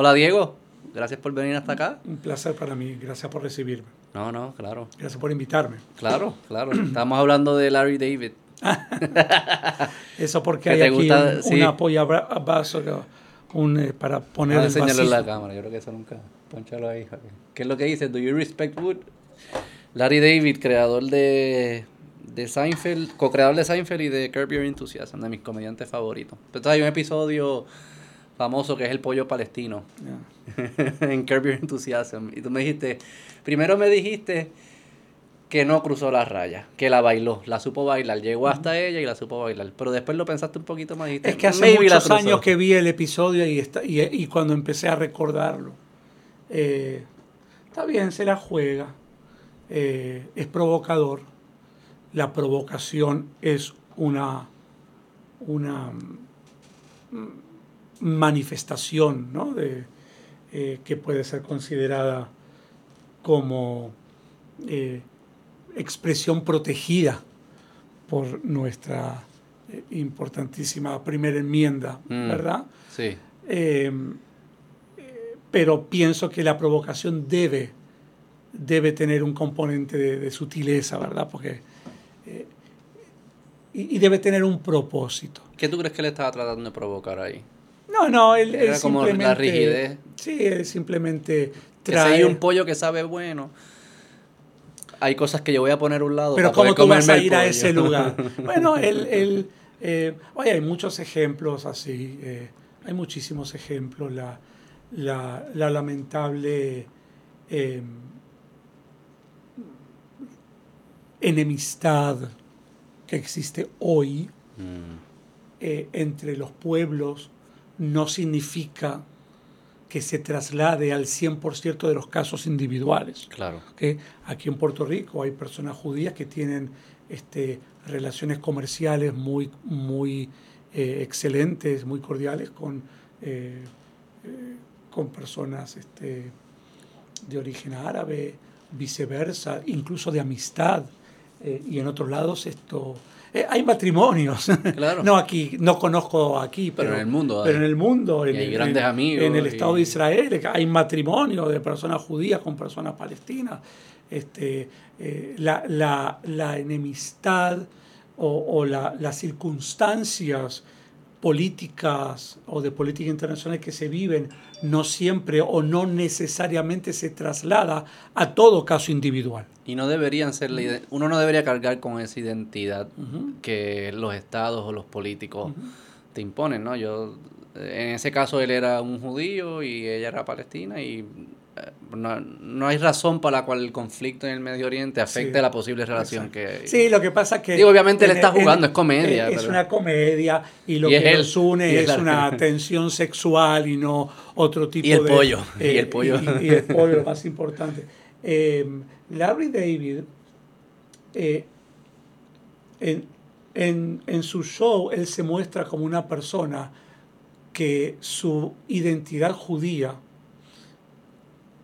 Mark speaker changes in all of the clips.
Speaker 1: Hola Diego, gracias por venir hasta acá.
Speaker 2: Un placer para mí, gracias por recibirme.
Speaker 1: No, no, claro.
Speaker 2: Gracias por invitarme.
Speaker 1: Claro, claro. Estamos hablando de Larry David.
Speaker 2: Eso porque hay aquí un, un apoyo un, eh, para poner
Speaker 1: a enseñarlo en la cámara, yo creo que eso nunca. Ponchalo ahí, ¿Qué es lo que dice? ¿Do you respect Wood? Larry David, creador de, de Seinfeld, co-creador de Seinfeld y de Curb Your Enthusiasm, de mis comediantes favoritos. Entonces hay un episodio famoso que es el pollo palestino en Curb Your Enthusiasm. Y tú me dijiste, primero me dijiste que no cruzó la raya, que la bailó, la supo bailar, llegó hasta ella y la supo bailar. Pero después lo pensaste un poquito más.
Speaker 2: Dijiste, es que hace muchos años que vi el episodio y, está, y, cuando empecé a recordarlo, eh, está bien, se la juega, eh, es provocador, la provocación es una, una mm, manifestación ¿no? de, eh, que puede ser considerada como expresión protegida por nuestra eh, importantísima primera enmienda, mm, ¿verdad?
Speaker 1: Sí.
Speaker 2: Eh, pero pienso que la provocación debe, debe tener un componente de, sutileza, ¿verdad? Porque, eh, y, debe tener un propósito.
Speaker 1: ¿Qué tú crees que le estaba tratando de provocar ahí?
Speaker 2: No, no, él,
Speaker 1: Era como la rigidez.
Speaker 2: Sí, él simplemente
Speaker 1: trae... un pollo que sabe bueno hay cosas que yo voy a poner a un lado.
Speaker 2: Pero ¿cómo tú vas a ir a ese lugar? bueno, el, eh, hay muchos ejemplos así, eh, hay muchísimos ejemplos. La, la, lamentable eh, enemistad que existe hoy mm. entre los pueblos no significa que se traslade al 100% de los casos individuales.
Speaker 1: Claro.
Speaker 2: Que aquí en Puerto Rico hay personas judías que tienen este, relaciones comerciales muy, muy eh, excelentes, muy cordiales con, eh, eh, con personas este, de origen árabe, viceversa, incluso de amistad. y en otros lados esto eh, hay matrimonios. no aquí, no conozco aquí, pero, en el mundo. Pero en el mundo, en,
Speaker 1: hay grandes amigos.
Speaker 2: En el Estado de Israel hay matrimonios de personas judías con personas palestinas. Este, eh, la, la, la, enemistad o, o la, las circunstancias políticas o de política internacional que se viven no siempre o no necesariamente se traslada a todo caso individual.
Speaker 1: Y no deberían ser, uno no debería cargar con esa identidad que los estados o los políticos te imponen, ¿no? Yo, en ese caso él era un judío y ella era palestina y no, hay razón para la cual el conflicto en el Medio Oriente afecte la posible relación que...
Speaker 2: Sí, lo que pasa es que...
Speaker 1: Digo, obviamente él está jugando, es comedia.
Speaker 2: Es una comedia y lo que nos une es, una tensión sexual y no otro tipo
Speaker 1: de...
Speaker 2: y
Speaker 1: el pollo. y el pollo.
Speaker 2: Y, el pollo, lo más importante. Eh, Larry David, eh, en, en, en su show, él se muestra como una persona que su identidad judía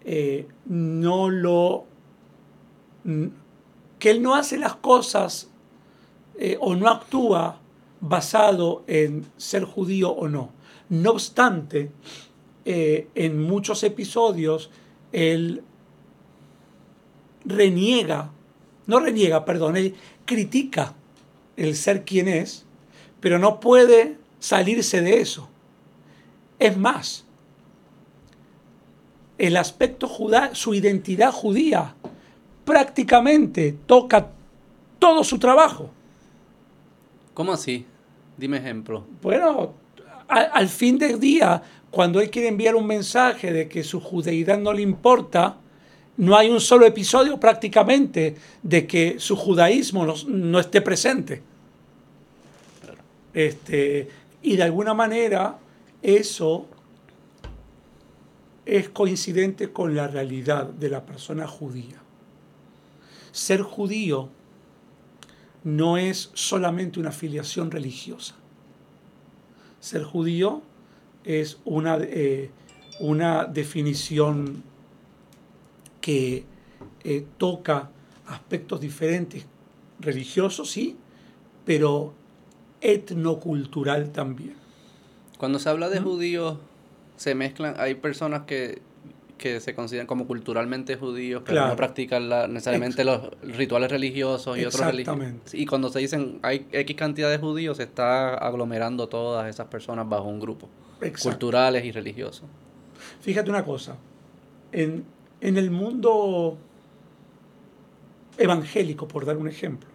Speaker 2: eh, no lo... que él no hace las cosas eh, o no actúa basado en ser judío o no. No obstante, eh, en muchos episodios él reniega, no reniega, perdón, él critica el ser quien es, pero no puede salirse de eso. Es más, el aspecto judá, su identidad judía, prácticamente toca todo su trabajo.
Speaker 1: ¿Cómo así? Dime ejemplo.
Speaker 2: Bueno, al, fin del día, cuando él quiere enviar un mensaje de que su judeidad no le importa, no hay un solo episodio prácticamente de que su judaísmo no, esté presente. Este, y de alguna manera eso es coincidente con la realidad de la persona judía. Ser judío no es solamente una afiliación religiosa. Ser judío es una, eh, una definición que eh, toca aspectos diferentes, religiosos sí, pero etnocultural también.
Speaker 1: Cuando se habla de judíos se mezclan, hay personas que, que se consideran como culturalmente judíos, pero
Speaker 2: Claro.
Speaker 1: no practican la- necesariamente los rituales religiosos y otros religiosos.
Speaker 2: Exactamente.
Speaker 1: Y cuando se dicen hay X cantidad de judíos, se está aglomerando todas esas personas bajo un grupo,
Speaker 2: Exacto.
Speaker 1: culturales y religiosos.
Speaker 2: Fíjate una cosa, en, en el mundo evangélico, por dar un ejemplo,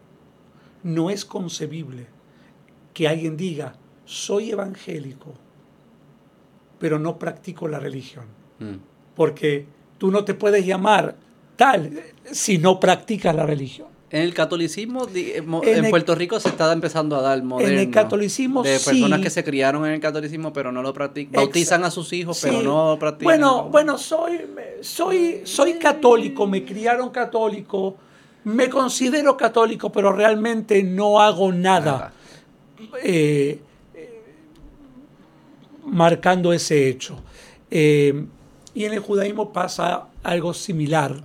Speaker 2: no es concebible que alguien diga, soy evangélico, pero no practico la religión.
Speaker 1: Mm.
Speaker 2: Porque tú no te puedes llamar tal si no practicas la religión.
Speaker 1: En el catolicismo, eh,
Speaker 2: En
Speaker 1: en,
Speaker 2: el-
Speaker 1: Puerto Rico se está empezando a dar moderno.
Speaker 2: catolicismo,
Speaker 1: De personas
Speaker 2: sí.
Speaker 1: que se criaron en el catolicismo, pero no lo practican. Bautizan a sus hijos, pero no practican.
Speaker 2: Bueno, bueno, soy, soy, soy católico, me criaron católico, me considero católico, pero realmente no hago nada eh, eh, marcando ese hecho. Eh, y en el judaísmo pasa algo similar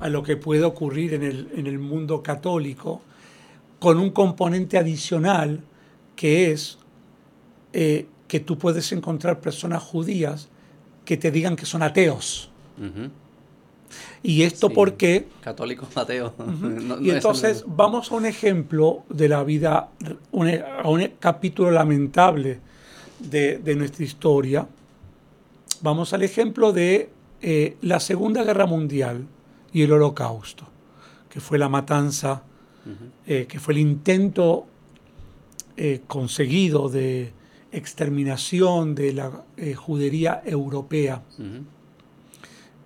Speaker 2: a lo que puede ocurrir en el, en el mundo católico, con un componente adicional que es eh, que tú puedes encontrar personas judías que te digan que son ateos. Y esto
Speaker 1: Sí.
Speaker 2: porque,
Speaker 1: Católicos ateos. No-
Speaker 2: y
Speaker 1: no es-
Speaker 2: entonces vamos a un ejemplo de la vida, un- a un capítulo lamentable de, de nuestra historia. Vamos al ejemplo de eh, la Segunda Guerra Mundial y el Holocausto, que fue la matanza, eh, que fue el intento eh, conseguido de exterminación de la judería europea,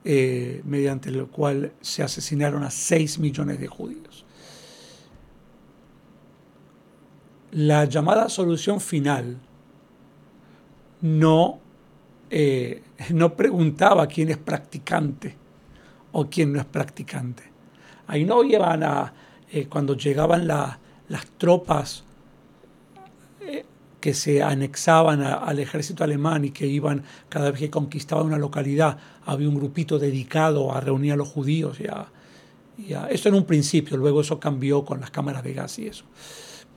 Speaker 2: mediante lo cual se asesinaron a 6 millones de judíos. La llamada solución final no, eh, no preguntaba quién es practicante o quién no es practicante. Ahí no llevan a, eh, cuando llegaban la- las tropas eh, que se anexaban al ejército alemán y que iban cada vez que conquistaban una localidad, había un grupito dedicado a reunir a los judíos. Y a, y eso en un principio, luego eso cambió con las cámaras de gas y eso,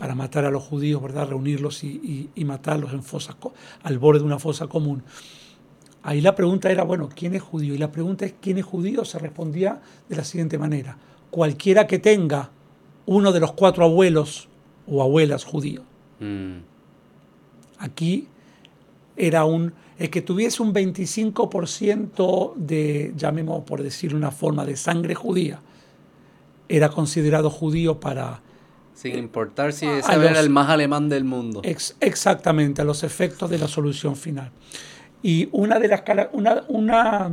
Speaker 2: para matar a los judíos, ¿verdad? reunirlos y, y- y matarlos en fosas, co- al borde de una fosa común. Ahí la pregunta era, bueno, ¿quién es judío? Y la pregunta es, ¿quién es judío? Se respondía de la siguiente manera. Cualquiera que tenga uno de los cuatro abuelos o abuelas judíos.
Speaker 1: Mm.
Speaker 2: Aquí era un, el que tuviese un 25% de, llamemos por decir una forma, de sangre judía, era considerado judío para,
Speaker 1: Sin importar si ese era el más alemán del mundo.
Speaker 2: ex- exactamente, a los efectos de la solución final. Y una de las una, una,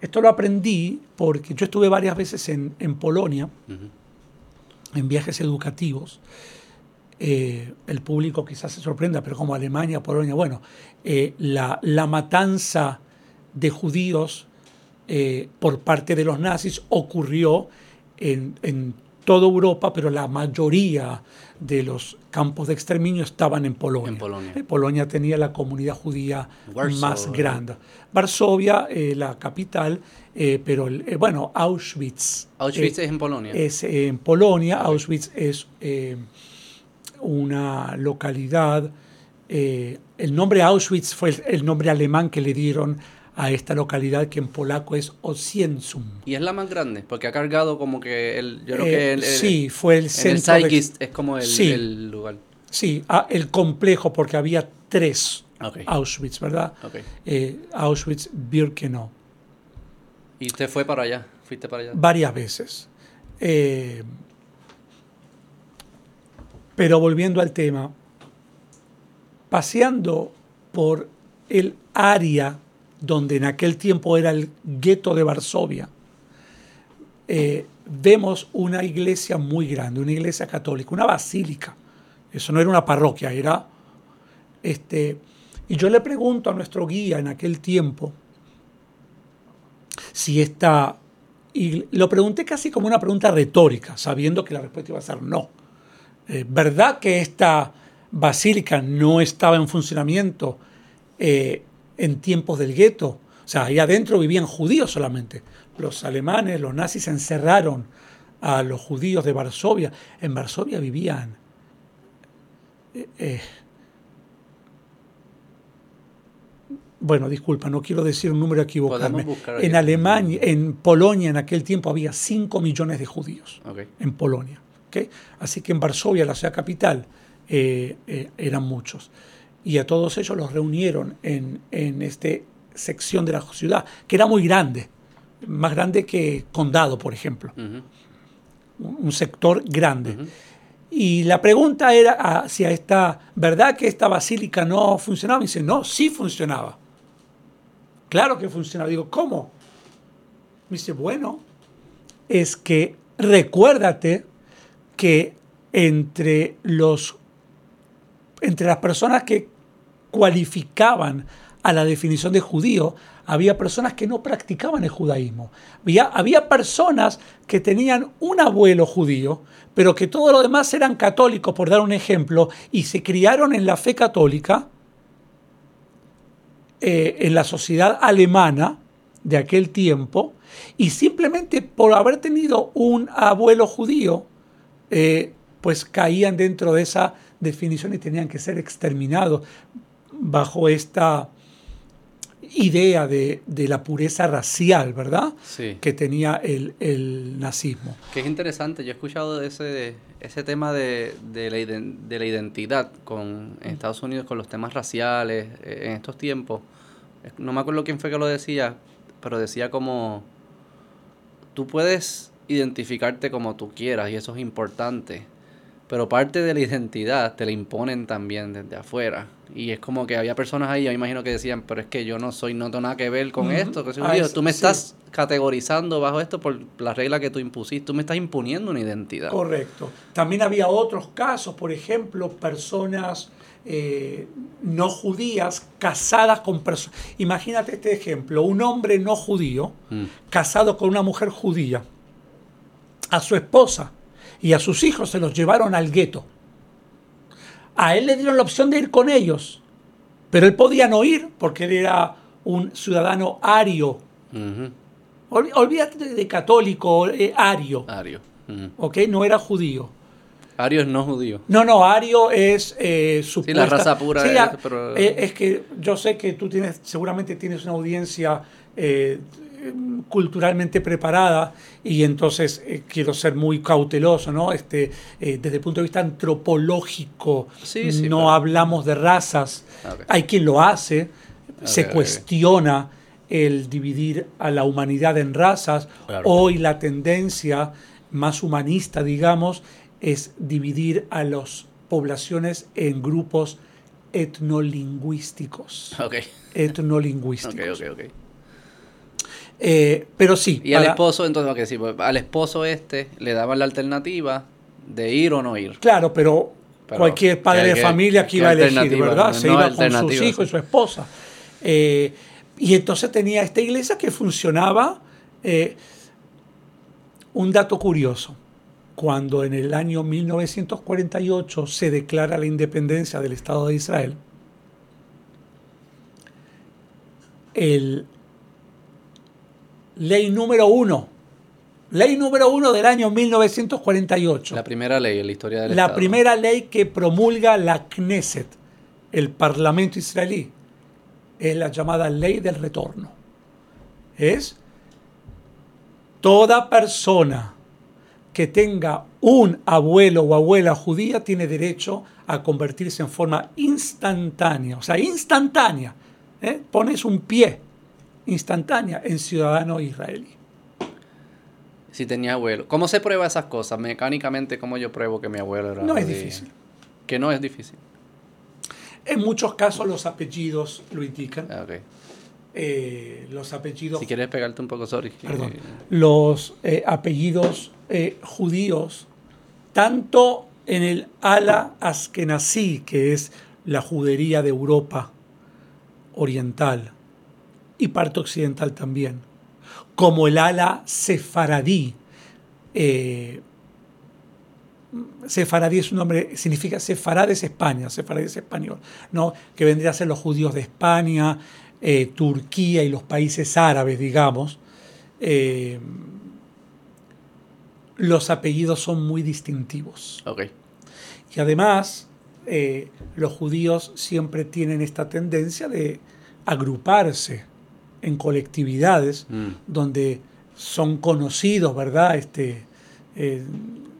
Speaker 2: esto lo aprendí porque yo estuve varias veces en, en Polonia, en viajes educativos. Eh, el público quizás se sorprenda, pero como Alemania, Polonia, bueno, eh, la, la matanza de judíos eh, por parte de los nazis ocurrió en, en toda Europa, pero la mayoría de los campos de exterminio estaban en Polonia.
Speaker 1: En Polonia.
Speaker 2: Eh, Polonia tenía la comunidad judía
Speaker 1: Warsaw.
Speaker 2: más grande. Varsovia, eh, la capital, eh, pero eh, bueno, Auschwitz.
Speaker 1: Auschwitz es en Polonia.
Speaker 2: es en Polonia. Auschwitz es una localidad. el nombre Auschwitz fue el, el nombre alemán que le dieron a esta localidad que en polaco es Osiensum.
Speaker 1: y es la más grande, porque ha cargado como que el. Yo creo
Speaker 2: Eh,
Speaker 1: que el, el-
Speaker 2: sí, fue el
Speaker 1: en el
Speaker 2: centro. de-
Speaker 1: es como el,
Speaker 2: Sí.
Speaker 1: el lugar.
Speaker 2: sí, ah, el complejo, porque había tres. Auschwitz, ¿verdad? Eh, Auschwitz, Birkenau.
Speaker 1: Y usted fue para allá, fuiste para allá.
Speaker 2: varias veces. Eh, pero volviendo al tema, paseando por el área donde en aquel tiempo era el gueto de Varsovia, eh, vemos una iglesia muy grande, una iglesia católica, una basílica. Eso no era una parroquia, era... Este, y yo le pregunto a nuestro guía en aquel tiempo si esta... Y lo pregunté casi como una pregunta retórica, sabiendo que la respuesta iba a ser no. Eh, ¿Verdad que esta basílica no estaba en funcionamiento eh, en tiempos del gueto? O sea, ahí adentro vivían judíos solamente. Los alemanes, los nazis encerraron a los judíos de Varsovia. En Varsovia vivían eh, eh, bueno, disculpa, no quiero decir un número equivocarme. En Alemania, en Polonia en aquel tiempo había 5 millones de judíos. En Polonia. Así que en Varsovia, la ciudad capital, eh, eran muchos. Y a todos ellos los reunieron en, en esta sección de la ciudad, que era muy grande, más grande que Condado, por ejemplo. Un sector grande. Y la pregunta era hacia esta, ¿verdad que esta basílica no funcionaba? Y dice, no, sí funcionaba. Claro que funcionaba. Digo, ¿cómo? Me dice, bueno, es que recuérdate que entre los entre las personas que cualificaban a la definición de judío, había personas que no practicaban el judaísmo. Había, había personas que tenían un abuelo judío, pero que todos los demás eran católicos, por dar un ejemplo, y se criaron en la fe católica, eh, en la sociedad alemana de aquel tiempo, y simplemente por haber tenido un abuelo judío, eh, pues caían dentro de esa definición y tenían que ser exterminados bajo esta idea de, la pureza racial, ¿verdad?
Speaker 1: Sí.
Speaker 2: Que tenía el, nazismo.
Speaker 1: Que es interesante, yo he escuchado ese, ese tema de, la, de la identidad con, en Estados Unidos con los temas raciales eh, en estos tiempos. No me acuerdo quién fue que lo decía, pero decía como, tú puedes identificarte como tú quieras y eso es importante pero parte de la identidad te la imponen también desde afuera. Y es como que había personas ahí, yo imagino que decían, pero es que yo no soy, no tengo nada que ver con esto, que soy Tú me estás categorizando bajo esto por la regla que tú impusiste, tú me estás imponiendo una identidad.
Speaker 2: Correcto. También había otros casos, por ejemplo, personas eh, no judías casadas con personas... Imagínate este ejemplo, un hombre no judío mm. casado con una mujer judía, a su esposa y a sus hijos se los llevaron al gueto. A él le dieron la opción de ir con ellos, pero él podía no ir porque él era un ciudadano ario. Olvídate de católico, eh, ario.
Speaker 1: Ario.
Speaker 2: ¿Ok? No era judío.
Speaker 1: Ario es no judío.
Speaker 2: No, no, Ario es eh,
Speaker 1: Sí, la raza pura.
Speaker 2: es, pero... Eh, es, que yo sé que tú tienes, seguramente tienes una audiencia eh, culturalmente preparada y entonces eh, quiero ser muy cauteloso, ¿no? Este, eh, desde el punto de vista antropológico, no hablamos de razas. Hay quien lo hace, se cuestiona el dividir a la humanidad en razas. Hoy la tendencia más humanista, digamos, es dividir a las poblaciones en grupos etnolingüísticos. Etnolingüísticos. Eh, pero sí.
Speaker 1: Y al esposo, entonces, pues, al esposo este le daban la alternativa de ir o no ir.
Speaker 2: Claro, pero, cualquier padre de familia que iba a elegir, ¿verdad? Se iba con sus hijos y su esposa. Eh, y entonces tenía esta iglesia que funcionaba. Eh, un dato curioso. Cuando en el año 1948 se declara la independencia del Estado de Israel, el ley número uno. Ley número uno del año 1948.
Speaker 1: La primera ley en la historia del
Speaker 2: La primera ley que promulga la Knesset, el Parlamento israelí, es la llamada ley del retorno. Es toda persona que tenga un abuelo o abuela judía tiene derecho a convertirse en forma instantánea, o sea, instantánea. ¿eh? Pones un pie instantánea en ciudadano israelí.
Speaker 1: Si tenía abuelo. ¿Cómo se prueba esas cosas? Mecánicamente, ¿cómo yo pruebo que mi abuelo era
Speaker 2: No es difícil.
Speaker 1: Que no es difícil.
Speaker 2: En muchos casos los apellidos lo indican.
Speaker 1: Ah,
Speaker 2: eh, los apellidos...
Speaker 1: Si quieres pegarte un poco, sorry.
Speaker 2: Perdón. Los eh, apellidos eh, judíos, tanto en el ala askenazí, que es la judería de Europa oriental, y parte occidental también, como el ala sefaradí. Eh, sefaradí es un nombre, significa sefarad es España, sefaradí es español, ¿no? que vendría a ser los judíos de España, eh, Turquía y los países árabes, digamos. Eh, los apellidos son muy distintivos.
Speaker 1: Okay.
Speaker 2: Y además, los judíos siempre tienen esta tendencia de agruparse en colectividades
Speaker 1: Mm.
Speaker 2: donde son conocidos, ¿verdad? Este, eh,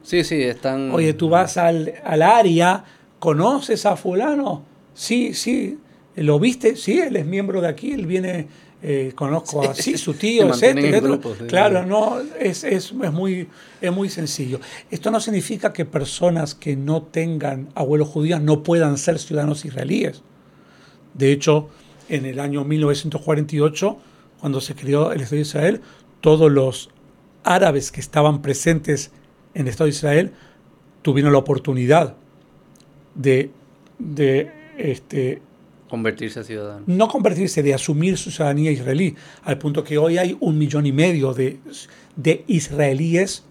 Speaker 1: Sí, sí, están...
Speaker 2: Oye, tú vas al, al área, ¿conoces a fulano? Sí, sí. ¿Lo viste? Sí, él es miembro de aquí, él viene, eh, conozco a sí, su tío, etcétera.
Speaker 1: sí.
Speaker 2: Claro, no, es, es, es muy, es muy sencillo. Esto no significa que personas que no tengan abuelos judíos no puedan ser ciudadanos israelíes. De hecho, en el año 1948, cuando se creó el Estado de Israel, todos los árabes que estaban presentes en el Estado de Israel tuvieron la oportunidad de, de este,
Speaker 1: Convertirse a ciudadano.
Speaker 2: no convertirse, de asumir su ciudadanía israelí, al punto que hoy hay un millón y medio de, de israelíes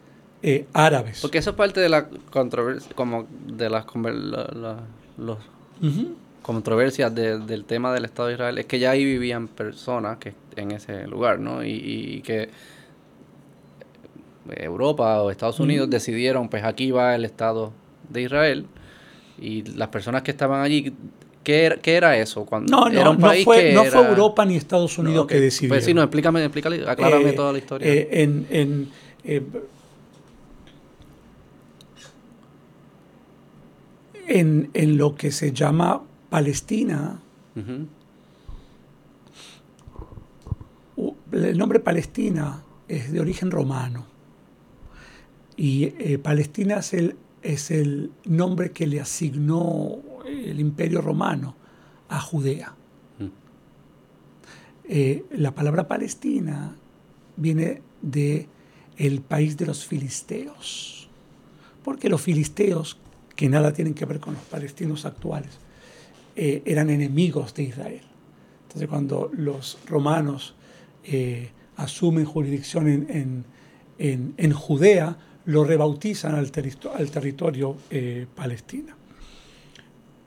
Speaker 2: eh, árabes.
Speaker 1: Porque eso es parte de la controversia, como de las la- la- los
Speaker 2: Ujú.
Speaker 1: Controversias de- del tema del Estado de Israel, es que ya ahí vivían personas que en ese lugar, ¿no? Y, y que Europa o Estados Unidos decidieron, pues aquí va el Estado de Israel y las personas que estaban allí, ¿qué era, qué era eso? Cuando
Speaker 2: No,
Speaker 1: era
Speaker 2: no, fue,
Speaker 1: que
Speaker 2: no fue
Speaker 1: era-
Speaker 2: Europa ni Estados Unidos
Speaker 1: No,
Speaker 2: que decidieron.
Speaker 1: Pues sí, no, explícame, explícale, aclárame
Speaker 2: Eh,
Speaker 1: toda la historia.
Speaker 2: eh, en, en, eh, en, en lo que se llama Palestina, el nombre Palestina es de origen romano. Y eh, Palestina es el, es el nombre que le asignó el imperio romano a Judea. Eh, la palabra Palestina viene de el país de los filisteos, porque los filisteos, que nada tienen que ver con los palestinos actuales, eh, eran enemigos de Israel. Entonces cuando los romanos eh, asumen jurisdicción en, en- en- en Judea, lo rebautizan al, al territorio eh, Palestina.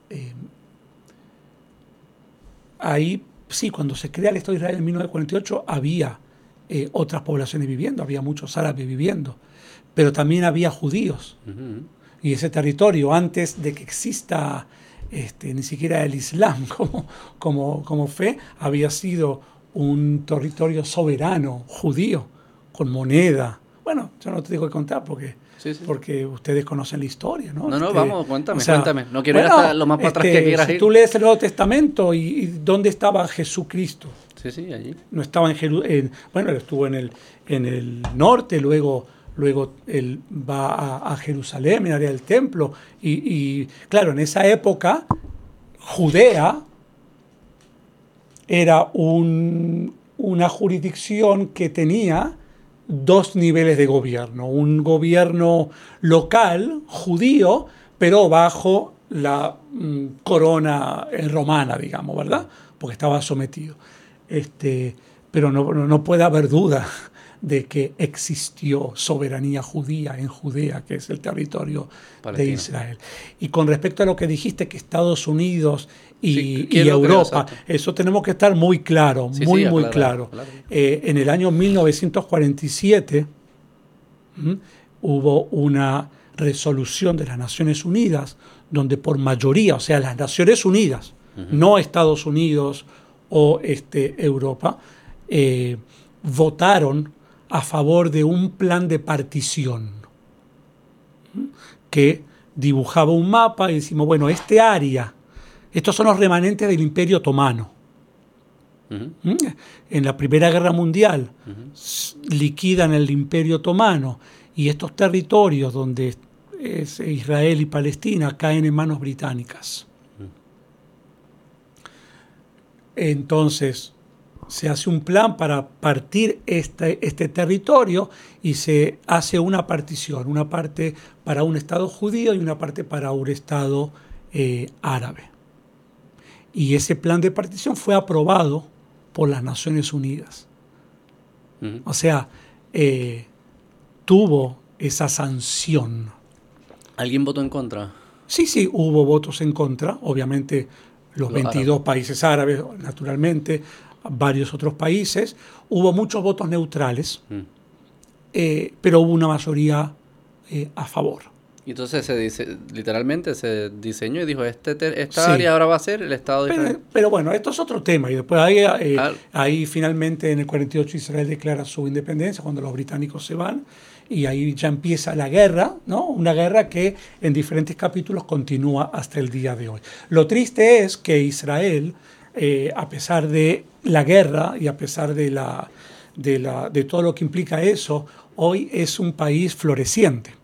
Speaker 2: Eh, ahí, sí, cuando se crea el Estado de Israel en 1948, había eh, otras poblaciones viviendo, había muchos árabes viviendo, pero también había judíos. Y ese territorio, antes de que exista este, ni siquiera el Islam como, como, como fe, había sido un territorio soberano, judío, con moneda. Bueno, yo no te tengo que contar porque,
Speaker 1: Sí, sí.
Speaker 2: porque ustedes conocen la historia, ¿no?
Speaker 1: No, no,
Speaker 2: Este,
Speaker 1: vamos, cuéntame, cuéntame. No quiero ir
Speaker 2: bueno,
Speaker 1: hasta lo más para atrás que
Speaker 2: este,
Speaker 1: quieras
Speaker 2: si
Speaker 1: ir.
Speaker 2: tú lees el Nuevo Testamento y, y dónde estaba Jesucristo,
Speaker 1: Sí, sí, allí.
Speaker 2: no estaba en, Jeru- en- bueno, él estuvo en el, en el norte, luego, luego él va a, a Jerusalén, en área del templo, y, claro, en esa época, Judea era un- una jurisdicción que tenía dos niveles de gobierno, un gobierno local, judío, pero bajo la mm, corona eh, romana, digamos, ¿verdad? Porque estaba sometido. Este, pero no, no puede haber duda de que existió soberanía judía en Judea, que es el territorio de. Israel. Y con respecto a lo que dijiste, que Estados Unidos y. Europa, eso tenemos que estar muy claro,
Speaker 1: Sí,
Speaker 2: muy,
Speaker 1: sí,
Speaker 2: muy claro.
Speaker 1: claro.
Speaker 2: Eh, en el año 1947 ¿m? hubo una resolución de las Naciones Unidas donde por mayoría, o sea, las Naciones Unidas, no Estados Unidos o este, Europa, eh, votaron a favor de un plan de partición que dibujaba un mapa y decimos, bueno, este área, estos son los remanentes del Imperio Otomano. En la Primera Guerra Mundial s- liquidan el Imperio Otomano y estos territorios donde es Israel y Palestina caen en manos británicas. Entonces se hace un plan para partir este, este territorio y se hace una partición, una parte para un Estado judío y una parte para un Estado eh, árabe. Y ese plan de partición fue aprobado por las Naciones Unidas. O sea, eh, tuvo esa sanción.
Speaker 1: ¿Alguien votó en contra?
Speaker 2: Sí, sí, hubo votos en contra, obviamente los
Speaker 1: Los
Speaker 2: 22 países árabes, naturalmente, varios otros países. Hubo muchos votos neutrales,
Speaker 1: Mm.
Speaker 2: eh, pero hubo una mayoría eh, a favor.
Speaker 1: Y entonces se dice, literalmente se diseñó y dijo, este esta área ahora va a ser el Estado de
Speaker 2: pero,
Speaker 1: Israel.
Speaker 2: Pero bueno, esto es otro tema. Y después ahí, eh, ahí finalmente en el 48 Israel declara su independencia cuando los británicos se van. Y ahí ya empieza la guerra, ¿no? Una guerra que en diferentes capítulos continúa hasta el día de hoy. Lo triste es que Israel, eh, a pesar de la guerra y a pesar de, la, de, la, de todo lo que implica eso, hoy es un país floreciente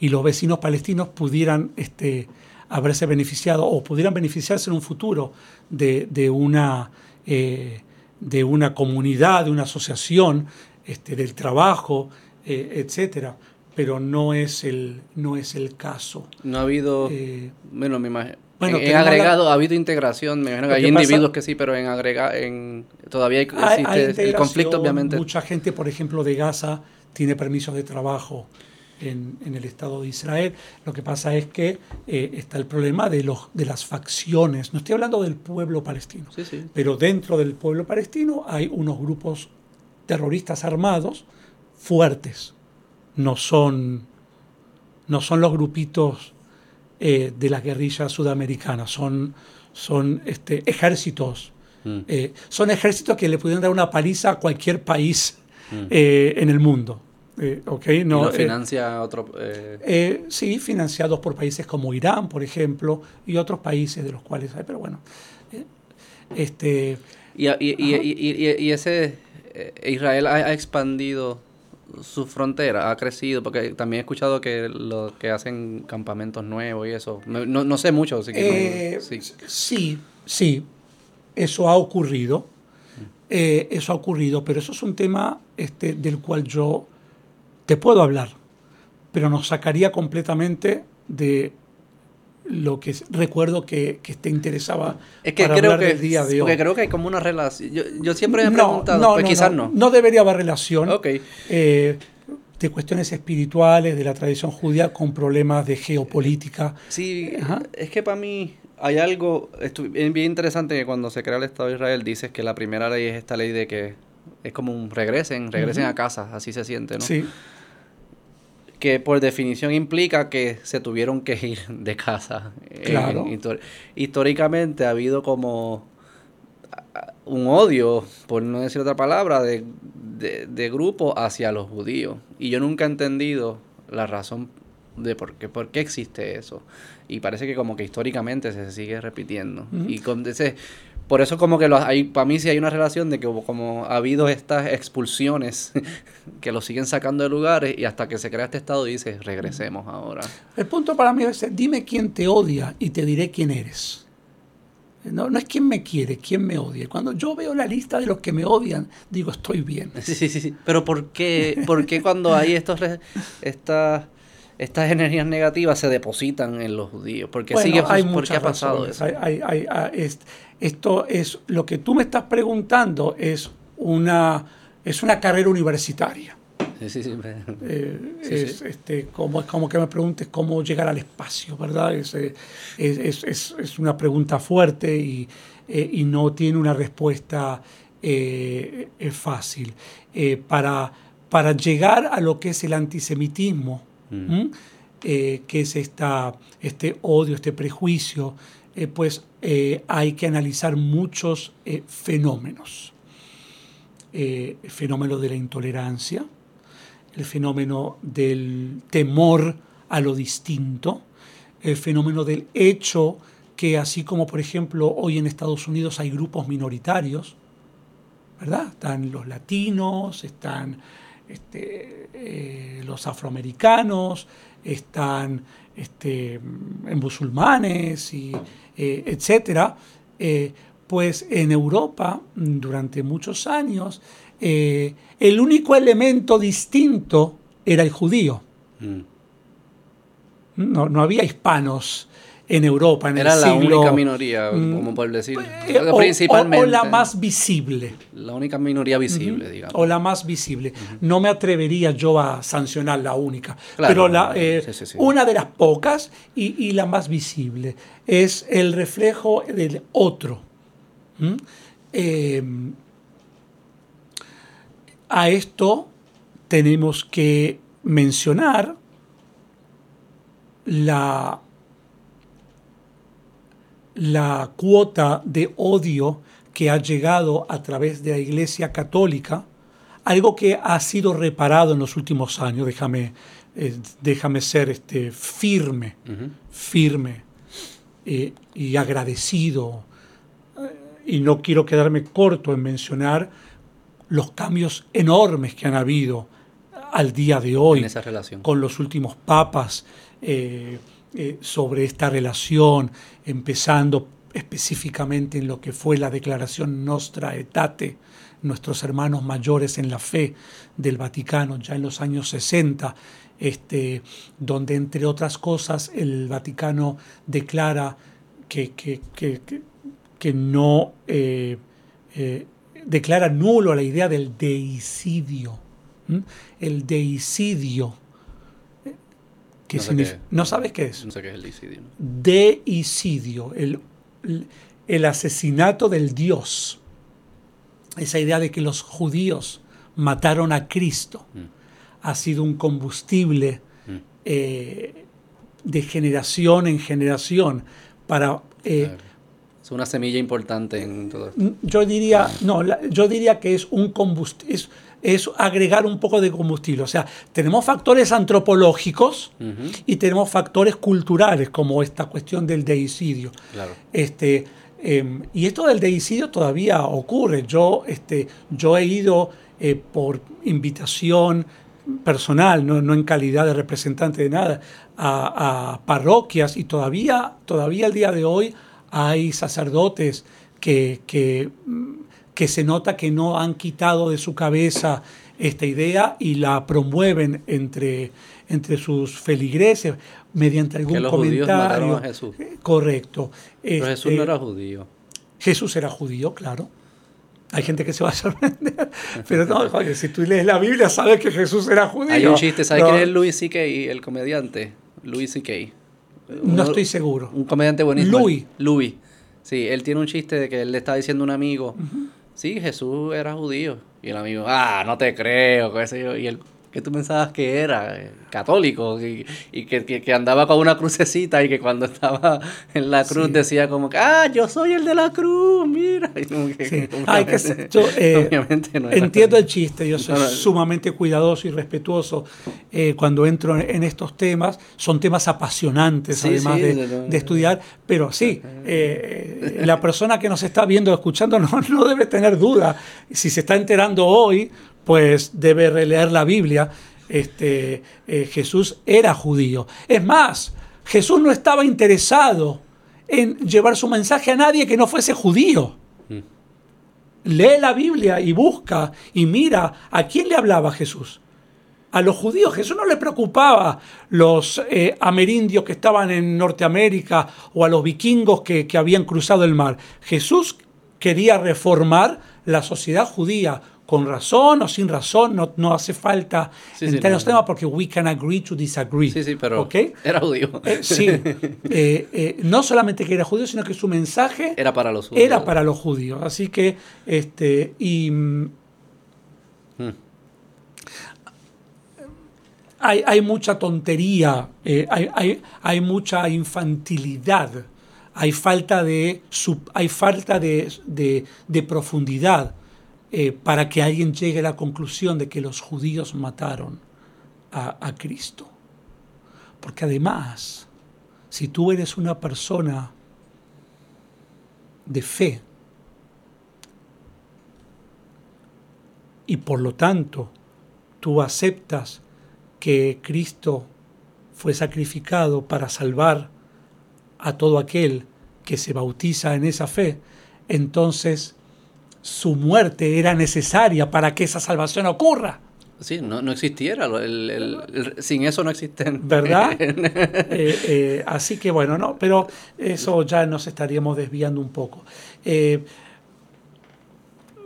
Speaker 2: y los vecinos palestinos pudieran este, haberse beneficiado o pudieran beneficiarse en un futuro de, una, eh, de una comunidad, de una asociación, este, del trabajo, eh, etcétera. Pero no es el, no es el caso.
Speaker 1: No ha habido. Eh, bueno, me imagino. Bueno, en, agregado ha habido integración, me imagino que hay individuos que sí, pero en agregar, en todavía existe el conflicto, obviamente.
Speaker 2: Mucha gente, por ejemplo, de Gaza tiene permisos de trabajo en, el Estado de Israel. Lo que pasa es que eh, está el problema de, los, de las facciones. No estoy hablando del pueblo palestino, pero dentro del pueblo palestino hay unos grupos terroristas armados fuertes. No son, no son los grupitos eh, de las guerrillas sudamericanas, son, son este, ejércitos. Mm. Eh, son ejércitos que le pudieran dar una paliza a cualquier país mm. en el mundo.
Speaker 1: Eh, okay, no, ¿Y lo eh, financia otro?
Speaker 2: Eh? sí, financiados por países como Irán, por ejemplo, y otros países de los cuales hay, pero bueno. este,
Speaker 1: y, y, ese Israel ha, expandido su frontera, ha crecido, porque también he escuchado que lo que hacen campamentos nuevos y eso. No, no, sé mucho, así
Speaker 2: que sí. sí, sí, eso ha ocurrido. eso ha ocurrido, pero eso es un tema este, del cual yo te puedo hablar, pero nos sacaría completamente de lo que recuerdo que, te interesaba
Speaker 1: es que para creo hablar que, del día de hoy. Porque creo que hay como una relación. Yo, siempre he preguntado, no, pues quizás no,
Speaker 2: no. debería haber relación eh, de cuestiones espirituales, de la tradición judía, con problemas de geopolítica.
Speaker 1: Sí, es que para mí hay algo bien interesante que cuando se crea el Estado de Israel dices que la primera ley es esta ley de que es como un regresen, regresen a casa, así se siente, ¿no? Sí que por definición implica que se tuvieron que ir de casa. Claro. históricamente ha habido como un odio, por no decir otra palabra, de, de, grupo hacia los judíos. Y yo nunca he entendido la razón de por qué, por qué existe eso. Y parece que como que históricamente se sigue repitiendo. Y con ese, por eso como que hay, para mí sí hay una relación de que como ha habido estas expulsiones que lo siguen sacando de lugares y hasta que se crea este estado dice regresemos ahora.
Speaker 2: El punto para mí es dime quién te odia y te diré quién eres. No, no es quién me quiere, quién me odia. Cuando yo veo la lista de los que me odian, digo, estoy bien.
Speaker 1: Sí, sí, sí. Pero ¿por qué, ¿por qué cuando hay estos, estas estas energías negativas se depositan en los judíos? ¿Por qué, sigue, ¿por qué ha pasado eso?
Speaker 2: Hay, hay, ah, esto es, lo que tú me estás preguntando es una, es una carrera universitaria. Sí, sí, sí. Eh, es, Este, como, es como que me preguntes cómo llegar al espacio, ¿verdad? Es, eh, es, es una pregunta fuerte y, eh, y, no tiene una respuesta fácil. para, para llegar a lo que es el antisemitismo, mm. que es esta, este odio, este prejuicio, pues eh, hay que analizar muchos eh, fenómenos. Eh, el fenómeno de la intolerancia, el fenómeno del temor a lo distinto, el fenómeno del hecho que así como por ejemplo hoy en Estados Unidos hay grupos minoritarios, ¿verdad? Están los latinos, están este, los afroamericanos, están este, musulmanes y eh, etcétera, eh, pues en Europa durante muchos años eh, el único elemento distinto era el judío. Mm. No, no, había hispanos en Europa en
Speaker 1: Era
Speaker 2: la
Speaker 1: única minoría, mm, como decir.
Speaker 2: O, Principalmente. O, la más visible.
Speaker 1: La única minoría visible, digamos.
Speaker 2: O la más visible. No me atrevería yo a sancionar la única. pero la, eh, una de las pocas y, la más visible es el reflejo del otro. Eh, a esto tenemos que mencionar la, la cuota de odio que ha llegado a través de la Iglesia Católica, algo que ha sido reparado en los últimos años, déjame, eh, déjame ser este, firme, firme eh, y agradecido. Eh, y no quiero quedarme corto en mencionar los cambios enormes que han habido al día de hoy
Speaker 1: esa relación.
Speaker 2: con los últimos papas sobre esta relación, empezando específicamente en lo que fue la declaración Nostra Aetate, nuestros hermanos mayores en la fe del Vaticano ya en los años 60, este, donde entre otras cosas el Vaticano declara que, que, no eh, eh, declara nulo la idea del deicidio. El deicidio.
Speaker 1: No,
Speaker 2: ¿No sabes qué es?
Speaker 1: No sé qué es el deicidio.
Speaker 2: Deicidio, el el asesinato del Dios, esa idea de que los judíos mataron a Cristo, mm. ha sido un combustible mm. eh, de generación en generación para...
Speaker 1: Eh, es una semilla importante en todo esto.
Speaker 2: Yo diría, no, yo diría que es un combustible, es, agregar un poco de combustible. O sea, tenemos factores antropológicos y tenemos factores culturales, como esta cuestión del deicidio.
Speaker 1: Claro.
Speaker 2: Este, Em, y esto del deicidio todavía ocurre. Yo, este, yo he ido eh, por invitación personal, no, en calidad de representante de nada, a, parroquias y todavía, todavía al día de hoy hay sacerdotes que, que, que se nota que no han quitado de su cabeza esta idea y la promueven entre, entre sus feligreses mediante algún que los comentario.
Speaker 1: a Jesús.
Speaker 2: Correcto.
Speaker 1: Pero Jesús no este, era judío.
Speaker 2: Jesús era judío, claro. Hay gente que se va a sorprender. Pero no, si tú lees la Biblia, sabes que Jesús era judío.
Speaker 1: Hay un chiste, ¿sabes quién es Louis C.K., el comediante? Louis C.K.
Speaker 2: No estoy seguro.
Speaker 1: Un comediante buenísimo.
Speaker 2: Louis.
Speaker 1: Louis. Sí, él tiene un chiste de que él le está diciendo a un amigo, sí, Jesús era judío. Y el amigo, ah, no te creo, qué sé yo. Y él, ¿qué tú pensabas que era? Eh, católico. Y, que, andaba con una crucecita y que cuando estaba en la cruz decía como que, ah, yo soy el de la cruz, mira.
Speaker 2: yo, entiendo el chiste, yo soy sumamente cuidadoso y respetuoso eh, cuando entro en, estos temas. Son temas apasionantes, además de, estudiar. Pero sí, eh, la persona que nos está viendo escuchando no, no debe tener duda. Si se está enterando hoy, pues debe releer la Biblia. Este, eh, Jesús era judío. Es más, Jesús no estaba interesado en llevar su mensaje a nadie que no fuese judío. Mm. Lee la Biblia y busca y mira a quién le hablaba Jesús. A los judíos. Jesús no le preocupaba los eh, amerindios que estaban en Norteamérica o a los vikingos que, que habían cruzado el mar. Jesús quería reformar la sociedad judía con razón o sin razón, no, no hace falta entrar en los temas porque we can agree to disagree.
Speaker 1: Sí, sí, pero era judío.
Speaker 2: Eh, sí, eh, eh, no solamente que era judío, sino que su mensaje
Speaker 1: era para los judíos.
Speaker 2: Era para los judíos. Así que, este, y... Mm, hmm. Hay, hay, mucha tontería, hay, hay, hay, mucha infantilidad, hay falta de, hay falta de, de, de profundidad eh, para que alguien llegue a la conclusión de que los judíos mataron a, Cristo. Porque además, si tú eres una persona de fe y por lo tanto tú aceptas que Cristo fue sacrificado para salvar a todo aquel que se bautiza en esa fe, entonces su muerte era necesaria para que esa salvación ocurra.
Speaker 1: Sí, no, no existiera, sin eso no existen.
Speaker 2: ¿Verdad? Eh, eh, así que bueno, no, pero eso ya nos estaríamos desviando un poco. Eh,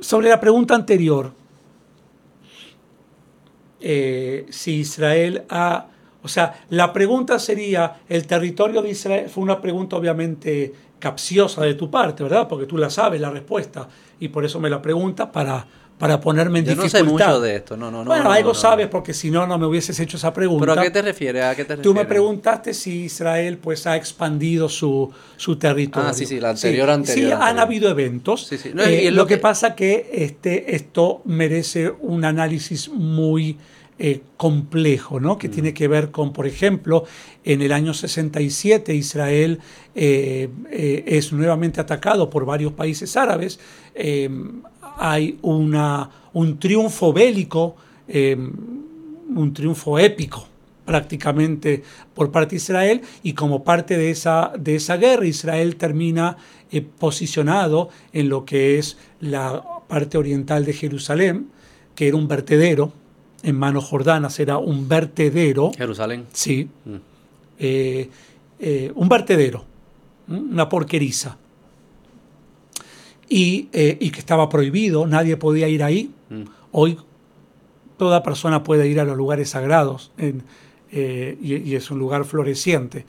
Speaker 2: sobre la pregunta anterior, si Israel ha... O sea, la pregunta sería, ¿el territorio de Israel? Fue una pregunta obviamente capciosa de tu parte, ¿verdad? Porque tú la sabes la respuesta y por eso me la preguntas para, para ponerme en
Speaker 1: Yo no
Speaker 2: dificultad.
Speaker 1: sé mucho de esto, no, no, no.
Speaker 2: bueno,
Speaker 1: no,
Speaker 2: algo
Speaker 1: no.
Speaker 2: sabes porque si no, no me hubieses hecho esa pregunta.
Speaker 1: ¿Pero a qué te refieres? ¿A qué te refieres?
Speaker 2: Tú me preguntaste si Israel pues ha expandido su, su territorio.
Speaker 1: Ah, sí, sí, la anterior, anterior,
Speaker 2: Sí, han habido eventos.
Speaker 1: Sí, sí. No,
Speaker 2: Eh, lo
Speaker 1: lo
Speaker 2: que
Speaker 1: que-
Speaker 2: pasa que este, esto merece un análisis muy eh, complejo, ¿no?
Speaker 1: Mm.
Speaker 2: Que tiene que ver con, por ejemplo, en el año 67 Israel eh, eh, es nuevamente atacado por varios países árabes. Eh, hay una, un triunfo bélico, eh, un triunfo épico prácticamente por parte de Israel y como parte de esa, de esa guerra Israel termina posicionado en lo que es la parte oriental de Jerusalén, que era un vertedero, en manos jordanas era un vertedero,
Speaker 1: Jerusalén.
Speaker 2: sí,
Speaker 1: Mm.
Speaker 2: eh, eh, un vertedero, una porqueriza, y, eh, y que estaba prohibido, nadie podía ir ahí.
Speaker 1: Mm.
Speaker 2: Hoy toda persona puede ir a los lugares sagrados en- y, y es un lugar floreciente.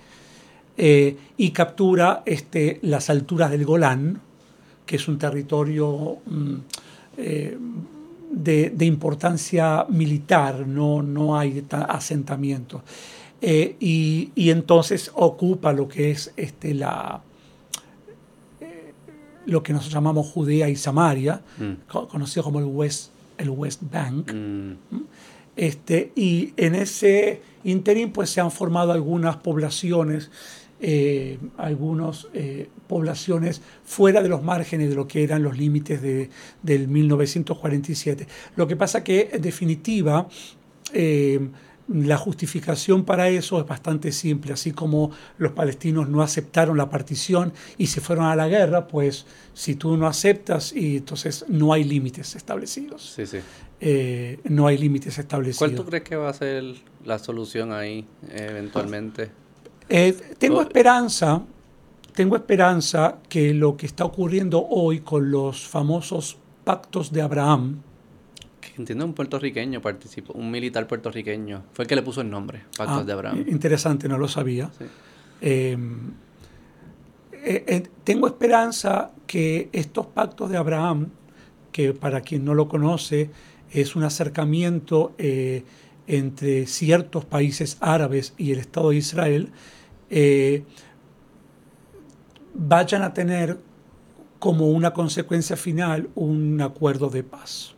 Speaker 2: Y captura este, las alturas del Golán, que es un territorio mm, de, de importancia militar, no, no hay ta- asentamientos. Eh, y, y entonces ocupa lo que es este, la, eh, lo que nosotros llamamos Judea y Samaria,
Speaker 1: Mm.
Speaker 2: co- conocido como el West, el West Bank.
Speaker 1: Mm.
Speaker 2: Este, y en ese interín pues se han formado algunas poblaciones, eh, algunas poblaciones fuera de los márgenes de lo que eran los límites de, del 1947. Lo que pasa que en definitiva eh, la justificación para eso es bastante simple, así como los palestinos no aceptaron la partición y se fueron a la guerra, pues si tú no aceptas y entonces no hay límites establecidos
Speaker 1: Sí, sí.
Speaker 2: eh, no hay límites establecidos.
Speaker 1: ¿Cuál tú crees que va a ser la solución ahí eventualmente?
Speaker 2: Eh, tengo esperanza, tengo esperanza que lo que está ocurriendo hoy con los famosos pactos de Abraham,
Speaker 1: Que entiendo un puertorriqueño participó, un militar puertorriqueño. Fue el que le puso el nombre, Pactos
Speaker 2: Ah,
Speaker 1: de Abraham.
Speaker 2: interesante, no lo sabía.
Speaker 1: Sí.
Speaker 2: Eh, eh, eh, tengo esperanza que estos pactos de Abraham, que para quien no lo conoce, es un acercamiento eh, entre ciertos países árabes y el Estado de Israel, eh, vayan a tener como una consecuencia final un acuerdo de paz.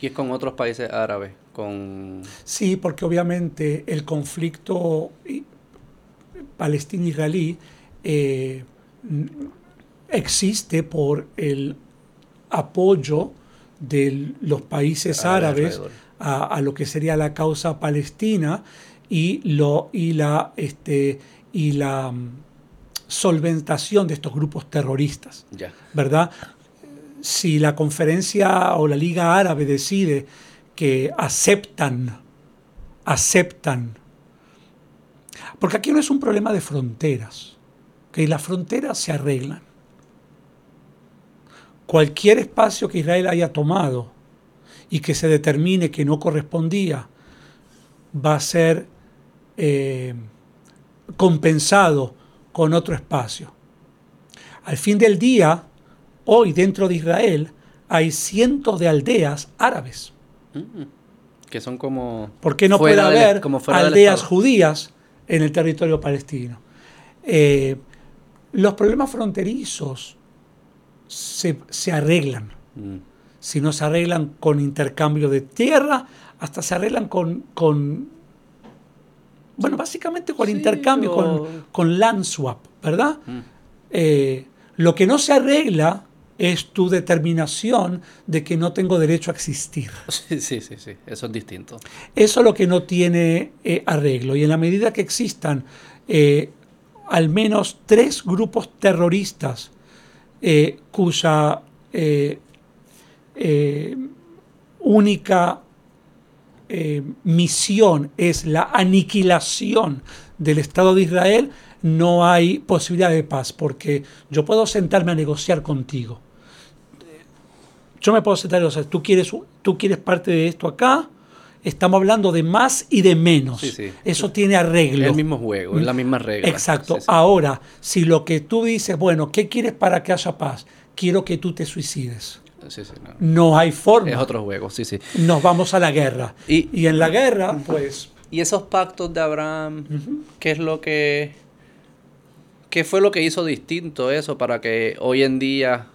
Speaker 1: Y es con otros países árabes, con...
Speaker 2: Sí, porque obviamente el conflicto palestino-israelí eh, existe por el apoyo de los países
Speaker 1: Árabes
Speaker 2: árabes
Speaker 1: alrededor.
Speaker 2: A, a lo que sería la causa palestina y, lo, y la, este, y la mm, solventación de estos grupos terroristas. ¿verdad? Si la conferencia o la Liga Árabe decide que aceptan, aceptan, porque aquí no es un problema de fronteras, que las fronteras se arreglan. Cualquier espacio que Israel haya tomado y que se determine que no correspondía, va a ser eh, compensado con otro espacio. Al fin del día, hoy dentro de Israel hay cientos de aldeas árabes.
Speaker 1: Mm. Que son como...
Speaker 2: ¿Por qué no puede
Speaker 1: del-
Speaker 2: haber
Speaker 1: como
Speaker 2: aldeas judías en el territorio palestino? Eh, los problemas fronterizos se, se arreglan.
Speaker 1: Mm.
Speaker 2: Si no se arreglan con intercambio de tierra, hasta se arreglan con, con bueno, básicamente con
Speaker 1: Sí,
Speaker 2: intercambio,
Speaker 1: o-
Speaker 2: con, con land swap, ¿verdad?
Speaker 1: Mm.
Speaker 2: Eh, lo que no se arregla es tu determinación de que no tengo derecho a existir.
Speaker 1: Sí, sí, sí, sí. Eso es distinto.
Speaker 2: Eso es lo que no tiene eh, arreglo. Y en la medida que existan eh, al menos tres grupos terroristas cuya eh, única eh, misión es la aniquilación del Estado de Israel, no hay posibilidad de paz, porque yo puedo sentarme a negociar contigo. Yo me puedo sentar y decir, tú quieres, tú quieres parte de esto acá, estamos hablando de más y de menos.
Speaker 1: Sí, sí.
Speaker 2: Eso tiene arreglo.
Speaker 1: Es el mismo juego, es la misma regla.
Speaker 2: Exacto. Ahora, si lo que tú dices, bueno, ¿qué quieres para que haya paz? Quiero que tú te suicides.
Speaker 1: Sí, sí, no.
Speaker 2: No hay forma.
Speaker 1: Es otro juego, sí, sí.
Speaker 2: Nos vamos a la guerra.
Speaker 1: Y-
Speaker 2: Y, en la guerra, pues,
Speaker 1: Y esos pactos de Abraham, ¿qué es lo que... ¿Qué fue lo que hizo distinto eso para que hoy en día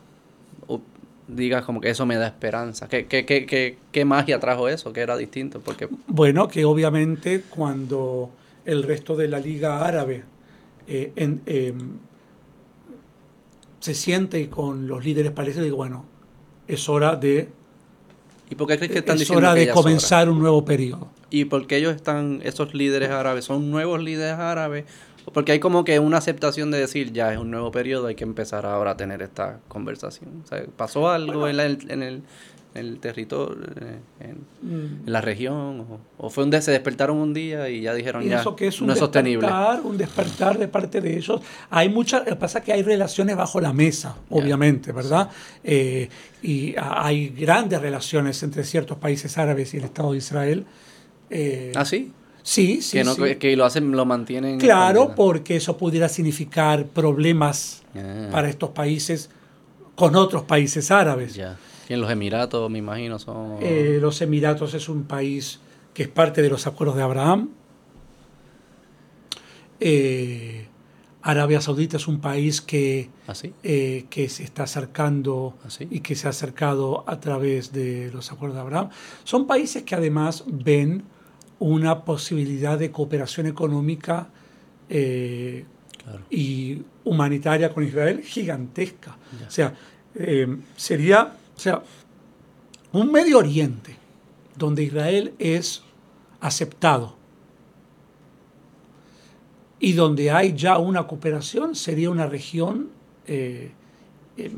Speaker 1: digas como que eso me da esperanza? ¿Qué, qué, qué, qué, qué magia trajo eso? ¿Qué era distinto? Porque...
Speaker 2: bueno, que obviamente cuando el resto de la Liga Árabe eh, en- em, se siente con los líderes palestinos, digo, bueno, es hora de,
Speaker 1: ¿Y por qué crees que están
Speaker 2: es hora de
Speaker 1: hora?
Speaker 2: comenzar un nuevo periodo.
Speaker 1: ¿Y por qué ellos están, esos líderes árabes, son nuevos líderes árabes? Porque hay como que una aceptación de decir, ya es un nuevo periodo, hay que empezar ahora a tener esta conversación. O sea, ¿Pasó algo en, la- en el, el territorio, eh, en,
Speaker 2: Mm.
Speaker 1: en la región? O, o fue un día, se despertaron un día y ya dijeron, ya,
Speaker 2: Pienso que es un
Speaker 1: no es sostenible?
Speaker 2: despertar, un despertar de parte de ellos. Hay muchas, lo que pasa es que hay relaciones bajo la mesa, obviamente, ¿verdad? Eh, y a- hay grandes relaciones entre ciertos países árabes y el Estado de Israel. Eh,
Speaker 1: ¿Ah, sí?
Speaker 2: sí, sí,
Speaker 1: que, no,
Speaker 2: sí.
Speaker 1: que lo hacen, lo mantienen...
Speaker 2: Claro, porque eso pudiera significar problemas para estos países con otros países árabes.
Speaker 1: Ya. Y en los Emiratos, me imagino, son...
Speaker 2: Eh, los Emiratos es un país que es parte de los acuerdos de Abraham. Eh, Arabia Saudita es un país que,
Speaker 1: ¿Así?
Speaker 2: eh, que se está acercando
Speaker 1: ¿Así?
Speaker 2: y que se ha acercado a través de los acuerdos de Abraham. Son países que además ven una posibilidad de cooperación económica eh,
Speaker 1: Claro.
Speaker 2: y humanitaria con Israel gigantesca. O sea, sería o sea, un Medio Oriente donde Israel es aceptado y donde hay ya una cooperación sería una región eh, eh,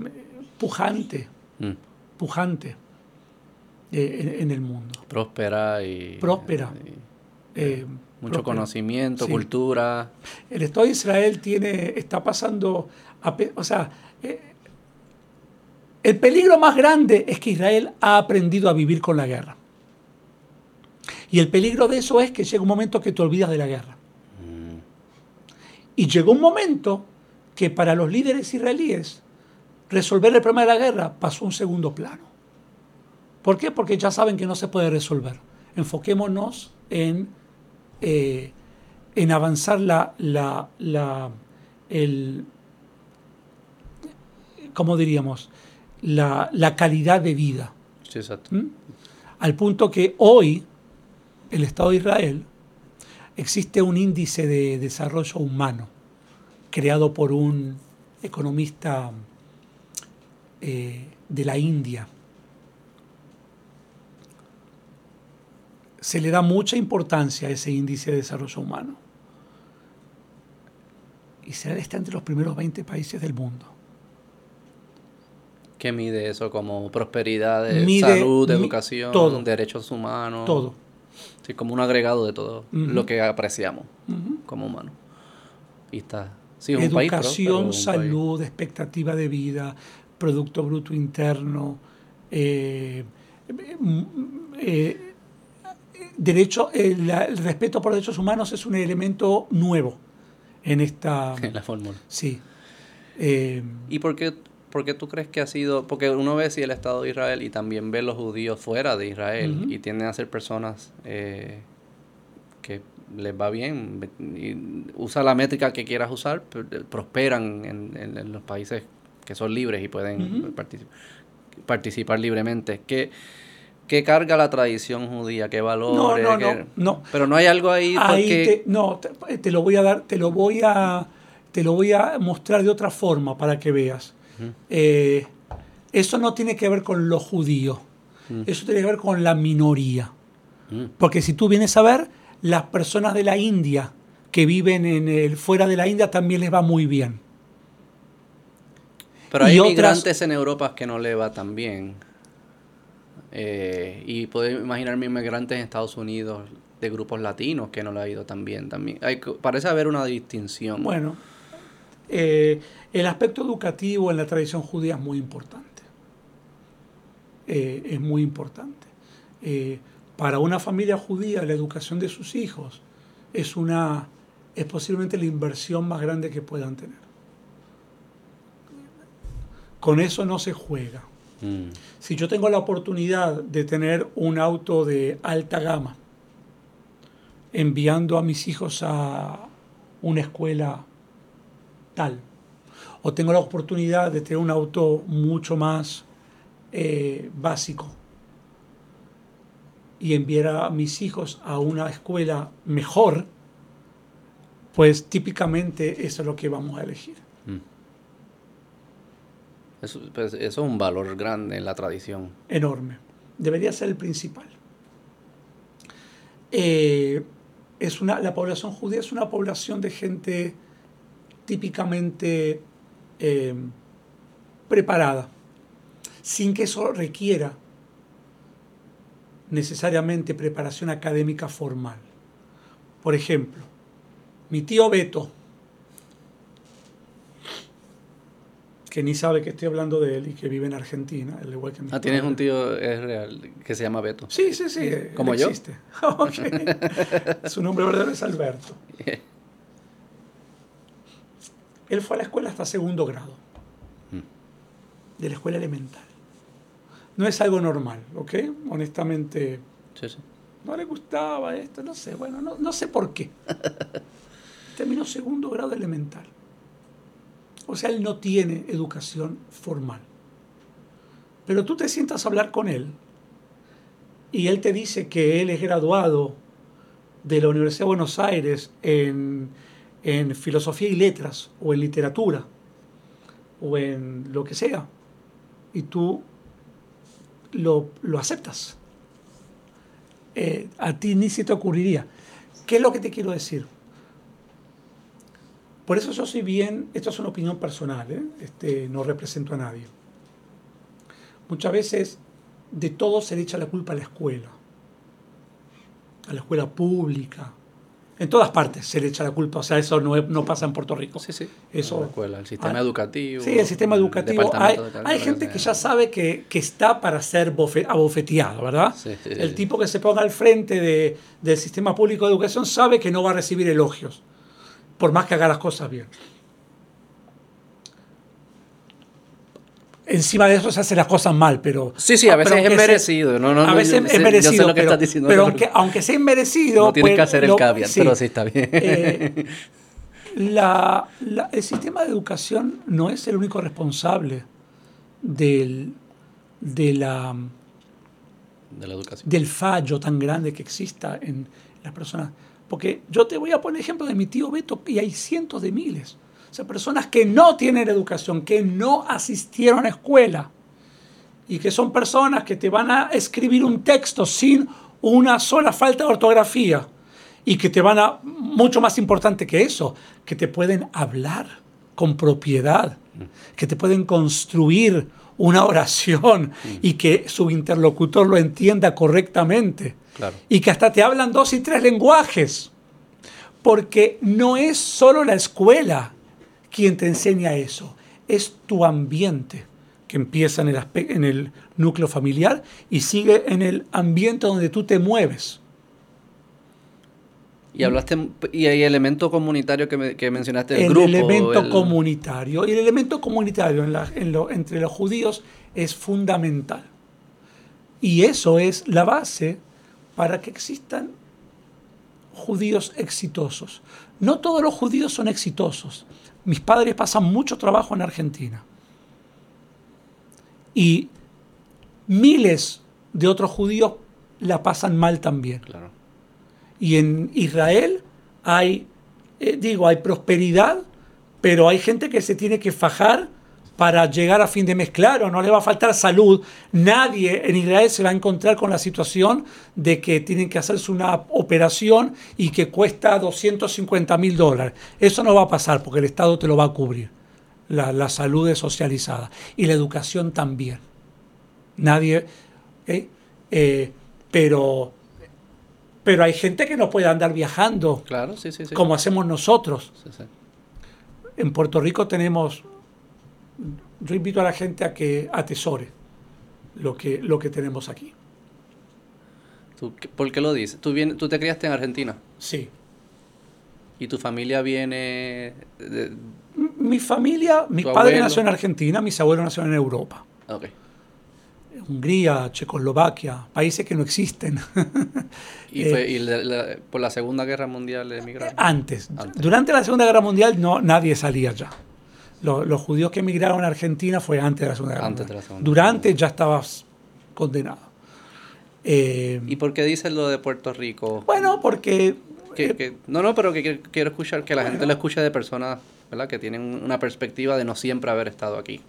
Speaker 2: pujante,
Speaker 1: Mm.
Speaker 2: pujante eh, en, en el mundo.
Speaker 1: Próspera y...
Speaker 2: Próspera.
Speaker 1: y
Speaker 2: Eh,
Speaker 1: mucho
Speaker 2: próspera.
Speaker 1: conocimiento,
Speaker 2: Sí.
Speaker 1: cultura.
Speaker 2: El Estado de Israel tiene, está pasando, a o sea, el peligro más grande es que Israel ha aprendido a vivir con la guerra. Y el peligro de eso es que llega un momento que te olvidas de la guerra. Y llegó un momento que para los líderes israelíes resolver el problema de la guerra pasó a un segundo plano. ¿Por qué? Porque ya saben que no se puede resolver. Enfoquémonos en, eh, en avanzar la, la, la- el, ¿cómo diríamos? La, la calidad de vida.
Speaker 1: Sí, exacto.
Speaker 2: ¿Mm? Al punto que hoy el Estado de Israel existe un índice de desarrollo humano creado por un economista eh, de la India. Se le da mucha importancia a ese índice de desarrollo humano. Israel está entre los primeros 20 países del mundo.
Speaker 1: ¿Qué mide eso como prosperidad,
Speaker 2: Mide-
Speaker 1: salud, educación,
Speaker 2: todo.
Speaker 1: derechos humanos?
Speaker 2: Todo.
Speaker 1: Sí, como un agregado de todo lo que apreciamos como humanos. Y está. Sí, es un país próspero,
Speaker 2: Educación,
Speaker 1: un país-
Speaker 2: salud, expectativa de vida, Producto Bruto Interno, eh, eh, derecho, eh, el respeto por derechos humanos es un elemento nuevo en esta...
Speaker 1: en la fórmula.
Speaker 2: Sí. Eh,
Speaker 1: ¿Y por qué, por qué tú crees que ha sido? Porque uno ve si el Estado de Israel y también ve los judíos fuera de Israel y tienden a ser personas eh, que les va bien y usa la métrica que quieras usar, eh, prosperan en, en- en los países que son libres y pueden particip- participar libremente. ¿Qué, qué carga la tradición judía? ¿Qué valores?
Speaker 2: no,
Speaker 1: ¿Qué-
Speaker 2: no, no.
Speaker 1: Pero no hay algo ahí
Speaker 2: Ahí
Speaker 1: porque...
Speaker 2: te, no, te, te lo voy a dar, te lo voy a, te lo voy a mostrar de otra forma para que veas. Eh, eso no tiene que ver con los judíos,
Speaker 1: Mm.
Speaker 2: eso tiene que ver con la minoría.
Speaker 1: Mm,
Speaker 2: Porque si tú vienes a ver, las personas de la India que viven en el, fuera de la India también les va muy bien.
Speaker 1: Pero hay
Speaker 2: otras-
Speaker 1: inmigrantes en Europa que no le va tan bien. Eh, y puedo imaginarme inmigrantes en Estados Unidos de grupos latinos que no le ha ido tan bien también. Hay, parece haber una distinción.
Speaker 2: Bueno, eh, el aspecto educativo en la tradición judía es muy importante. Eh, es muy importante. Eh, para una familia judía, la educación de sus hijos es una es posiblemente la inversión más grande que puedan tener. Con eso no se juega.
Speaker 1: Mm.
Speaker 2: Si yo tengo la oportunidad de tener un auto de alta gama, enviando a mis hijos a una escuela tal, o tengo la oportunidad de tener un auto mucho más eh, básico y enviar a mis hijos a una escuela mejor, pues típicamente eso es lo que vamos a elegir.
Speaker 1: Mm. Eso, pues, eso es un valor grande en la tradición.
Speaker 2: enorme. Debería ser el principal. Eh, es una, la población judía es una población de gente típicamente eh, preparada, sin que eso requiera necesariamente preparación académica formal. Por ejemplo, mi tío Beto, que ni sabe que estoy hablando de él y que vive en Argentina, al igual que mi
Speaker 1: Ah, tienes
Speaker 2: padre.
Speaker 1: un tío es real que se llama Beto.
Speaker 2: Sí, sí, sí.
Speaker 1: ¿Como yo?
Speaker 2: existe. Su nombre verdadero es Alberto. Él fue a la escuela hasta segundo grado,
Speaker 1: Mm.
Speaker 2: de la escuela elemental. No es algo normal, ¿ok? Honestamente,
Speaker 1: Sí, sí.
Speaker 2: no le gustaba esto, no sé, bueno, no, no sé por qué. Terminó segundo grado elemental. O sea, él no tiene educación formal. Pero tú te sientas a hablar con él y él te dice que él es graduado de la Universidad de Buenos Aires en, en filosofía y letras o en literatura o en lo que sea. Y tú lo, lo aceptas. Eh, a ti ni se te ocurriría. ¿Qué es lo que te quiero decir? Por eso yo soy bien, esto es una opinión personal, ¿eh? este, no represento a nadie. Muchas veces de todo se le echa la culpa a la escuela, a la escuela pública. En todas partes se le echa la culpa, o sea, eso no, no pasa en Puerto Rico.
Speaker 1: Sí, sí.
Speaker 2: Eso-
Speaker 1: la escuela, el sistema
Speaker 2: Ah,
Speaker 1: educativo.
Speaker 2: Sí, el sistema educativo. Hay, gente que ya sabe que, que está para ser bofe- abofeteado, ¿verdad?
Speaker 1: Sí, sí,
Speaker 2: el
Speaker 1: sí.
Speaker 2: tipo que se ponga al frente de- del sistema público de educación sabe que no va a recibir elogios, por más que haga las cosas bien. Encima de eso se hace las cosas mal, pero...
Speaker 1: Sí, sí, a veces es merecido. No, no,
Speaker 2: a veces
Speaker 1: yo
Speaker 2: es merecido,
Speaker 1: Yo sé lo que
Speaker 2: pero,
Speaker 1: estás diciendo.
Speaker 2: pero aunque, aunque sea inmerecido...
Speaker 1: No tienes
Speaker 2: pues,
Speaker 1: que hacer el
Speaker 2: lo-
Speaker 1: caveat, pero sí está bien.
Speaker 2: Eh, la- la- el sistema de educación no es el único responsable del, de la,
Speaker 1: De la educación.
Speaker 2: del fallo tan grande que exista en las personas. Porque yo te voy a poner ejemplo de mi tío Beto y hay cientos de miles. O sea, personas que no tienen educación, que no asistieron a escuela y que son personas que te van a escribir un texto sin una sola falta de ortografía y que te van a, mucho más importante que eso, que te pueden hablar con propiedad, que te pueden construir una oración y que su interlocutor lo entienda correctamente
Speaker 1: Claro.
Speaker 2: y que hasta te hablan dos y tres lenguajes. Porque no es solo la escuela quien te enseña eso, es tu ambiente que empieza en el, aspe- en el núcleo familiar y sigue en el ambiente donde tú te mueves.
Speaker 1: Y hablaste, y hay elemento comunitario que, me- que mencionaste, el,
Speaker 2: el
Speaker 1: grupo.
Speaker 2: elemento
Speaker 1: el-
Speaker 2: comunitario. Y el elemento comunitario en la- en lo- entre los judíos es fundamental. Y eso es la base para que existan judíos exitosos. No todos los judíos son exitosos. Mis padres pasan mucho trabajo en Argentina. Y miles de otros judíos la pasan mal también.
Speaker 1: Claro.
Speaker 2: Y en Israel hay, eh, digo, hay prosperidad, pero hay gente que se tiene que fajar para llegar a fin de mes. Claro, no le va a faltar salud. Nadie en Israel se va a encontrar con la situación de que tienen que hacerse una operación y que cuesta 250 mil dólares. Eso no va a pasar porque el Estado te lo va a cubrir. La, la salud es socializada y la educación también. Nadie, ¿eh? Eh, pero, pero hay gente que no puede andar viajando
Speaker 1: Claro, sí, sí, sí.
Speaker 2: como hacemos nosotros. En Puerto Rico tenemos, yo invito a la gente a que atesore lo que, lo que tenemos aquí.
Speaker 1: ¿Tú qué- ¿Por qué lo dices? ¿Tú, vienes, tú te criaste en Argentina
Speaker 2: Sí.
Speaker 1: y tu familia viene... de-
Speaker 2: Mi familia, mi
Speaker 1: ¿Tu
Speaker 2: padre
Speaker 1: abuelo?
Speaker 2: nació en Argentina, mis abuelos nacieron en Europa.
Speaker 1: ok.
Speaker 2: Hungría, Checoslovaquia, países que no existen.
Speaker 1: ¿Y, fue, y por la Segunda Guerra Mundial emigraron?
Speaker 2: Antes. Durante la Segunda Guerra Mundial no, nadie salía ya. Los, judíos que emigraron a Argentina fue antes de la Segunda Guerra Mundial. Durante ya estabas condenado.
Speaker 1: Eh, ¿Y por qué dices lo de Puerto Rico?
Speaker 2: Bueno, porque...
Speaker 1: Eh, no, no, pero que quiero escuchar, que la gente lo escuche de personas ¿verdad? que tienen una perspectiva de no siempre haber estado aquí.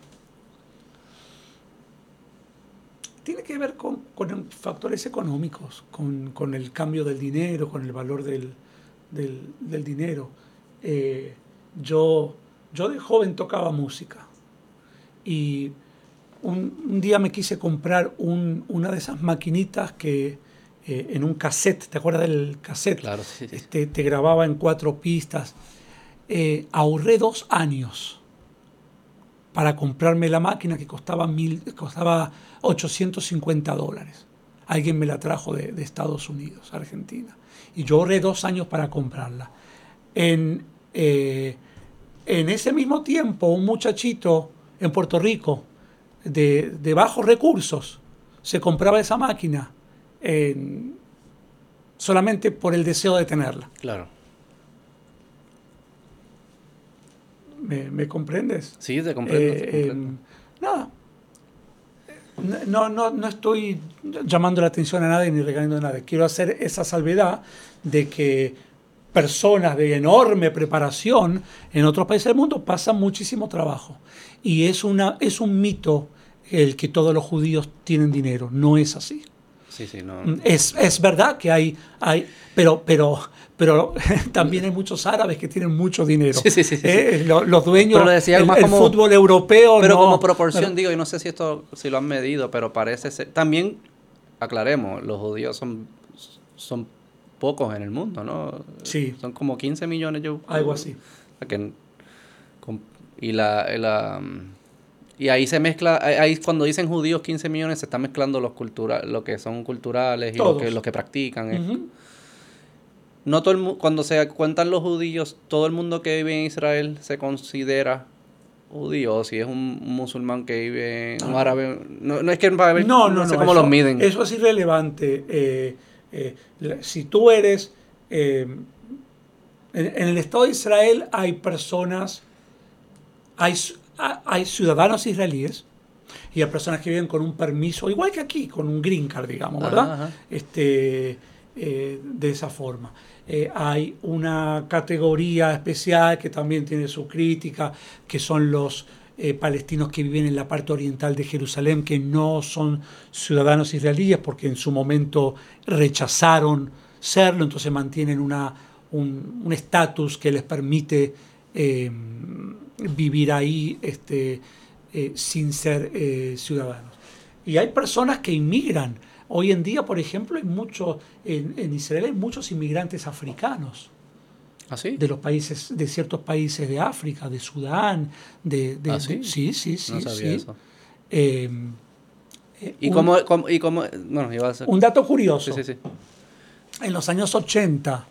Speaker 2: tiene que ver con, factores económicos, con, el cambio del dinero, con el valor del, dinero. Eh, yo, yo de joven tocaba música y un, día me quise comprar una de esas maquinitas que eh, en un cassette, ¿te acuerdas del cassette?
Speaker 1: Claro, sí,
Speaker 2: Este, te grababa en cuatro pistas. Eh, ahorré dos años para comprarme la máquina que costaba, mil, costaba 850 dólares. Alguien me la trajo de, Estados Unidos, Argentina. Y yo ahorré dos años para comprarla. En, eh, en ese mismo tiempo, un muchachito en Puerto Rico de, bajos recursos se compraba esa máquina solamente por el deseo de tenerla.
Speaker 1: Claro.
Speaker 2: ¿Me, comprendes?
Speaker 1: Sí, te comprendo. Eh,
Speaker 2: nada, no, no, no estoy llamando la atención a nadie ni regañando a nadie. Quiero hacer esa salvedad de que personas de enorme preparación en otros países del mundo pasan muchísimo trabajo. Y es, una, es un mito el que todos los judíos tienen dinero. No es así.
Speaker 1: Sí, sí, no.
Speaker 2: Es, es verdad que hay, hay pero, pero pero también hay muchos árabes que tienen mucho dinero. Sí, eh, los, dueños del fútbol europeo.
Speaker 1: Pero como proporción, digo, y no sé si esto si lo han medido, pero parece ser. También, aclaremos, los judíos son, son pocos en el mundo, ¿no?
Speaker 2: Sí.
Speaker 1: Son como 15 millones, yo.
Speaker 2: Algo así.
Speaker 1: y la, y ahí se mezcla, ahí cuando dicen judíos 15 millones se están mezclando los cultura, lo que son culturales y lo que, los que practican no todo el, cuando se cuentan los judíos, todo el mundo que vive en Israel se considera judío, si es un musulmán que vive, un árabe, no, es que
Speaker 2: no, no, no,
Speaker 1: sé cómo los miden.
Speaker 2: Eso es irrelevante. Eh, eh, si tú eres, eh, en, el Estado de Israel hay personas, hay, hay ciudadanos israelíes y hay personas que viven con un permiso, igual que aquí, con un green card, digamos, ¿verdad? Este, de esa forma. Eh, hay una categoría especial que también tiene su crítica, que son los eh, palestinos que viven en la parte oriental de Jerusalén, que no son ciudadanos israelíes porque en su momento rechazaron serlo, entonces mantienen un estatus que les permite eh, vivir ahí este, sin ser ciudadanos. Y hay personas que inmigran Hoy en día, por ejemplo, hay en, Israel hay muchos inmigrantes africanos.
Speaker 1: ¿Ah, sí?
Speaker 2: De los países, de ciertos países de África, de Sudán, de,
Speaker 1: ¿Ah, sí?
Speaker 2: sí, sí, sí,
Speaker 1: no sabía Eso.
Speaker 2: Em,
Speaker 1: eh, ¿Y, cómo, y cómo, bueno, iba a ser...
Speaker 2: Un dato curioso.
Speaker 1: Sí, sí, sí.
Speaker 2: En los años 80,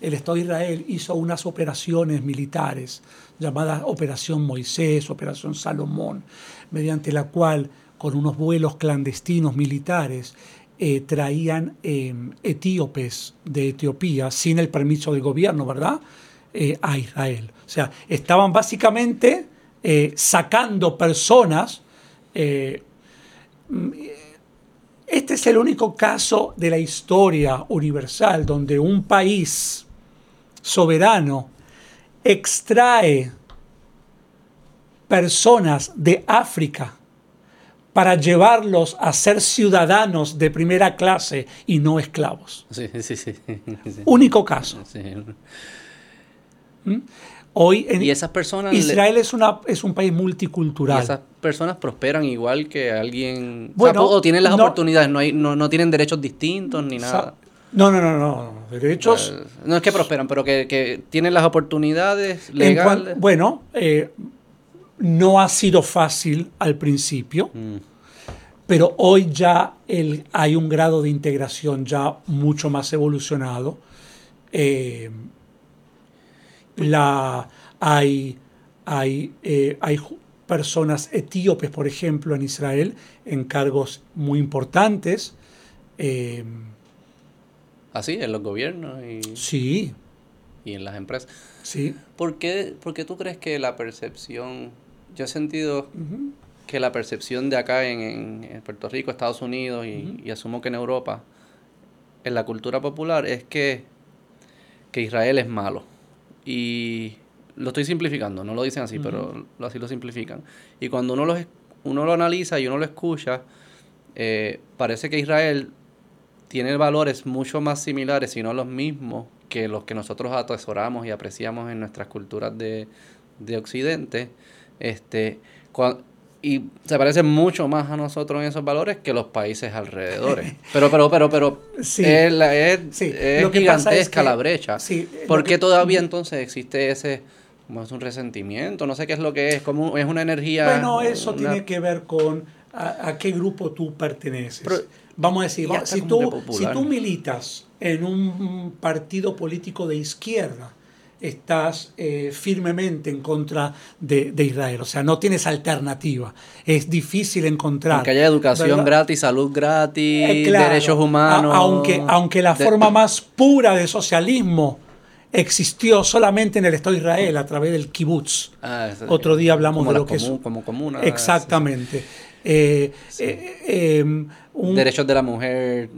Speaker 2: el Estado de Israel hizo unas operaciones militares llamadas Operación Moisés, Operación Salomón, mediante la cual con unos vuelos clandestinos militares, eh, traían em, etíopes de Etiopía sin el permiso del gobierno, ¿verdad? Eh, a Israel. O sea, estaban básicamente eh, sacando personas. Mm, este es el único caso de la historia universal donde un país soberano extrae personas de África para llevarlos a ser ciudadanos de primera clase y no esclavos.
Speaker 1: Sí, sí, sí.
Speaker 2: Único caso. ¿Mm? Hoy en
Speaker 1: y esas personas
Speaker 2: Israel es, una, es un país multicultural.
Speaker 1: Y esas personas prosperan igual que alguien. Bueno, o, tienen las oportunidades, no, hay, no, tienen derechos distintos ni nada.
Speaker 2: No, no, no, no. Derechos.
Speaker 1: Eh, no es que prosperan, pero que, tienen las oportunidades legales.
Speaker 2: bueno, eh, no ha sido fácil al principio, mm. pero hoy ya hay un grado de integración ya mucho más evolucionado. Eh, la, hay, hay, eh, hay personas etíopes, por ejemplo, en Israel, en cargos muy importantes. Eh,
Speaker 1: Así, en los gobiernos y,
Speaker 2: sí,
Speaker 1: y en las empresas.
Speaker 2: sí.
Speaker 1: ¿Por qué, por qué tú crees que la percepción, yo he sentido que la percepción de acá en, en- Puerto Rico, Estados Unidos y, y asumo que en Europa, en la cultura popular, es que, que Israel es malo. Y lo estoy simplificando, no lo dicen así, pero lo- así lo simplifican. Y cuando uno lo, uno lo analiza y uno lo escucha, eh, parece que Israel tiene valores mucho más similares, si no los mismos, que los que nosotros atesoramos y apreciamos en nuestras culturas de, de Occidente. Este, cua- y se parece mucho más a nosotros en esos valores que los países alrededores. Pero, pero, pero, pero
Speaker 2: Sí.
Speaker 1: es, es,
Speaker 2: Sí,
Speaker 1: es
Speaker 2: lo que pasa es
Speaker 1: gigantesca
Speaker 2: que-
Speaker 1: la brecha.
Speaker 2: sí,
Speaker 1: ¿Por qué
Speaker 2: que-
Speaker 1: todavía entonces existe ese, como es un resentimiento? No sé qué es lo que es, como es una energía.
Speaker 2: Bueno, eso
Speaker 1: una-
Speaker 2: tiene que ver con a, a qué grupo tú perteneces.
Speaker 1: Pero-
Speaker 2: Vamos a decir, si, tú, si tú militas en un partido político de izquierda, estás eh, firmemente en contra de, de Israel. O sea, no tienes alternativa. Es difícil encontrar.
Speaker 1: Que haya educación
Speaker 2: ¿verdad?
Speaker 1: gratis, salud gratis,
Speaker 2: Eh, claro,
Speaker 1: derechos
Speaker 2: a-
Speaker 1: humanos.
Speaker 2: aunque, aunque la
Speaker 1: de-
Speaker 2: forma más pura de socialismo existió solamente en el Estado de Israel a través del kibbutz.
Speaker 1: Ah, es-
Speaker 2: Otro día hablamos de lo que es-
Speaker 1: Como comuna.
Speaker 2: Exactamente. Eh, eh, eh, un-
Speaker 1: Derechos de la mujer,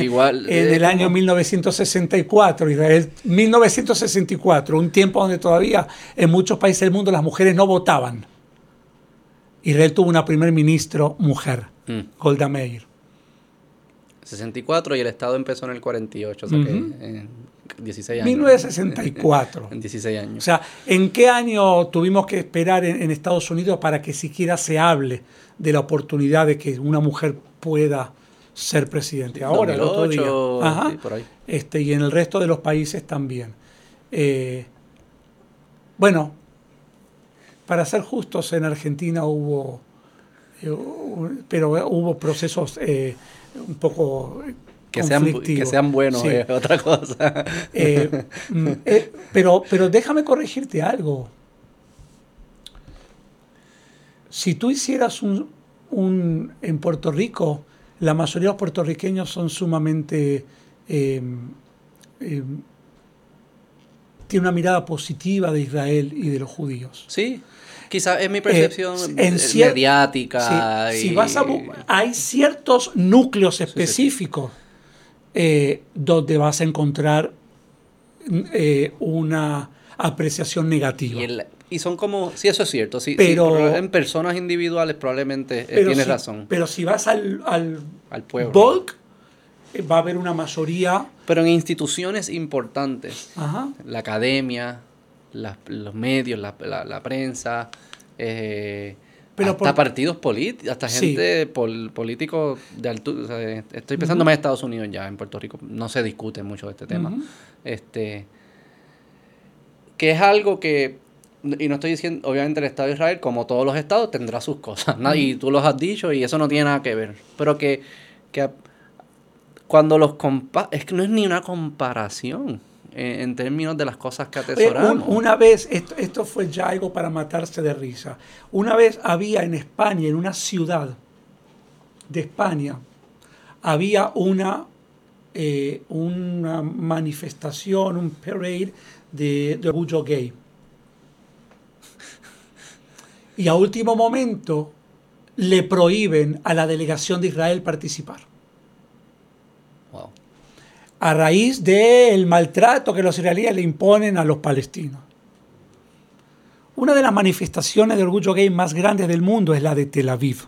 Speaker 1: igual.
Speaker 2: en
Speaker 1: eh,
Speaker 2: el año
Speaker 1: como-
Speaker 2: 1964, Israel, 1964, un tiempo donde todavía en muchos países del mundo las mujeres no votaban. Israel tuvo una primer ministro mujer,
Speaker 1: Mm.
Speaker 2: Golda Meir.
Speaker 1: 64 y el Estado empezó en el 48, o sea que en 16 años.
Speaker 2: 1964.
Speaker 1: En 16
Speaker 2: O
Speaker 1: años.
Speaker 2: sea, ¿en qué año tuvimos que esperar en, en Estados Unidos para que siquiera se hable de la oportunidad de que una mujer pueda ser presidente? Ahora, el otro
Speaker 1: 2008,
Speaker 2: día. Ajá.
Speaker 1: sí, por ahí.
Speaker 2: Este, y en el resto de los países también. Eh, bueno, para ser justos, en Argentina hubo, eh, pero hubo procesos eh, un poco
Speaker 1: que sean, que sean buenos
Speaker 2: Sí.
Speaker 1: otra cosa.
Speaker 2: Eh, mm, eh, pero, pero déjame corregirte algo. Si tú hicieras un, un- en Puerto Rico, la mayoría de los puertorriqueños son sumamente eh, eh, tiene una mirada positiva de Israel y de los judíos.
Speaker 1: Sí, quizás es mi percepción
Speaker 2: Eh, en
Speaker 1: eh, mediática.
Speaker 2: Sí,
Speaker 1: y-
Speaker 2: si vas a hay ciertos núcleos específicos eh, donde vas a encontrar una apreciación negativa.
Speaker 1: y, el- y son como, sí, eso es cierto. Sí,
Speaker 2: Pero-
Speaker 1: en personas individuales probablemente eh, tienes
Speaker 2: si-
Speaker 1: razón.
Speaker 2: Pero si vas al, al
Speaker 1: Al pueblo.
Speaker 2: bulk, eh, va a haber una mayoría.
Speaker 1: Pero en instituciones importantes,
Speaker 2: Ajá.
Speaker 1: la academia, los medios, la, la- la prensa, eh,
Speaker 2: Pero
Speaker 1: hasta
Speaker 2: por-
Speaker 1: partidos políticos, hasta
Speaker 2: Sí.
Speaker 1: gente pol- políticos de altura. o sea, estoy pensando más en Estados Unidos ya, en Puerto Rico no se discute mucho de este tema. Este, que es algo que, y no estoy diciendo, obviamente el Estado de Israel, como todos los estados, tendrá sus cosas, ¿no? y tú los has dicho y eso no tiene nada que ver, pero que, que cuando los compa es que no es ni una comparación en, en términos de las cosas que
Speaker 2: Oye, un-
Speaker 1: atesoramos.
Speaker 2: una vez, esto, esto fue ya algo para matarse de risa. Una vez había en España, en una ciudad de España, había una, eh, una manifestación, un parade de, de orgullo gay. Y a último momento le prohíben a la delegación de Israel participar.
Speaker 1: Wow.
Speaker 2: a raíz del maltrato que los israelíes le imponen a los palestinos. Una de las manifestaciones de orgullo gay más grandes del mundo es la de Tel Aviv,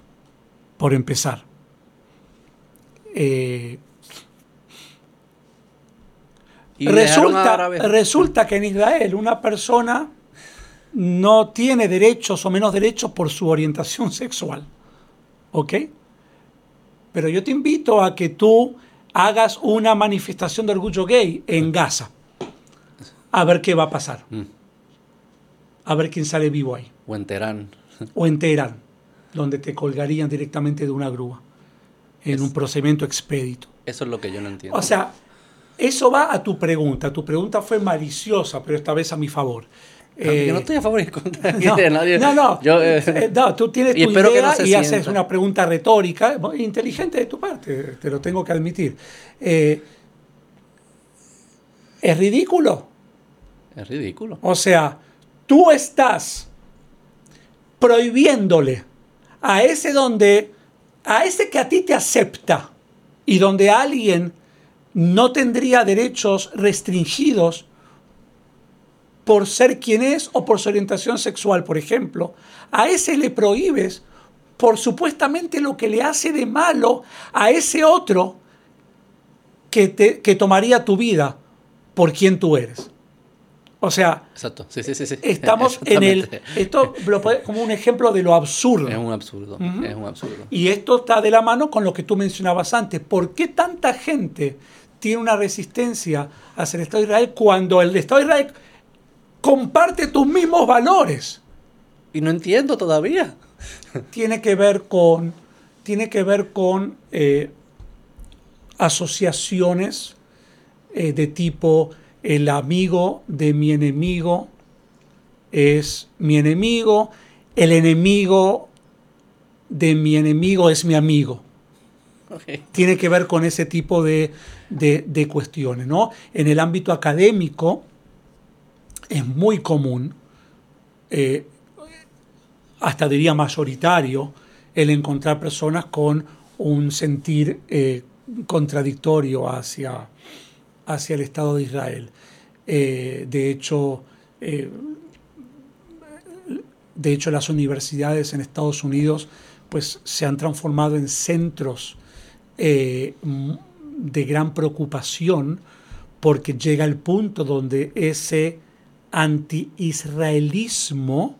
Speaker 2: por empezar. Eh, resulta que en Israel una persona no tiene derechos o menos derechos por su orientación sexual. ¿Ok? Pero yo te invito a que tú hagas una manifestación de orgullo gay en Gaza. A ver qué va a pasar.
Speaker 1: Mm.
Speaker 2: A ver quién sale vivo ahí.
Speaker 1: o en Teherán.
Speaker 2: O en Teherán, donde te colgarían directamente de una grúa. En
Speaker 1: Es-
Speaker 2: un procedimiento expedito.
Speaker 1: Eso es lo que yo no entiendo.
Speaker 2: O sea, eso va a tu pregunta. Tu pregunta fue maliciosa, pero esta vez a mi favor.
Speaker 1: Yo no estoy a favor y contra
Speaker 2: no,
Speaker 1: de nadie.
Speaker 2: No, no.
Speaker 1: Yo, eh,
Speaker 2: Eh, no, tú tienes tu
Speaker 1: y que
Speaker 2: idea
Speaker 1: no se
Speaker 2: y haces una pregunta retórica, muy inteligente de tu parte, te lo tengo que admitir. Eh, es ridículo.
Speaker 1: es ridículo.
Speaker 2: O sea, tú estás prohibiéndole a ese donde, a ese que a ti te acepta y donde alguien no tendría derechos restringidos por ser quien es o por su orientación sexual, por ejemplo, a ese le prohíbes por supuestamente lo que le hace de malo a ese otro que, te, que tomaría tu vida por quien tú eres. O sea,
Speaker 1: Exacto. Sí, sí, sí.
Speaker 2: estamos en el... Esto lo puede- como un ejemplo de lo absurdo.
Speaker 1: Es un absurdo. Es un absurdo.
Speaker 2: Y esto está de la mano con lo que tú mencionabas antes. ¿Por qué tanta gente tiene una resistencia hacia el Estado de Israel cuando el Estado de Israel comparte tus mismos valores?
Speaker 1: Y no entiendo todavía.
Speaker 2: Tiene que ver con, tiene que ver con eh, asociaciones eh, de tipo el amigo de mi enemigo es mi enemigo, el enemigo de mi enemigo es mi amigo. Tiene que ver con ese tipo de, de- de cuestiones. ¿no? En el ámbito académico es muy común, eh, hasta diría mayoritario, el encontrar personas con un sentir eh, contradictorio hacia, hacia el Estado de Israel. Eh, de hecho, de hecho, las universidades en Estados Unidos pues, se han transformado en centros de gran preocupación porque llega el punto donde ese anti-israelismo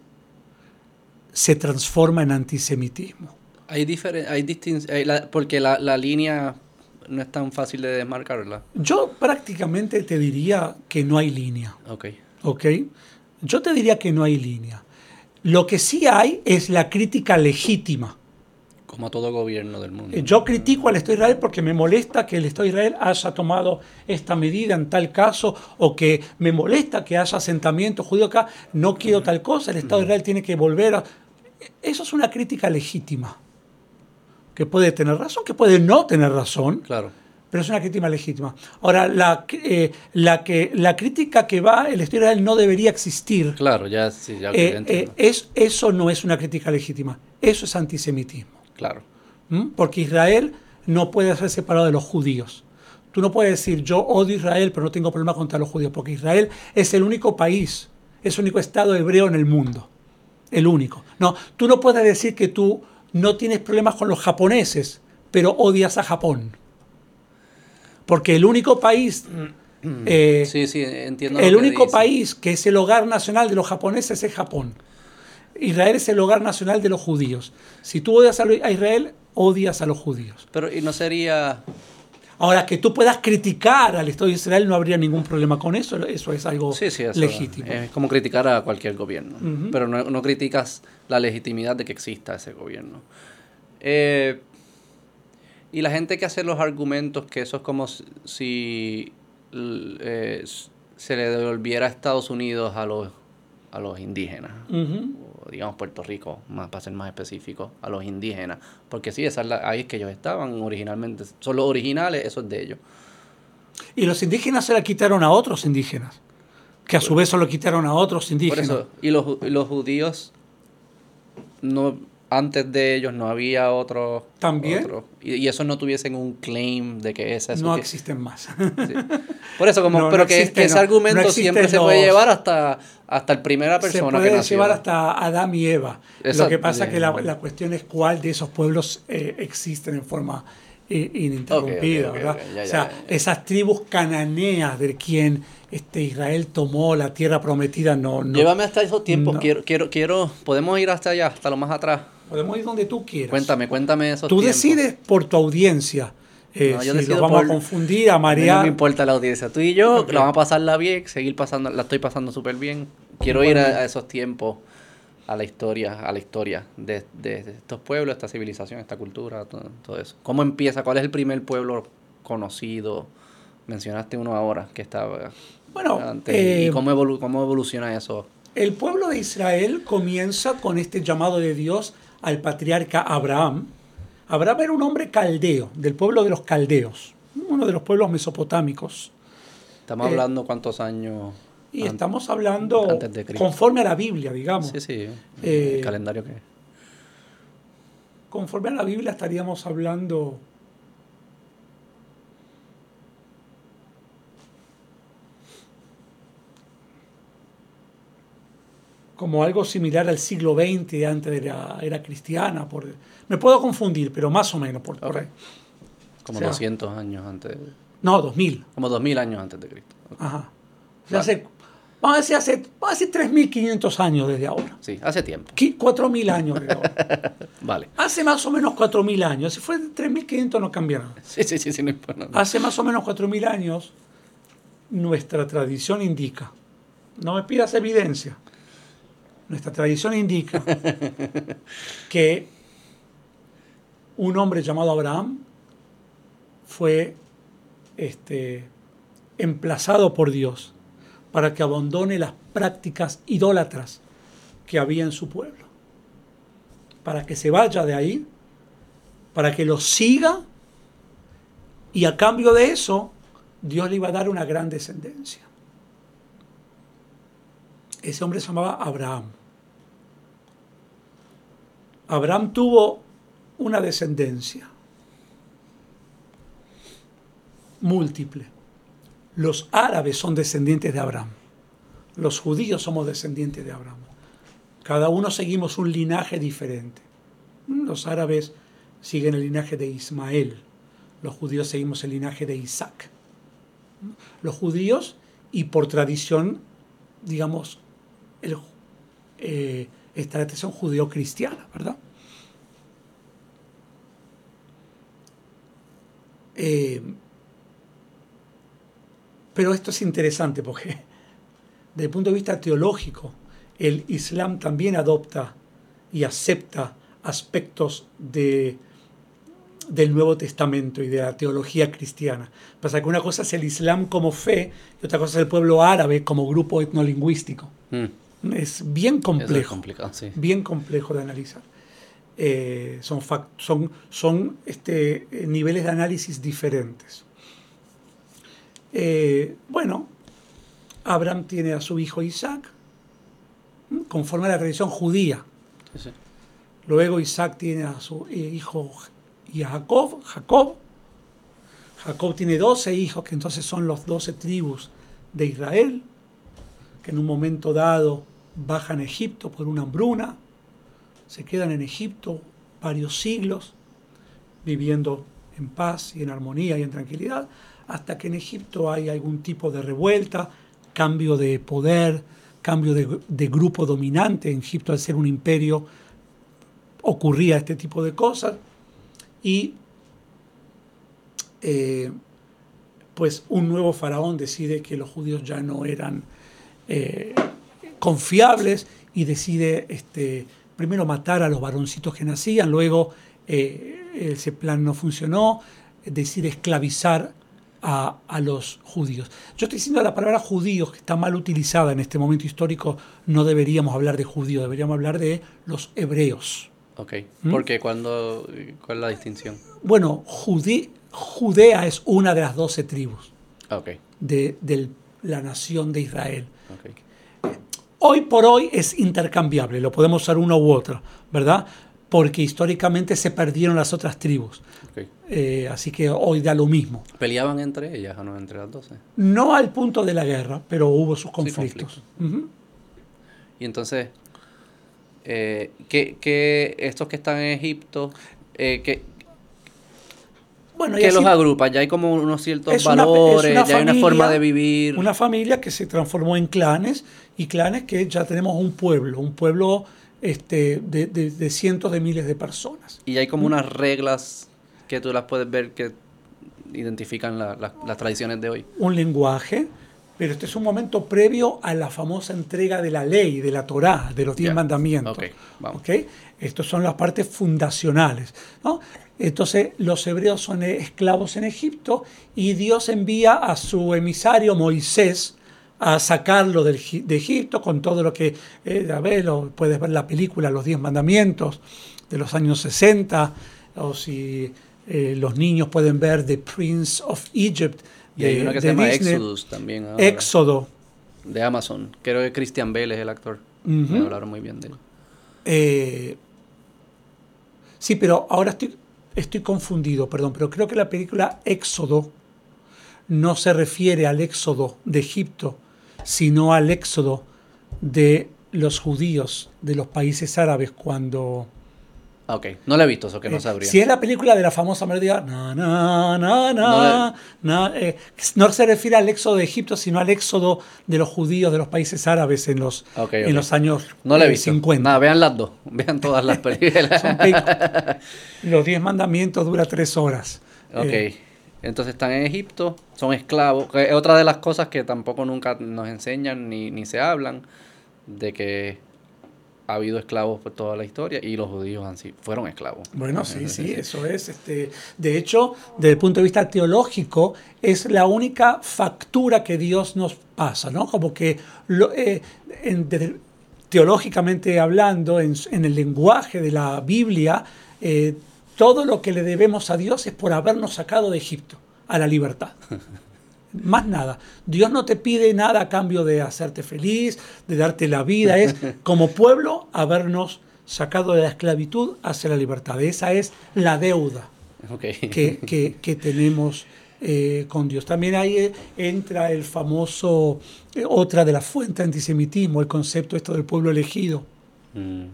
Speaker 2: se transforma en antisemitismo.
Speaker 1: Hay diferen- hay distin- hay la- porque la, la línea no es tan fácil de desmarcar, ¿verdad?
Speaker 2: Yo prácticamente te diría que no hay línea.
Speaker 1: Ok.
Speaker 2: ¿ok? Yo te diría que no hay línea. Lo que sí hay es la crítica legítima.
Speaker 1: Como todo gobierno del mundo.
Speaker 2: Eh, Yo critico al Estado de Israel porque me molesta que el Estado de Israel haya tomado esta medida en tal caso o que me molesta que haya asentamiento judío acá. No quiero tal cosa, el Estado de Israel tiene que volver a... Eso es una crítica legítima. Que puede tener razón, que puede no tener razón,
Speaker 1: Claro.
Speaker 2: pero es una crítica legítima. Ahora, la, eh, la, que, la crítica que va, el Estado de Israel no debería existir.
Speaker 1: Claro, ya, sí, ya
Speaker 2: Eh, eh, es, eso no es una crítica legítima, eso es antisemitismo.
Speaker 1: Claro.
Speaker 2: ¿m? Porque Israel no puede ser separado de los judíos. Tú no puedes decir yo odio Israel, pero no tengo problema contra los judíos, porque Israel es el único país, es el único estado hebreo en el mundo. El único. No, tú no puedes decir que tú no tienes problemas con los japoneses, pero odias a Japón. Porque el único país, eh,
Speaker 1: Sí, sí, entiendo.
Speaker 2: el único país que es el hogar nacional de los japoneses es Japón. Israel es el hogar nacional de los judíos. Si tú odias a Israel, odias a los judíos.
Speaker 1: Pero, ¿y no sería
Speaker 2: Ahora, que tú puedas criticar al Estado de Israel, no habría ningún problema con eso. Eso es algo
Speaker 1: Sí, sí, eso
Speaker 2: legítimo.
Speaker 1: Es como criticar a cualquier gobierno, pero no, no criticas la legitimidad de que exista ese gobierno. Eh, y la gente que hace los argumentos que eso es como si- eh, se le devolviera a Estados Unidos a los, a los indígenas, o digamos Puerto Rico, más, para ser más específico, a los indígenas, porque sí, esa es la- ahí es que ellos estaban originalmente, son los originales, eso es de ellos.
Speaker 2: Y los indígenas se la quitaron a otros indígenas, que a su vez se lo quitaron a otros
Speaker 1: Por
Speaker 2: indígenas.
Speaker 1: eso, y los, y los judíos, no, antes de ellos no había otros.
Speaker 2: También.
Speaker 1: otros. y, y esos no tuviesen un claim de que ese es
Speaker 2: no
Speaker 1: que-
Speaker 2: existen más.
Speaker 1: sí. Por eso, como,
Speaker 2: No,
Speaker 1: pero
Speaker 2: no
Speaker 1: que,
Speaker 2: existe,
Speaker 1: que ese
Speaker 2: no.
Speaker 1: argumento siempre se puede llevar hasta, hasta el primera
Speaker 2: se
Speaker 1: persona
Speaker 2: puede
Speaker 1: que nació.
Speaker 2: llevar hasta Adán y Eva. Lo que pasa es que la, la cuestión es cuál de esos pueblos eh, existen en forma eh, ininterrumpida, ¿verdad?
Speaker 1: ya,
Speaker 2: o sea,
Speaker 1: ya, ya.
Speaker 2: esas tribus cananeas de quien este, Israel tomó la tierra prometida, no, no.
Speaker 1: Llévame hasta esos tiempos. Quiero, quiero, quiero. Podemos ir hasta allá, hasta lo más atrás.
Speaker 2: Podemos ir donde tú quieras.
Speaker 1: Cuéntame, cuéntame esos
Speaker 2: Tú
Speaker 1: tiempos.
Speaker 2: decides por tu audiencia. eh,
Speaker 1: No, yo
Speaker 2: si los vamos
Speaker 1: por-
Speaker 2: a confundir, a
Speaker 1: mí No
Speaker 2: marear.
Speaker 1: me importa la audiencia. Tú y yo
Speaker 2: Ok.
Speaker 1: la vamos a pasarla bien, seguir pasando, la estoy pasando súper bien. Quiero ir a, esos tiempos, a la historia, a la historia de, de- de estos pueblos, esta civilización, esta cultura, todo, todo eso. ¿Cómo empieza? ¿Cuál es el primer pueblo conocido? Mencionaste uno ahora que estaba
Speaker 2: Bueno,
Speaker 1: antes.
Speaker 2: eh,
Speaker 1: ¿Y cómo, evolu- cómo evoluciona eso
Speaker 2: El pueblo de Israel comienza con este llamado de Dios al patriarca Abraham. Abraham era un hombre caldeo, del pueblo de los caldeos, uno de los pueblos mesopotámicos.
Speaker 1: Estamos hablando cuántos años.
Speaker 2: Y estamos hablando conforme a la Biblia, digamos.
Speaker 1: Sí, sí. el calendario que.
Speaker 2: Conforme a la Biblia estaríamos hablando como algo similar al siglo XX antes de la era cristiana. Por, me puedo confundir, pero más o menos por, ahí.
Speaker 1: Como 200 años antes.
Speaker 2: No, 2000.
Speaker 1: Como 2000 años antes de Cristo.
Speaker 2: Ajá. hace, vamos a decir, hace, vamos a decir 3.500 años desde ahora.
Speaker 1: Sí, hace tiempo.
Speaker 2: 4.000 años desde ahora.
Speaker 1: vale.
Speaker 2: Hace más o menos 4.000 años. Si fue 3.500 no cambia nada.
Speaker 1: Sí, sí, sí, sí no importa
Speaker 2: nada. Hace más o menos 4.000 años nuestra tradición indica, no me pidas evidencia, nuestra tradición indica que un hombre llamado Abraham fue este, emplazado por Dios para que abandone las prácticas idólatras que había en su pueblo, para que se vaya de ahí, para que lo siga y a cambio de eso Dios le iba a dar una gran descendencia. Ese hombre se llamaba Abraham. Abraham tuvo una descendencia múltiple. Los árabes son descendientes de Abraham. Los judíos somos descendientes de Abraham. Cada uno seguimos un linaje diferente. Los árabes siguen el linaje de Ismael. Los judíos seguimos el linaje de Isaac. Los judíos, y por tradición, digamos, el, eh, esta tradición judío-cristiana, ¿verdad? Eh, pero esto es interesante porque desde el punto de vista teológico, el Islam también adopta y acepta aspectos de, del Nuevo Testamento y de la teología cristiana. Pasa que una cosa es el Islam como fe y otra cosa es el pueblo árabe como grupo etnolingüístico. Mm. Es bien complejo. Bien complejo de analizar. Eh, son, son, son este, niveles de análisis diferentes. Eh, bueno, Abraham tiene a su hijo Isaac, conforme a la tradición judía. Luego Isaac tiene a su eh, hijo Jacob, Jacob. Jacob tiene 12 hijos, que entonces son los 12 tribus de Israel, en un momento dado bajan a Egipto por una hambruna, se quedan en Egipto varios siglos, viviendo en paz y en armonía y en tranquilidad, hasta que en Egipto hay algún tipo de revuelta, cambio de poder, cambio de, grupo dominante. En Egipto, al ser un imperio, ocurría este tipo de cosas. Y eh, pues un nuevo faraón decide que los judíos ya no eran eh, confiables y decide este, primero matar a los varoncitos que nacían, luego eh, ese plan no funcionó, decide esclavizar a, los judíos. Yo estoy diciendo la palabra judíos, que está mal utilizada en este momento histórico, no deberíamos hablar de judíos, deberíamos hablar de los hebreos.
Speaker 1: Ok, ¿Mm? porque cuando, ¿cuál es la distinción?
Speaker 2: Bueno, Judea es una de las doce tribus
Speaker 1: okay.
Speaker 2: de, de, la nación de Israel. Okay hoy por hoy es intercambiable, lo podemos usar uno u otro, ¿verdad? Porque históricamente se perdieron las otras tribus. Eh, así que hoy da lo mismo.
Speaker 1: ¿Peleaban entre ellas o no entre las dos?
Speaker 2: No al punto de la guerra, pero hubo sus conflictos.
Speaker 1: Y entonces, eh, ¿qué, estos que están en Egipto, eh, ¿qué, bueno, que los agrupa, ya hay como unos ciertos valores, ya hay una forma de vivir.
Speaker 2: Una familia que se transformó en clanes y clanes que ya tenemos un pueblo, un pueblo este, de, cientos de miles de personas.
Speaker 1: Y hay como unas reglas que tú las puedes ver que identifican las tradiciones de hoy.
Speaker 2: Un lenguaje, pero este es un momento previo a la famosa entrega de la ley, de la Torá, de los diez mandamientos. Okay, vamos. ¿okay? Estos son las partes fundacionales. ¿no? Entonces los hebreos son esclavos en Egipto y Dios envía a su emisario Moisés a sacarlo de Egipto con todo lo que, eh, a ver, puedes ver la película Los Diez Mandamientos de los años 60, o si eh, los niños pueden ver The Prince of Egypt.
Speaker 1: De, y hay una que se llama Exodus también.
Speaker 2: Éxodo.
Speaker 1: De Amazon. Creo que Christian Bale es el actor. Me hablaron muy bien de él.
Speaker 2: Eh, sí, pero ahora estoy, estoy confundido, perdón, pero creo que la película Éxodo no se refiere al éxodo de Egipto, sino al éxodo de los judíos de los países árabes cuando...
Speaker 1: Ok, no la he visto, eso que no
Speaker 2: eh,
Speaker 1: sabría.
Speaker 2: si es la película de la famosa melodía, no, no, no, no, no, eh, no se refiere al éxodo de Egipto, sino al éxodo de los judíos de los países árabes en los, En los años
Speaker 1: no la he visto. 50. Nada, vean las dos, vean todas las películas.
Speaker 2: los diez mandamientos dura tres horas.
Speaker 1: Ok. Eh, entonces están en Egipto, son esclavos. Es otra de las cosas que tampoco nunca nos enseñan ni, ni se hablan, de que ha habido esclavos por toda la historia y los judíos así fueron esclavos.
Speaker 2: Bueno, sí, sí, eso es. Este, de hecho, desde el punto de vista teológico, es la única factura que Dios nos pasa, ¿no? Como que lo, eh, teológicamente hablando, en, en, el lenguaje de la Biblia, eh, todo lo que le debemos a Dios es por habernos sacado de Egipto a la libertad. Más nada. Dios no te pide nada a cambio de hacerte feliz, de darte la vida. Es como pueblo habernos sacado de la esclavitud hacia la libertad. Esa es la deuda que, tenemos eh, con Dios. También ahí eh, entra el famoso, eh, otra de las fuentes de antisemitismo, el concepto esto del pueblo elegido. Mm.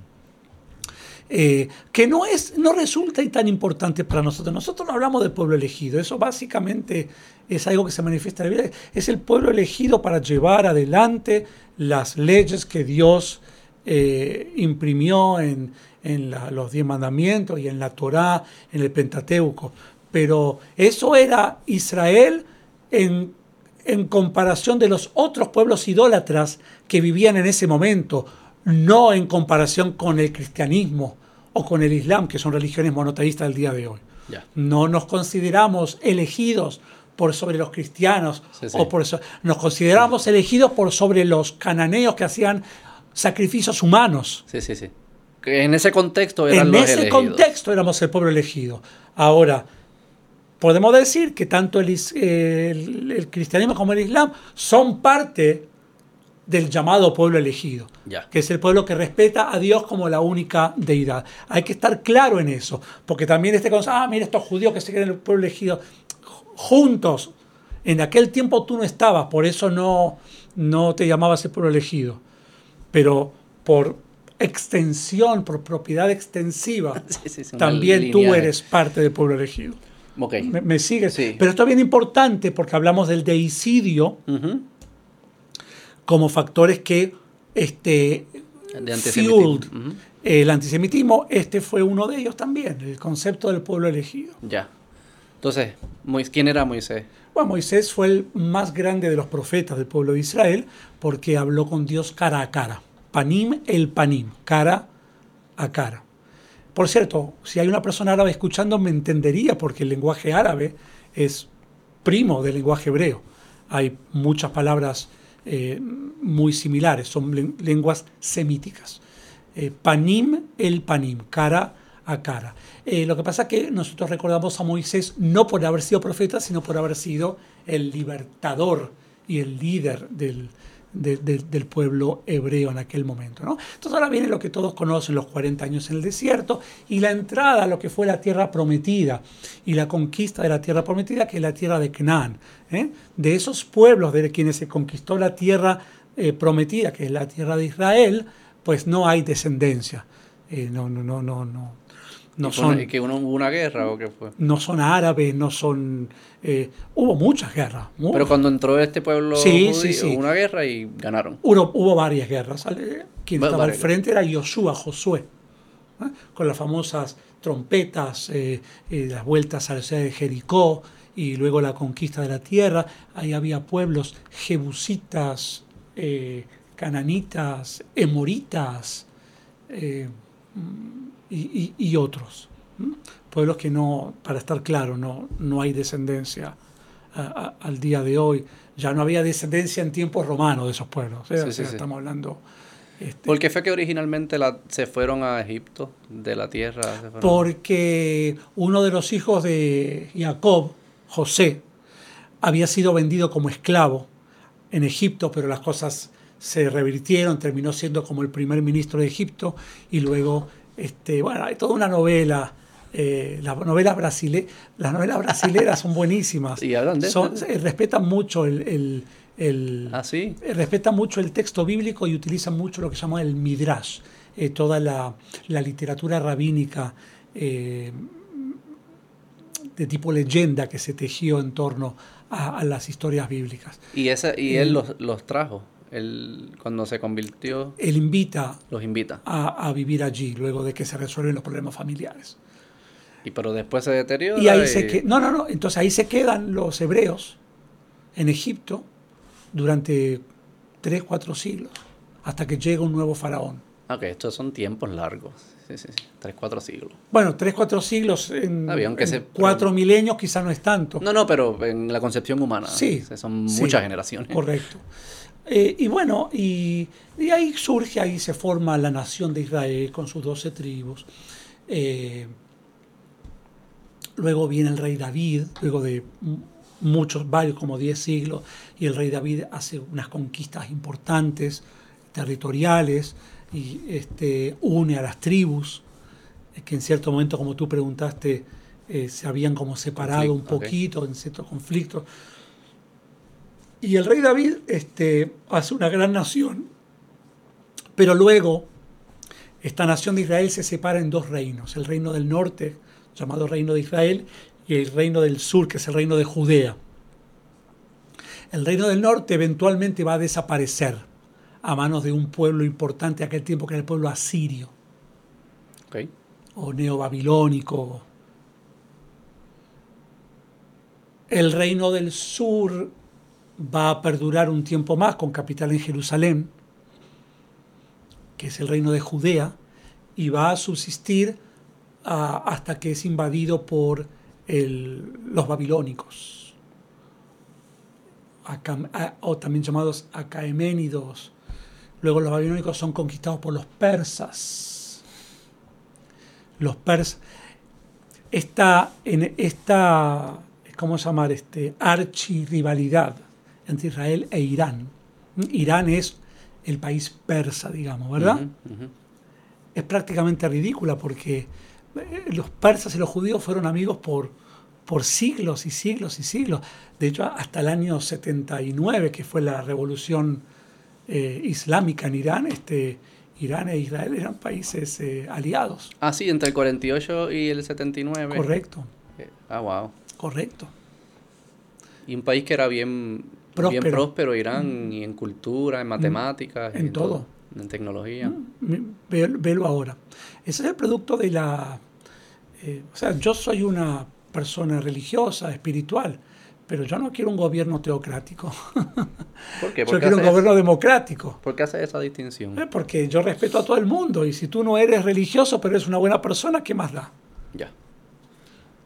Speaker 2: Eh, que no, es, no resulta tan importante para nosotros. Nosotros no hablamos del pueblo elegido, eso básicamente es algo que se manifiesta en la vida. Es el pueblo elegido para llevar adelante las leyes que Dios eh, imprimió en, los diez mandamientos y en la Torá, en el Pentateuco. Pero eso era Israel en, en comparación de los otros pueblos idólatras que vivían en ese momento, no en comparación con el cristianismo o con el Islam, que son religiones monoteístas del día de hoy. No nos consideramos elegidos por sobre los cristianos o por eso nos consideramos elegidos por sobre los cananeos que hacían sacrificios humanos.
Speaker 1: Sí, sí, sí. En ese contexto eran
Speaker 2: En ese contexto éramos el pueblo elegido. Ahora, podemos decir que tanto el, el cristianismo como el islam son parte del llamado pueblo elegido, que es el pueblo que respeta a Dios como la única deidad. Hay que estar claro en eso, porque también este concepto, ah, mira estos judíos que se creen el pueblo elegido, juntos, en aquel tiempo tú no estabas, por eso no, no te llamabas el pueblo elegido, pero por extensión, por propiedad extensiva, también tú eres parte del pueblo elegido. ¿Me, me sigues? Pero esto es bien importante porque hablamos del deicidio como factores que este, fueled el antisemitismo. Este fue uno de ellos también, el concepto del pueblo elegido.
Speaker 1: Ya. Entonces, ¿quién era Moisés?
Speaker 2: Bueno, Moisés fue el más grande de los profetas del pueblo de Israel porque habló con Dios cara a cara. Panim el panim, cara a cara. Por cierto, si hay una persona árabe escuchando me entendería porque el lenguaje árabe es primo del lenguaje hebreo. Hay muchas palabras eh, muy similares, son lenguas semíticas. Eh, panim el panim, cara a cara. Eh, lo que pasa es que nosotros recordamos a Moisés no por haber sido profeta, sino por haber sido el libertador y el líder del, del pueblo hebreo en aquel momento. ¿no? Entonces ahora viene lo que todos conocen, los 40 años en el desierto y la entrada a lo que fue la tierra prometida y la conquista de la tierra prometida, que es la tierra de Canaán. ¿eh? De esos pueblos de quienes se conquistó la tierra eh, prometida, que es la tierra de Israel, pues no hay descendencia. Eh, no, no, no, no, no
Speaker 1: no son, que hubo una guerra o qué fue?
Speaker 2: No son árabes, no son... Eh, hubo muchas guerras.
Speaker 1: Pero cuando entró este pueblo sí, hubo una guerra y ganaron.
Speaker 2: Hubo, hubo varias guerras. Quien estaba al frente era Josué, Josué, ¿eh? con las famosas trompetas, eh, las vueltas a la ciudad de Jericó y luego la conquista de la tierra. Ahí había pueblos jebusitas, cananitas, emoritas y, otros. Pueblos que no, para estar claro, no, no hay descendencia al día de hoy. Ya no había descendencia en tiempos romanos de esos pueblos. ¿eh?
Speaker 1: Sí,
Speaker 2: estamos hablando...
Speaker 1: Este, ¿Por qué fue que originalmente la, se fueron a Egipto de la tierra?
Speaker 2: Porque uno de los hijos de Jacob, José, había sido vendido como esclavo en Egipto, pero las cosas se revirtieron, terminó siendo como el primer ministro de Egipto y luego, este, bueno, hay toda una novela. Eh, las novelas brasile las novelas brasileras son buenísimas.
Speaker 1: ¿Y hablan de
Speaker 2: son, eh, respetan mucho el, el,
Speaker 1: ¿Ah, sí?
Speaker 2: Eh, respetan mucho el texto bíblico y utilizan mucho lo que se llama el midrash, toda la, la, literatura rabínica de tipo leyenda que se tejió en torno a, las historias bíblicas.
Speaker 1: ¿Y, esa, y él los, los trajo? Él, cuando se convirtió...
Speaker 2: Él invita...
Speaker 1: Los invita.
Speaker 2: A, a, vivir allí, luego de que se resuelven los problemas familiares.
Speaker 1: Y pero después se deteriora.
Speaker 2: Y ahí se que, No, no, no. Entonces ahí se quedan los hebreos en Egipto durante tres, cuatro siglos, hasta que llega un nuevo faraón.
Speaker 1: Ok, estos son tiempos largos. Sí, sí, sí. Tres, cuatro siglos.
Speaker 2: Bueno, tres, cuatro siglos en, cuatro milenios quizás no es tanto.
Speaker 1: No, no, pero en la concepción humana.
Speaker 2: Sí.
Speaker 1: Son muchas generaciones.
Speaker 2: Correcto. Eh, y bueno, y, ahí surge, ahí se forma la nación de Israel con sus doce tribus. Eh, luego viene el rey David, luego de muchos, varios, como diez siglos, y el rey David hace unas conquistas importantes, territoriales, y este, une a las tribus, que en cierto momento, como tú preguntaste, eh, se habían como separado un poquito en ciertos conflictos. Y el rey David este, hace una gran nación, pero luego esta nación de Israel se separa en dos reinos, el reino del norte, llamado reino de Israel, y el reino del sur, que es el reino de Judea. El reino del norte eventualmente va a desaparecer a manos de un pueblo importante aquel tiempo que era el pueblo asirio. O neobabilónico. El reino del sur va a perdurar un tiempo más con capital en Jerusalén, que es el reino de Judea, y va a subsistir ah, hasta que es invadido por los babilónicos, o también llamados acaeménidos. Luego los babilónicos son conquistados por los persas. Los persas. Está en esta, ¿cómo llamar? Este, archirrivalidad entre Israel e Irán. Irán es el país persa, digamos, ¿verdad? Es prácticamente ridícula porque eh, los persas y los judíos fueron amigos por, por siglos y siglos y siglos. De hecho, hasta el año 79, que fue la revolución eh, islámica en Irán, este, Irán e Israel eran países eh, aliados.
Speaker 1: Ah, sí, entre el 48 y el 79.
Speaker 2: Correcto.
Speaker 1: Ah, wow.
Speaker 2: Correcto.
Speaker 1: Y un país que era bien próspero, bien próspero Irán, mm. y en cultura, en matemáticas.
Speaker 2: En, todo.
Speaker 1: En tecnología.
Speaker 2: Mm, velo ahora. Ese es el producto de la... Eh, o sea, yo soy una persona religiosa, espiritual, pero yo no quiero un gobierno teocrático.
Speaker 1: ¿Por qué?
Speaker 2: yo quiero un gobierno democrático.
Speaker 1: ¿Por qué hace esa distinción?
Speaker 2: Eh, porque yo respeto a todo el mundo y si tú no eres religioso pero eres una buena persona, ¿qué más da?
Speaker 1: Ya.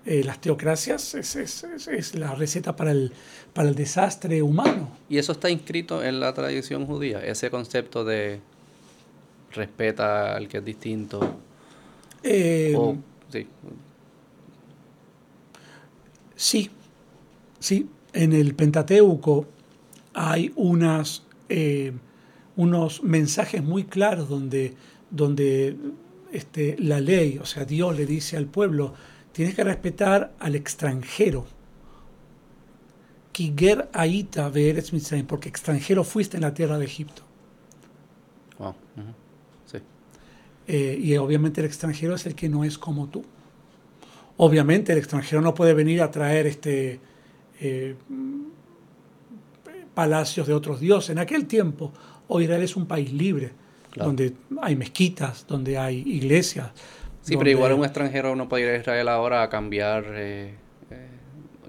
Speaker 2: Eh, las teocracias es, es, es, la receta para el, para el desastre humano.
Speaker 1: ¿Y eso está inscrito en la tradición judía? Ese concepto de respeta al que es distinto.
Speaker 2: Eh, sí. sí, sí. En el Pentateuco hay unas, eh, unos mensajes muy claros donde, donde este, la ley, o sea, Dios le dice al pueblo, tienes que respetar al extranjero. Kiger Aita porque extranjero fuiste en la tierra de Egipto.
Speaker 1: sí.
Speaker 2: Eh, y obviamente el extranjero es el que no es como tú. Obviamente el extranjero no puede venir a traer este, eh, palacios de otros dioses. En aquel tiempo, hoy Israel es un país libre, donde hay mezquitas, donde hay iglesias,
Speaker 1: Sí, pero igual un extranjero no puede ir a Israel ahora a cambiar eh, eh,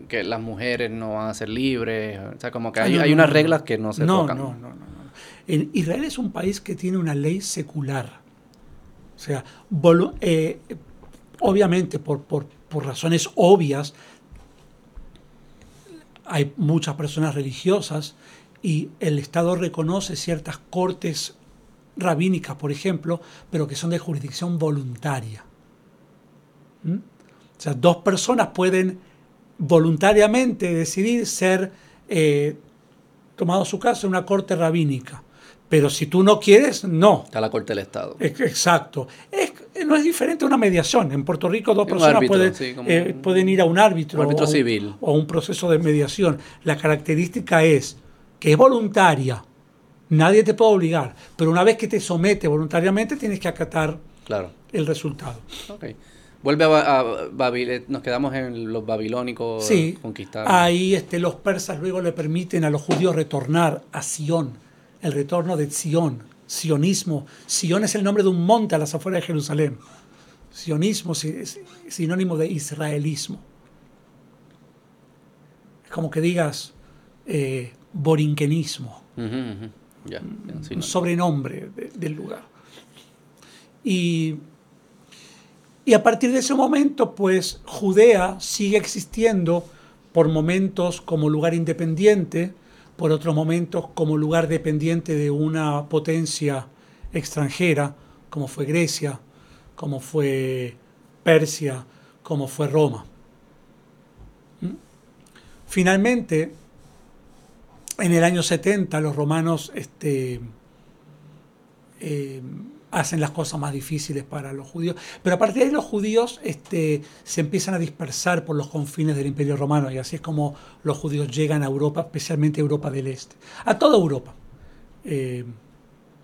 Speaker 1: que las mujeres no van a ser libres. O sea, como que ah, hay, unas reglas que no se tocan.
Speaker 2: No, no, no, no. Israel es un país que tiene una ley secular. O sea, eh, obviamente por, por, por razones obvias, hay muchas personas religiosas y el Estado reconoce ciertas cortes rabínicas, por ejemplo, pero que son de jurisdicción voluntaria. ¿Mm? O sea, dos personas pueden voluntariamente decidir ser eh, tomado su caso en una corte rabínica. Pero si tú no quieres, no.
Speaker 1: Está la corte del Estado.
Speaker 2: Exacto. Es, no es diferente a una mediación. En Puerto Rico dos personas pueden, eh, pueden, ir a un árbitro,
Speaker 1: árbitro civil.
Speaker 2: o a un proceso de mediación. La característica es que es voluntaria. Nadie te puede obligar. Pero una vez que te somete voluntariamente, tienes que acatar
Speaker 1: claro.
Speaker 2: el resultado.
Speaker 1: Okay. Vuelve a, Babilonia, nos quedamos en los babilónicos
Speaker 2: sí, Ahí este, los persas luego le permiten a los judíos retornar a Sion, el retorno de Sion, sionismo. Sion es el nombre de un monte a las afueras de Jerusalén. Sionismo es sinónimo de israelismo. Es como que digas eh, borinquenismo, un sobrenombre del lugar. Y y a partir de ese momento, pues Judea sigue existiendo por momentos como lugar independiente, por otros momentos como lugar dependiente de una potencia extranjera, como fue Grecia, como fue Persia, como fue Roma. ¿Mm? Finalmente, en el año 70, los romanos este, eh, hacen las cosas más difíciles para los judíos. Pero a partir de ahí los judíos este, se empiezan a dispersar por los confines del Imperio Romano y así es como los judíos llegan a Europa, especialmente a Europa del Este, a toda Europa.
Speaker 1: Eh,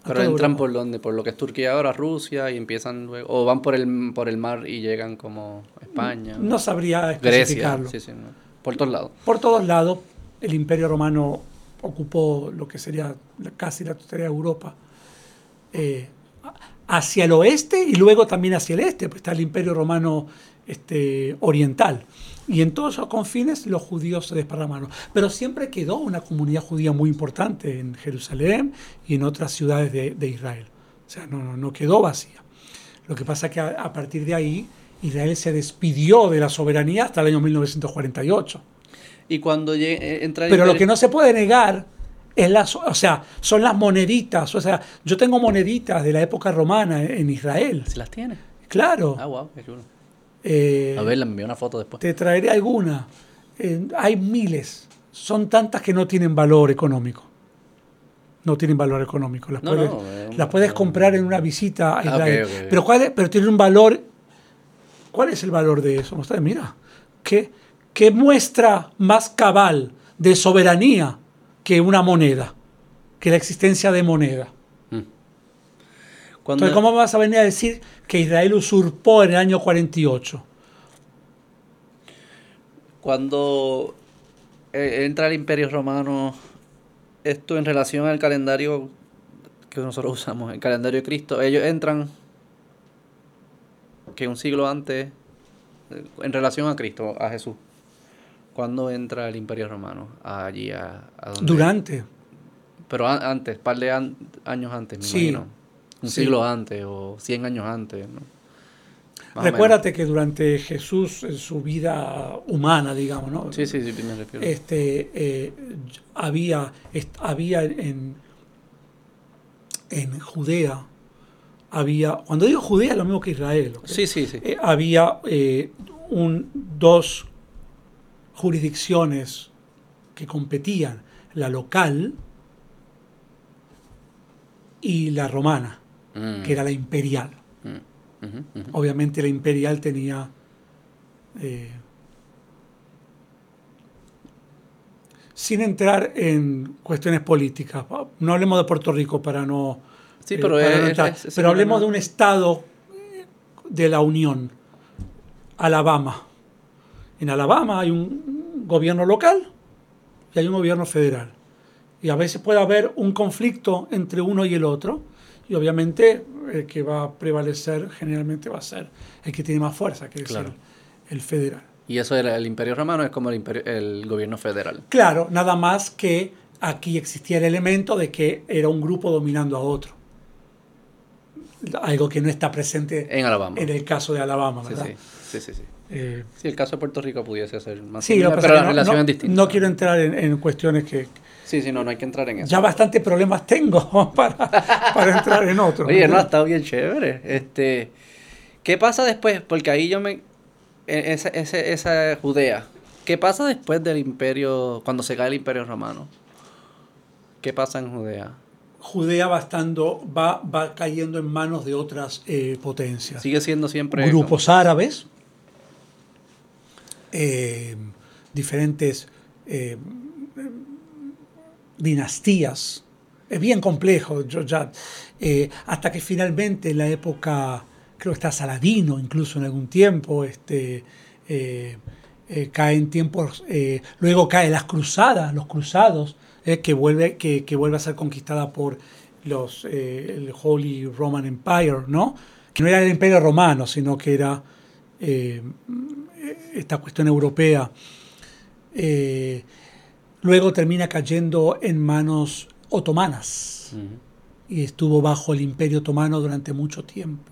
Speaker 1: pero entran por donde, por lo que es Turquía ahora, Rusia, y empiezan luego, o van por el, por el mar y llegan como España.
Speaker 2: No, sabría especificarlo.
Speaker 1: Grecia, sí, sí, por todos lados.
Speaker 2: Por todos lados, el Imperio Romano ocupó lo que sería casi la totalidad de Europa. Eh, hacia el oeste y luego también hacia el este, pues está el Imperio Romano este, Oriental. Y en todos esos confines los judíos se desparramaron. Pero siempre quedó una comunidad judía muy importante en Jerusalén y en otras ciudades de, Israel. O sea, no, no, quedó vacía. Lo que pasa es que a, partir de ahí Israel se despidió de la soberanía hasta el año 1948.
Speaker 1: Y cuando eh, entra
Speaker 2: Pero lo que no se puede negar o sea, son las moneditas. O sea, yo tengo moneditas de la época romana en Israel.
Speaker 1: ¿Se las tiene?
Speaker 2: Claro.
Speaker 1: Ah, wow, qué chulo. Eh, a ver, le envío una foto después.
Speaker 2: Te traeré alguna. Eh, hay miles. Son tantas que no tienen valor económico. No tienen valor económico. Las, puedes, las puedes comprar en una visita a ah, Israel. Pero, ¿cuál pero tiene un valor. ¿Cuál es el valor de eso? Mira, ¿qué, qué muestra más cabal de soberanía que una moneda, que la existencia de moneda. Mm. Entonces, ¿cómo vas a venir a decir que Israel usurpó en el año 48?
Speaker 1: Cuando eh, entra el Imperio Romano, esto en relación al calendario que nosotros usamos, el calendario de Cristo, ellos entran que un siglo antes, en relación a Cristo, a Jesús. ¿Cuándo entra el Imperio Romano? Allí, a,
Speaker 2: Durante.
Speaker 1: Pero antes, par de años antes, me sí, imagino. Un siglo antes o cien años antes, ¿no?
Speaker 2: Recuérdate que durante Jesús, en su vida humana, digamos, ¿no?
Speaker 1: Sí, sí, sí, me refiero.
Speaker 2: Este, eh, había, había en, en Judea, había, cuando digo Judea es lo mismo que Israel.
Speaker 1: Sí, sí, sí.
Speaker 2: Eh, había eh, un, dos jurisdicciones que competían, la local y la romana, que era la imperial. Mm, Obviamente la imperial tenía... Eh, sin entrar en cuestiones políticas, no hablemos de Puerto Rico para no...
Speaker 1: Sí, pero,
Speaker 2: eh, pero hablemos de un estado de la Unión, Alabama en Alabama hay un gobierno local y hay un gobierno federal. Y a veces puede haber un conflicto entre uno y el otro. Y obviamente el que va a prevalecer generalmente va a ser el que tiene más fuerza, que es el, federal.
Speaker 1: Y eso era el imperio romano, es como el, el gobierno federal.
Speaker 2: Claro, nada más que aquí existía el elemento de que era un grupo dominando a otro. Algo que no está presente
Speaker 1: en Alabama.
Speaker 2: En el caso de Alabama, ¿verdad?
Speaker 1: sí, sí. sí.
Speaker 2: Eh,
Speaker 1: sí, el caso de Puerto Rico pudiese ser más
Speaker 2: sí,
Speaker 1: similar, pero la
Speaker 2: no,
Speaker 1: relación
Speaker 2: no-
Speaker 1: es distinta.
Speaker 2: no quiero entrar en, en cuestiones que
Speaker 1: Sí, sí, no, no hay que entrar en eso.
Speaker 2: ya bastante problemas tengo para, para entrar en otros.
Speaker 1: Oye, no, ha estado bien chévere. Este, ¿Qué pasa después? Porque ahí yo me... e- Esa, ese- esa Judea. ¿Qué pasa después del imperio, cuando se cae el imperio romano? ¿Qué pasa en Judea?
Speaker 2: Judea va, estando, va, va cayendo en manos de otras eh, potencias.
Speaker 1: Sigue siendo siempre...
Speaker 2: grupos árabes, eh, diferentes eh, dinastías. Es bien complejo, yo eh, hasta que finalmente en la época, creo que está Saladino incluso en algún tiempo, este, eh, eh, cae en tiempos, luego caen las cruzadas, los cruzados, que, vuelve, que, vuelve a ser conquistada por los, el Holy Roman Empire, ¿no? Que no era el imperio romano, sino que era esta cuestión europea. Eh, luego termina cayendo en manos otomanas y estuvo bajo el imperio otomano durante mucho tiempo.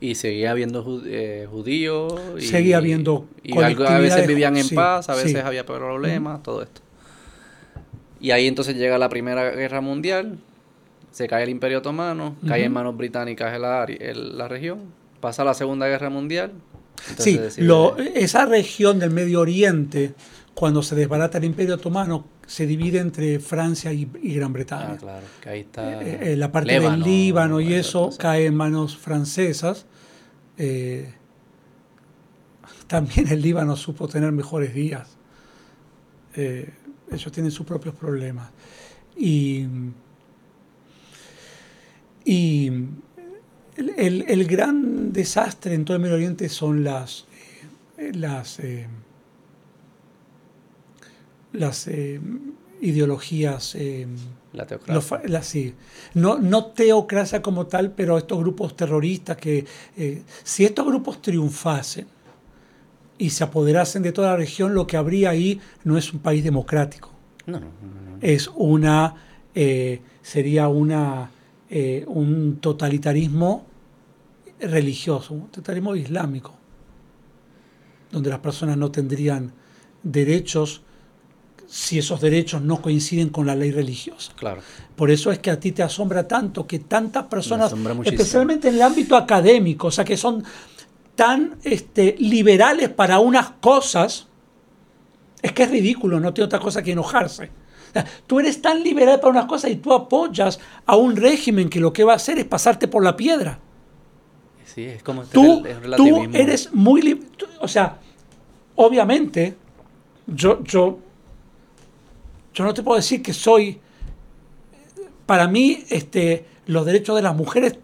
Speaker 1: Y seguía habiendo eh, judíos. Y,
Speaker 2: Seguía habiendo
Speaker 1: Y a veces vivían en
Speaker 2: sí,
Speaker 1: paz, a veces
Speaker 2: sí.
Speaker 1: había problemas, todo esto. Y ahí entonces llega la Primera Guerra Mundial, se cae el Imperio Otomano, cae en manos británicas la región, pasa la Segunda Guerra Mundial. Entonces
Speaker 2: Sí, lo- esa región del Medio Oriente, cuando se desbarata el imperio otomano, se divide entre Francia y, y Gran Bretaña.
Speaker 1: Ah, claro, que ahí está.
Speaker 2: Eh, eh, la parte del Líbano y eso
Speaker 1: esas
Speaker 2: cae en manos francesas. Eh, también el Líbano supo tener mejores días. Eh, ellos tienen sus propios problemas. Y, y el, el- el gran desastre en todo el Medio Oriente son las, eh, las, eh, las eh, ideologías.
Speaker 1: La teocracia.
Speaker 2: los fa- la- sí. no, no teocracia como tal, pero estos grupos terroristas que si estos grupos triunfasen y se apoderasen de toda la región, lo que habría ahí no es un país democrático,
Speaker 1: No, no,
Speaker 2: es una sería una eh, un totalitarismo religioso, un totalitarismo islámico, donde las personas no tendrían derechos si esos derechos no coinciden con la ley religiosa.
Speaker 1: Claro.
Speaker 2: Por eso es que a ti te asombra tanto que tantas personas, especialmente en el ámbito académico, o sea, que son tan este, liberales para unas cosas, es que es ridículo, no tiene otra cosa que enojarse. Tú eres tan liberal para unas cosas y tú apoyas a un régimen que lo que va a hacer es pasarte por la piedra.
Speaker 1: Sí, es como
Speaker 2: Tú,
Speaker 1: el
Speaker 2: tú eres muy... tú- O sea, obviamente, yo, yo, yo no te puedo decir que soy... Para mí, este, los derechos de las mujeres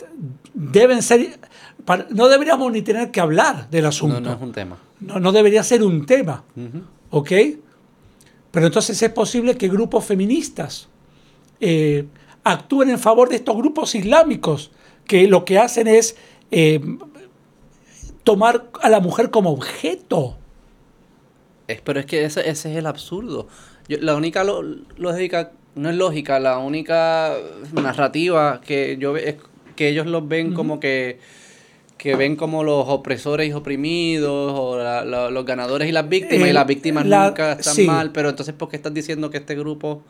Speaker 2: deben ser... para- no deberíamos ni tener que hablar del asunto.
Speaker 1: No, no es un tema.
Speaker 2: no, no debería ser un tema. ¿Ok? Pero entonces es posible que grupos feministas eh, actúen en favor de estos grupos islámicos que lo que hacen es eh, tomar a la mujer como objeto.
Speaker 1: Es, pero es que ese, ese es el absurdo. Yo- la única lo- lógica, no es lógica, la única narrativa que yo es que ellos los ven como que que ven como los opresores y oprimidos o la- la- los ganadores y las víctimas y
Speaker 2: El-
Speaker 1: las víctimas
Speaker 2: la-
Speaker 1: nunca están
Speaker 2: sí.
Speaker 1: mal pero entonces ¿por qué estás diciendo que este grupo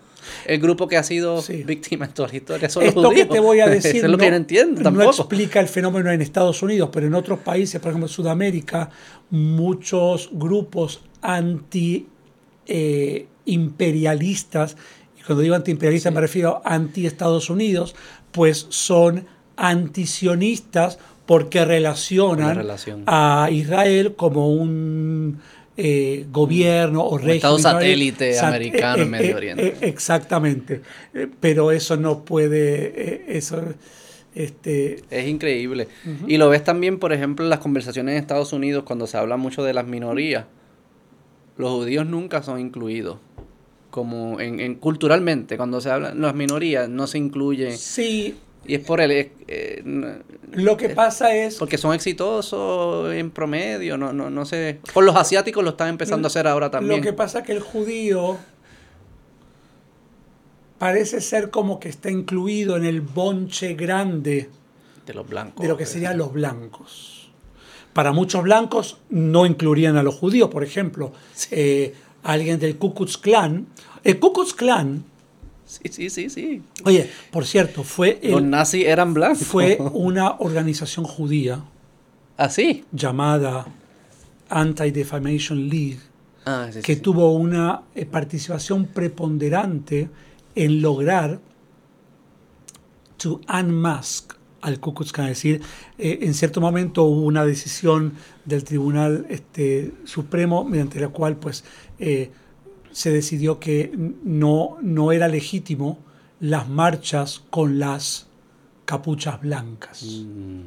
Speaker 1: el grupo que ha sido
Speaker 2: Sí.
Speaker 1: víctima en toda la historia son los
Speaker 2: Esto que te voy a decir
Speaker 1: Eso es lo que no entiendo
Speaker 2: no
Speaker 1: tampoco
Speaker 2: explica el fenómeno en Estados Unidos, pero en otros países, por ejemplo en Sudamérica, muchos grupos anti eh, imperialistas, y cuando digo antiimperialistas me refiero a anti-Estados Unidos, pues son antisionistas porque relacionan
Speaker 1: relación.
Speaker 2: a Israel como un eh, gobierno o régimen.
Speaker 1: estado satélite
Speaker 2: Sat-
Speaker 1: americano en Medio Oriente.
Speaker 2: eh, exactamente. Eh, Pero eso no puede, eh, eso, este,
Speaker 1: Es increíble. Y lo ves también, por ejemplo, en las conversaciones en Estados Unidos cuando se habla mucho de las minorías. Los judíos nunca son incluidos. Como en, en- culturalmente, cuando se habla las minorías, no se incluyen.
Speaker 2: sí,
Speaker 1: Y es por el eh, eh,
Speaker 2: lo que pasa es,
Speaker 1: porque son exitosos en promedio, no, no, no sé. Por los asiáticos lo están empezando a hacer ahora también.
Speaker 2: lo que pasa que el judío parece ser como que está incluido en el bonche grande
Speaker 1: de los blancos.
Speaker 2: de lo que serían los blancos. para muchos blancos no incluirían a los judíos, por ejemplo. Eh, alguien del Ku Klux Klan. El Ku Klux Klan.
Speaker 1: Sí, sí, sí, sí.
Speaker 2: Oye, por cierto, fue.
Speaker 1: los nazis eran blancos.
Speaker 2: Fue una organización judía.
Speaker 1: ¿Ah, sí?
Speaker 2: Llamada Anti-Defamation League. Ah, que tuvo una eh, participación preponderante en lograr to unmask al Ku Klux Klan. Es decir, eh, en cierto momento hubo una decisión del Tribunal este, Supremo mediante la cual pues, eh, se decidió que no, no era legítimo las marchas con las capuchas blancas. Mm.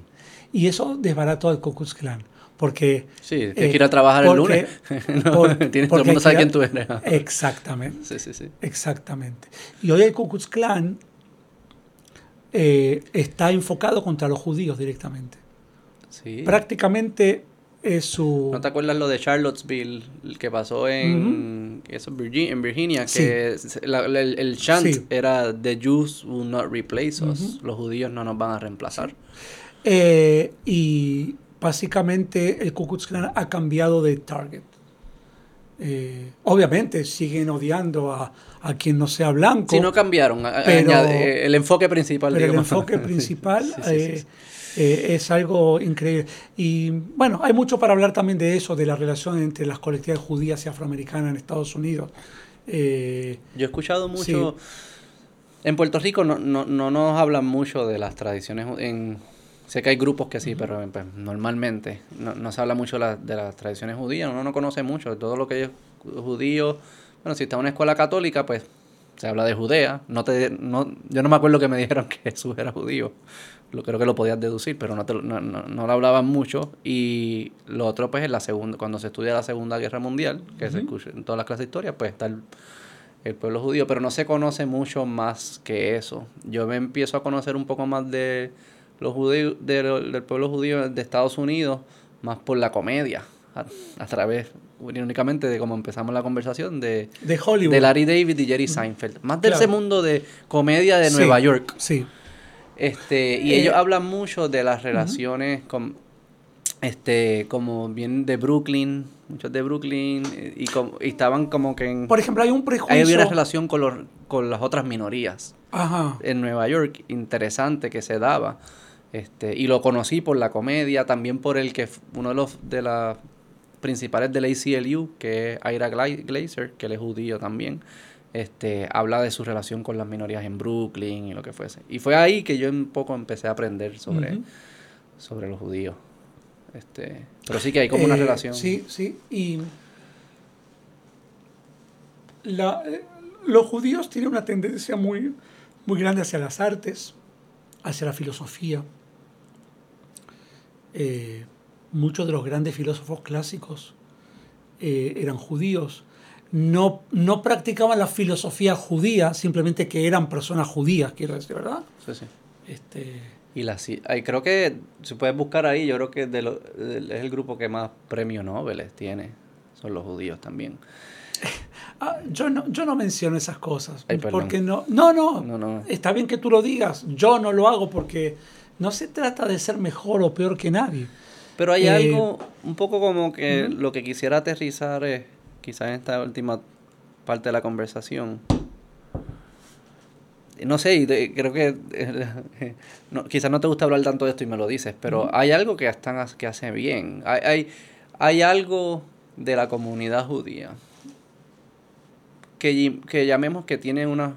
Speaker 2: Y eso desbarató al Ku Klux Klan. Porque.
Speaker 1: Sí, tienes que ir a trabajar el lunes. tienes, todo el mundo sabe quién tú eres.
Speaker 2: Exactamente.
Speaker 1: Sí, sí, sí.
Speaker 2: Exactamente. Y hoy el Ku Klux Klan eh, está enfocado contra los judíos directamente. Sí. Prácticamente su...
Speaker 1: ¿No te acuerdas lo de Charlottesville, que pasó en, Virginia, en Virginia? Que el, chant era The Jews will not replace us. Los judíos no nos van a reemplazar.
Speaker 2: Eh, y básicamente el Ku Klux Klan ha cambiado de target. Eh, obviamente siguen odiando a, a, quien no sea blanco.
Speaker 1: Si no cambiaron, pero, el enfoque principal.
Speaker 2: Pero el enfoque principal eh, eh, es algo increíble. Y bueno, hay mucho para hablar también de eso, de la relación entre las colectividades judías y afroamericanas en Estados Unidos.
Speaker 1: Yo he escuchado mucho... En Puerto Rico no, no, no nos hablan mucho de las tradiciones en Sé que hay grupos que sí, pero pues, normalmente no, se habla mucho de las tradiciones judías, uno no conoce mucho de todo lo que es judío. Bueno, si está en una escuela católica, pues se habla de Judea. No te, no, yo no me acuerdo que me dijeron que Jesús era judío. Lo, creo que lo podías deducir, pero no, no, no, lo hablaban mucho. Y lo otro, pues, es la segunda, cuando se estudia la Segunda Guerra Mundial, que se escucha en todas las clases de historia, pues está el, el, pueblo judío, pero no se conoce mucho más que eso. Yo me empiezo a conocer un poco más de los judíos del pueblo judío de Estados Unidos más por la comedia, a, través, únicamente de cómo empezamos la conversación, de,
Speaker 2: de Hollywood.
Speaker 1: De Larry David y Jerry Seinfeld. Más de ese mundo de comedia de Nueva York.
Speaker 2: Sí.
Speaker 1: Este, y ellos eh, hablan mucho de las relaciones con, este, como bien de Brooklyn, muchos de Brooklyn, y, como, y estaban como que en...
Speaker 2: Por ejemplo, hay un prejuicio...
Speaker 1: Hay una relación con, los, con las otras minorías. Ajá. En Nueva York, interesante que se daba. Este, y lo conocí por la comedia, también por el que uno de los de las principales del ACLU, que es Ira Glazer, que él es judío también, este, habla de su relación con las minorías en Brooklyn y lo que fuese. Y fue ahí que yo un poco empecé a aprender sobre, sobre los judíos. Este, pero sí que hay como una eh, relación.
Speaker 2: Sí, sí. Y la, eh, los judíos tienen una tendencia muy, muy grande hacia las artes, hacia la filosofía, eh, muchos de los grandes filósofos clásicos eh, eran judíos. No, no practicaban la filosofía judía, simplemente que eran personas judías, quiero decir, ¿verdad?
Speaker 1: Sí, sí. Este... Y la, creo que, si puedes buscar ahí, yo creo que es el grupo que más premios Nobel tiene, son los judíos también.
Speaker 2: Ah, yo, no, yo no menciono esas cosas. porque no, no, no, no, no, Está bien que tú lo digas. Yo no lo hago porque no se trata de ser mejor o peor que nadie.
Speaker 1: Pero hay eh, algo un poco como que lo que quisiera aterrizar es, quizás en esta última parte de la conversación. No sé, creo que quizás no te gusta hablar tanto de esto y me lo dices, pero hay algo que, están, que hace bien. Hay, hay, hay algo de la comunidad judía que, que llamemos que tiene unos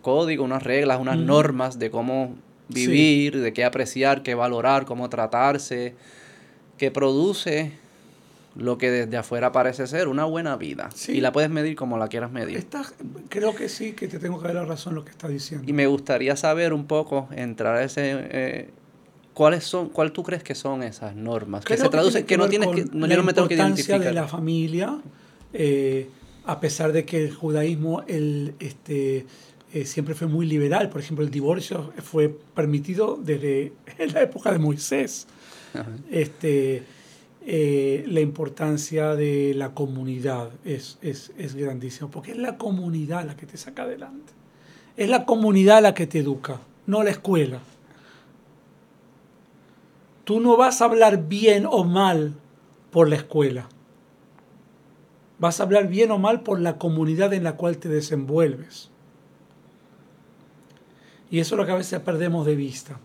Speaker 1: códigos, unas reglas, unas normas de cómo vivir, de qué apreciar, qué valorar, cómo tratarse, que produce lo que desde afuera parece ser una buena vida. Y la puedes medir como la quieras medir.
Speaker 2: creo que sí, que te tengo que dar la razón lo que estás diciendo.
Speaker 1: Y me gustaría saber un poco, entrar a ese... Eh, ¿Cuáles son, cuál tú crees que son esas normas? que se traducen, que, no tienes que, no, yo no me tengo que identificar.
Speaker 2: de la familia, eh, a pesar de que el judaísmo, el, este, eh, siempre fue muy liberal. Por ejemplo, el divorcio fue permitido desde la época de Moisés. Este, eh, la importancia de la comunidad es, es, es grandísima, porque es la comunidad la que te saca adelante. Es la comunidad la que te educa, no la escuela. tú no vas a hablar bien o mal por la escuela. Vas a hablar bien o mal por la comunidad en la cual te desenvuelves. Y eso es lo que a veces perdemos de vista.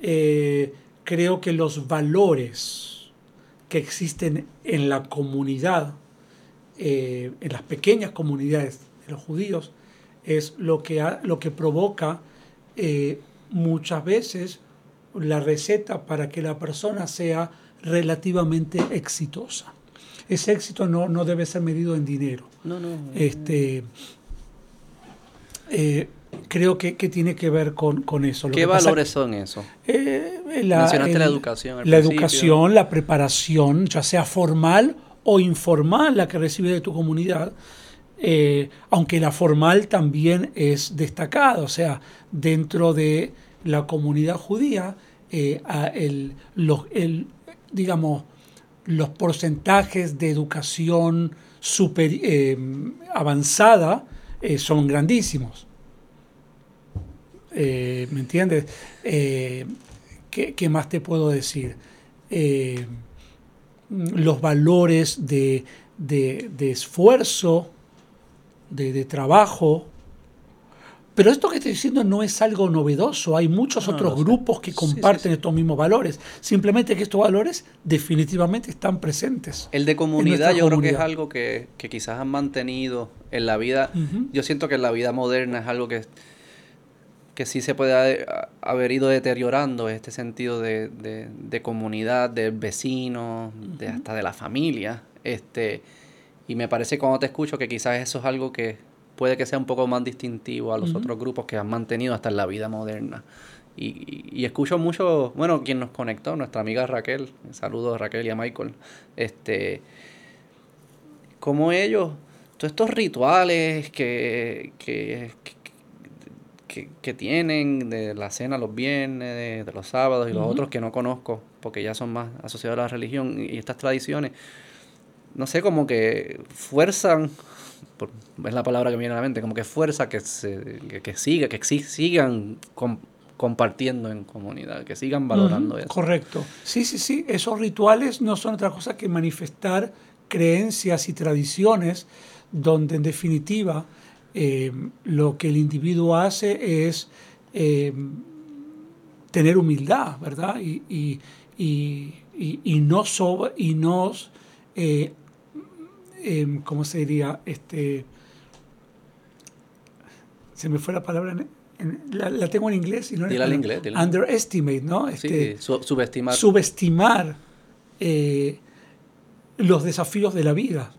Speaker 2: Eh, creo que los valores que existen en la comunidad, eh, en las pequeñas comunidades de los judíos, es lo que, lo que provoca eh, muchas veces la receta para que la persona sea relativamente exitosa. Ese éxito no, no debe ser medido en dinero.
Speaker 1: No, no.
Speaker 2: Este, eh, creo que, tiene que ver con, eso.
Speaker 1: ¿Qué valores son esos?
Speaker 2: Eh,
Speaker 1: Mencionaste la educación.
Speaker 2: La educación, la preparación, ya sea formal o informal, la que recibe de tu comunidad. Eh, aunque la formal también es destacada, o sea, dentro de la comunidad judía, el, los, el, digamos, los porcentajes de educación super, eh, avanzada eh, son grandísimos. Eh, ¿Me entiendes? ¿Qué, más te puedo decir? los valores de, de, esfuerzo, de, de trabajo, pero esto que estoy diciendo no es algo novedoso. Hay muchos otros grupos que comparten estos mismos valores. Simplemente que estos valores definitivamente están presentes.
Speaker 1: El de comunidad yo creo que es algo que, quizás han mantenido en la vida. Yo siento que en la vida moderna es algo que, que sí se puede haber ido deteriorando, este sentido de, de, comunidad, de vecinos, de hasta de la familia. Este, y me parece cuando te escucho que quizás eso es algo que puede que sea un poco más distintivo a los otros grupos que han mantenido hasta en la vida moderna. Y, escucho mucho, bueno, quien nos conectó, nuestra amiga Raquel, saludos a Raquel y a Michael, este, como ellos, todos estos rituales que, que, que, tienen de la cena los viernes, de, los sábados y los otros que no conozco, porque ya son más asociados a la religión y estas tradiciones, no sé, como que fuerzan es la palabra que me viene a la mente, como que fuerza que, se, que, siga, que sigan compartiendo en comunidad, que sigan valorando eso.
Speaker 2: Correcto. Sí, sí, sí. Esos rituales no son otra cosa que manifestar creencias y tradiciones donde en definitiva eh, lo que el individuo hace es eh, tener humildad, ¿verdad? Y, y, y, y no, y no eh, Em, ¿cómo se diría? Este, se me fue la palabra, la, tengo en inglés. Y no
Speaker 1: en inglés.
Speaker 2: Underestimate, ¿no?
Speaker 1: Este, subestimar.
Speaker 2: Subestimar eh, los desafíos de la vida.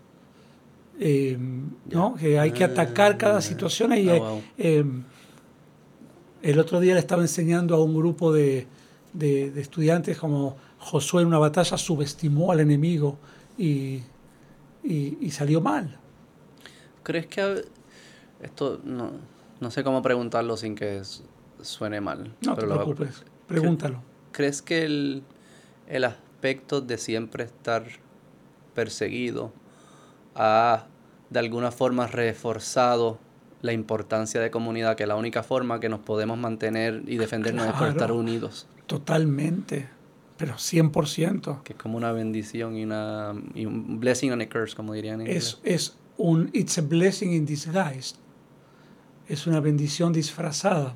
Speaker 2: ¿No? Que hay que atacar cada situación. Y, ah, em, el otro día le estaba enseñando a un grupo de, de estudiantes como Josué en una batalla subestimó al enemigo y y, salió mal.
Speaker 1: ¿Crees que esto no, no sé cómo preguntarlo sin que suene mal?
Speaker 2: No te preocupes, pregúntalo.
Speaker 1: ¿Crees que el, el aspecto de siempre estar perseguido ha de alguna forma reforzado la importancia de comunidad, que la única forma que nos podemos mantener y defendernos es por estar unidos?
Speaker 2: Totalmente pero 100%.
Speaker 1: Que es como una bendición y, una, y un blessing and a curse, como dirían en
Speaker 2: es, es un it's a blessing in disguise. Es una bendición disfrazada.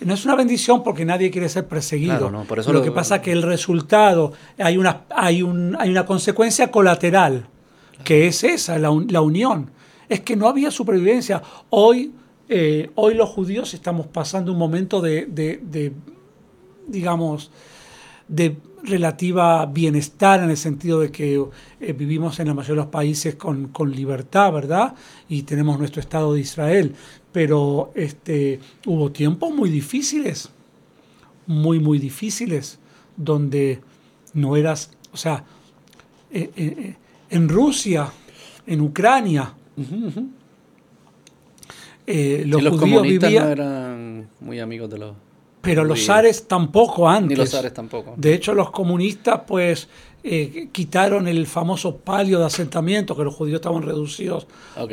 Speaker 2: No es una bendición porque nadie quiere ser perseguido.
Speaker 1: no, por eso
Speaker 2: lo, que pasa es que el resultado, hay una, hay un, hay una consecuencia colateral, que es esa, la, la, unión. Es que no había supervivencia. Hoy, eh, hoy los judíos estamos pasando un momento de, de, digamos, de relativa bienestar en el sentido de que eh, vivimos en la mayoría de los países con, libertad, ¿verdad? Y tenemos nuestro Estado de Israel. Pero este, hubo tiempos muy difíciles, muy, muy difíciles, donde no eras, o sea, eh, en Rusia, en Ucrania,
Speaker 1: los, judíos vivían, no eran muy amigos de los
Speaker 2: pero los zares tampoco antes.
Speaker 1: Ni los zares tampoco.
Speaker 2: De hecho, los comunistas pues eh, quitaron el famoso palio de asentamiento, que los judíos estaban reducidos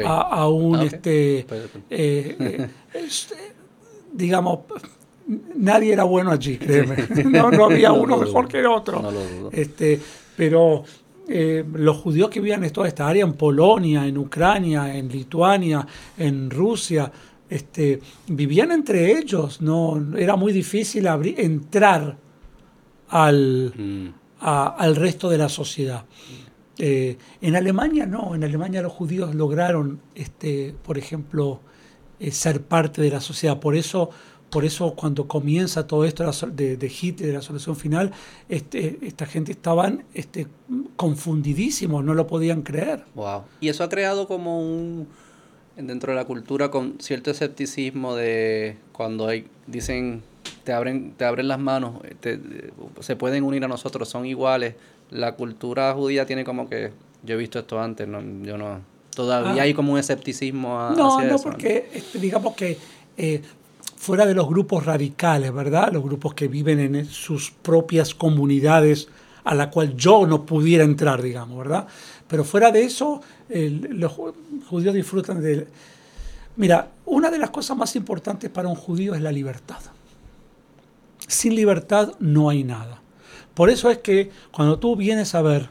Speaker 2: a, un, este, eh, eh, digamos, nadie era bueno allí, créeme. No, no había
Speaker 1: No
Speaker 2: uno mejor que el otro.
Speaker 1: No lo dudo.
Speaker 2: Este, pero eh, los judíos que vivían en toda esta área, en Polonia, en Ucrania, en Lituania, en Rusia, este, vivían entre ellos. No, era muy difícil abrir, entrar al,
Speaker 1: Mm.
Speaker 2: a- al resto de la sociedad. Eh, en Alemania no, en Alemania los judíos lograron, este, por ejemplo, eh, ser parte de la sociedad. Por eso, por eso cuando comienza todo esto de, de Hitler, de la solución final, este, esta gente estaban este, confundidísimos, no lo podían creer.
Speaker 1: Wow. Y eso ha creado como un dentro de la cultura con cierto escepticismo de cuando hay dicen te abren te abren las manos, te- se pueden unir a nosotros, son iguales. La cultura judía tiene como que yo he visto esto antes, no, yo no todavía
Speaker 2: Ah.
Speaker 1: hay como un escepticismo a-
Speaker 2: No,
Speaker 1: hacia
Speaker 2: no,
Speaker 1: eso,
Speaker 2: porque este, digamos que eh, fuera de los grupos radicales, ¿verdad? Los grupos que viven en sus propias comunidades a la cual yo no pudiera entrar, digamos, ¿verdad? Pero fuera de eso, los ju- judíos disfrutan de... Mira, una de las cosas más importantes para un judío es la libertad. Sin libertad no hay nada. Por eso es que cuando tú vienes a ver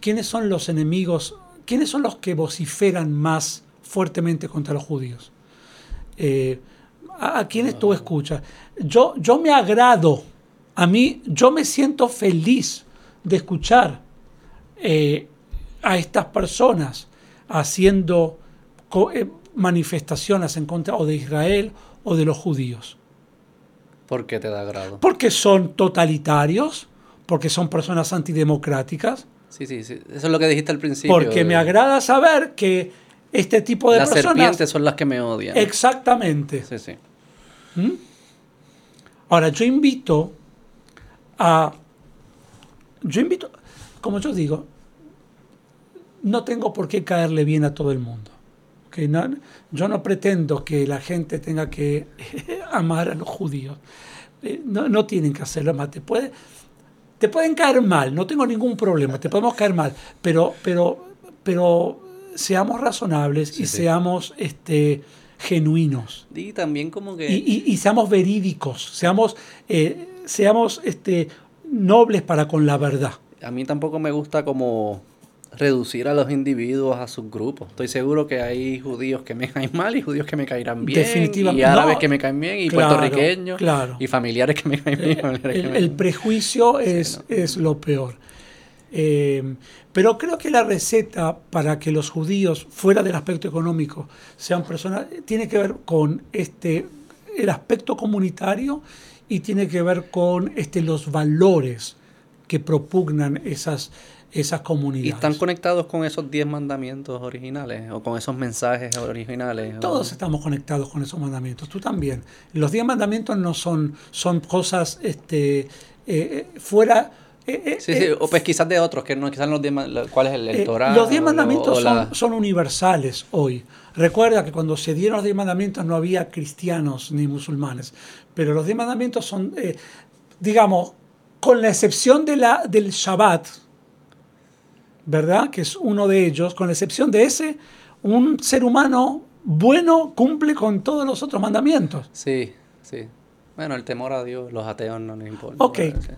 Speaker 2: quiénes son los enemigos, quiénes son los que vociferan más fuertemente contra los judíos, eh, a, a quiénes tú escuchas. Yo, yo me agrado, a mí, yo me siento feliz de escuchar eh, a estas personas haciendo eh, manifestaciones en contra o de Israel o de los judíos.
Speaker 1: ¿Por qué te da grado?
Speaker 2: Porque son totalitarios, porque son personas antidemocráticas,
Speaker 1: Sí, sí, sí. Eso es lo que dijiste al principio.
Speaker 2: porque me agrada saber que este tipo de
Speaker 1: Las
Speaker 2: personas...
Speaker 1: serpientes son las que me odian.
Speaker 2: Exactamente.
Speaker 1: Sí, sí.
Speaker 2: ¿Mm? Ahora, yo invito a... Yo invito, como yo digo, no tengo por qué caerle bien a todo el mundo. No- yo no pretendo que la gente tenga que amar a los judíos. Eh, No, no tienen que hacerlo más. Te, puede, te pueden caer mal, no tengo ningún problema, te podemos caer mal, pero, pero, pero seamos razonables
Speaker 1: Sí,
Speaker 2: y
Speaker 1: sí.
Speaker 2: seamos este, genuinos
Speaker 1: Y también como que...
Speaker 2: y, y- y seamos verídicos, seamos, eh, seamos este, nobles para con la verdad.
Speaker 1: A mí tampoco me gusta como reducir a los individuos a sus grupos. Estoy seguro que hay judíos que me caen mal y judíos que me caerán bien.
Speaker 2: Definitivamente.
Speaker 1: Y árabes
Speaker 2: No,
Speaker 1: que me caen bien y
Speaker 2: claro,
Speaker 1: puertorriqueños.
Speaker 2: claro.
Speaker 1: Y familiares que me caen bien.
Speaker 2: El, prejuicio es,
Speaker 1: no.
Speaker 2: es lo peor. Eh, pero creo que la receta para que los judíos, fuera del aspecto económico, sean personas, tiene que ver con este, el aspecto comunitario y tiene que ver con este, los valores que propugnan esas, esas
Speaker 1: ¿Y
Speaker 2: comunidades.
Speaker 1: están conectados con esos 10 mandamientos originales o con esos mensajes originales?
Speaker 2: Todos estamos conectados con esos mandamientos, tú también. Los diez mandamientos no son, son cosas este, eh, eh, fuera... eh, eh,
Speaker 1: Sí, sí,
Speaker 2: eh,
Speaker 1: o pues quizás de otros, que no, quizás los diez, ¿cuál es el, el
Speaker 2: eh,
Speaker 1: Torah?
Speaker 2: los diez mandamientos
Speaker 1: o la-
Speaker 2: son, son universales hoy. Recuerda que cuando se dieron los diez mandamientos no había cristianos ni musulmanes, pero los diez mandamientos son, eh, digamos, con la excepción de la, del Shabbat, ¿verdad? Que es uno de ellos, con la excepción de ese, un ser humano bueno cumple con todos los otros mandamientos.
Speaker 1: Sí, sí. Bueno, el temor a Dios, los ateos no les importa.
Speaker 2: Ok.
Speaker 1: Sí, sí.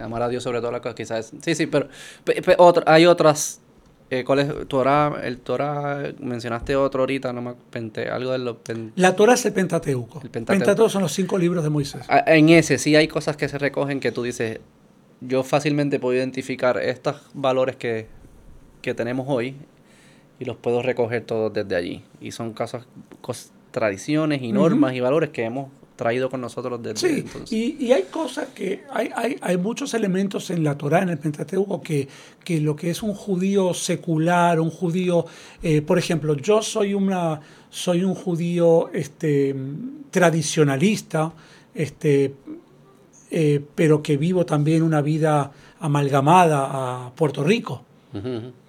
Speaker 1: Amar a Dios sobre todas las cosas, quizás. Sí, sí, pero pe- pe- otro- hay otras. Eh, ¿Cuál es? Torah, el Torah, mencionaste otro ahorita, no me pente, algo de los pen-
Speaker 2: La Torah es el Pentateuco.
Speaker 1: El Pentateuco.
Speaker 2: Pentateuco son los cinco libros de Moisés.
Speaker 1: Ah, En ese sí hay cosas que se recogen que tú dices, yo fácilmente puedo identificar estos valores que, que tenemos hoy y los puedo recoger todos desde allí. Y son cosas, cos- tradiciones y normas y valores que hemos traído con nosotros desde
Speaker 2: Sí,
Speaker 1: entonces.
Speaker 2: y, y hay cosas que, hay, hay, hay muchos elementos en la Torah, en el Pentateuco, que, que lo que es un judío secular, un judío, eh, por ejemplo, yo soy, una, soy un judío este, tradicionalista, este, eh, pero que vivo también una vida amalgamada a Puerto Rico.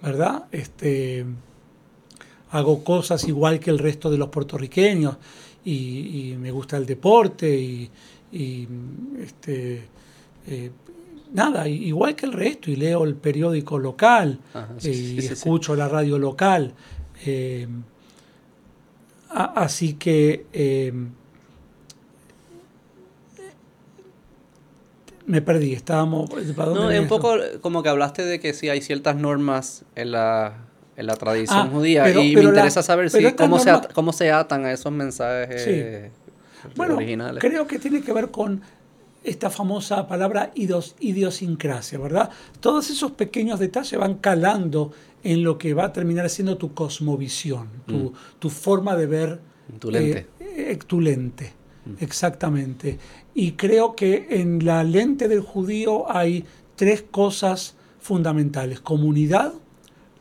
Speaker 2: ¿verdad? Este, hago cosas igual que el resto de los puertorriqueños y, y me gusta el deporte y, y, este, eh, nada, igual que el resto y leo el periódico local
Speaker 1: Ajá,
Speaker 2: eh,
Speaker 1: sí,
Speaker 2: y
Speaker 1: sí,
Speaker 2: escucho la radio local. eh, a- así que eh, Me perdí, estábamos... ¿para dónde
Speaker 1: No, es un poco como que hablaste de que sí hay ciertas normas en la, en la tradición
Speaker 2: Ah,
Speaker 1: judía
Speaker 2: pero-
Speaker 1: y
Speaker 2: pero
Speaker 1: me
Speaker 2: la-
Speaker 1: interesa saber si cómo, se at- cómo se atan a esos mensajes eh,
Speaker 2: Bueno,
Speaker 1: originales.
Speaker 2: creo que tiene que ver con esta famosa palabra idios- idiosincrasia, ¿verdad? Todos esos pequeños detalles van calando en lo que va a terminar siendo tu cosmovisión, tu, tu forma de ver.
Speaker 1: Mm. Tu lente. Mm.
Speaker 2: eh, eh, tu lente, exactamente. Y creo que en la lente del judío hay tres cosas fundamentales: comunidad,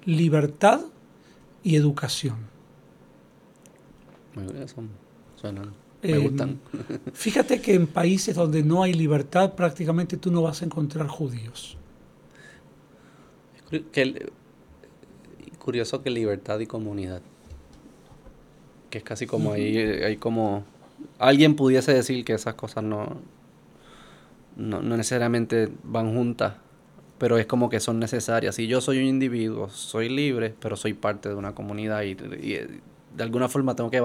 Speaker 2: libertad y educación.
Speaker 1: Son- suenan,
Speaker 2: Eh,
Speaker 1: me gustan.
Speaker 2: Fíjate que en países donde no hay libertad, prácticamente tú no vas a encontrar judíos.
Speaker 1: Que curioso que libertad y comunidad. Que es casi como ahí, eh, hay como... Alguien pudiese decir que esas cosas no, no, no necesariamente van juntas, pero es como que son necesarias. Si yo soy un individuo, soy libre, pero soy parte de una comunidad y, y, eh, de alguna forma tengo que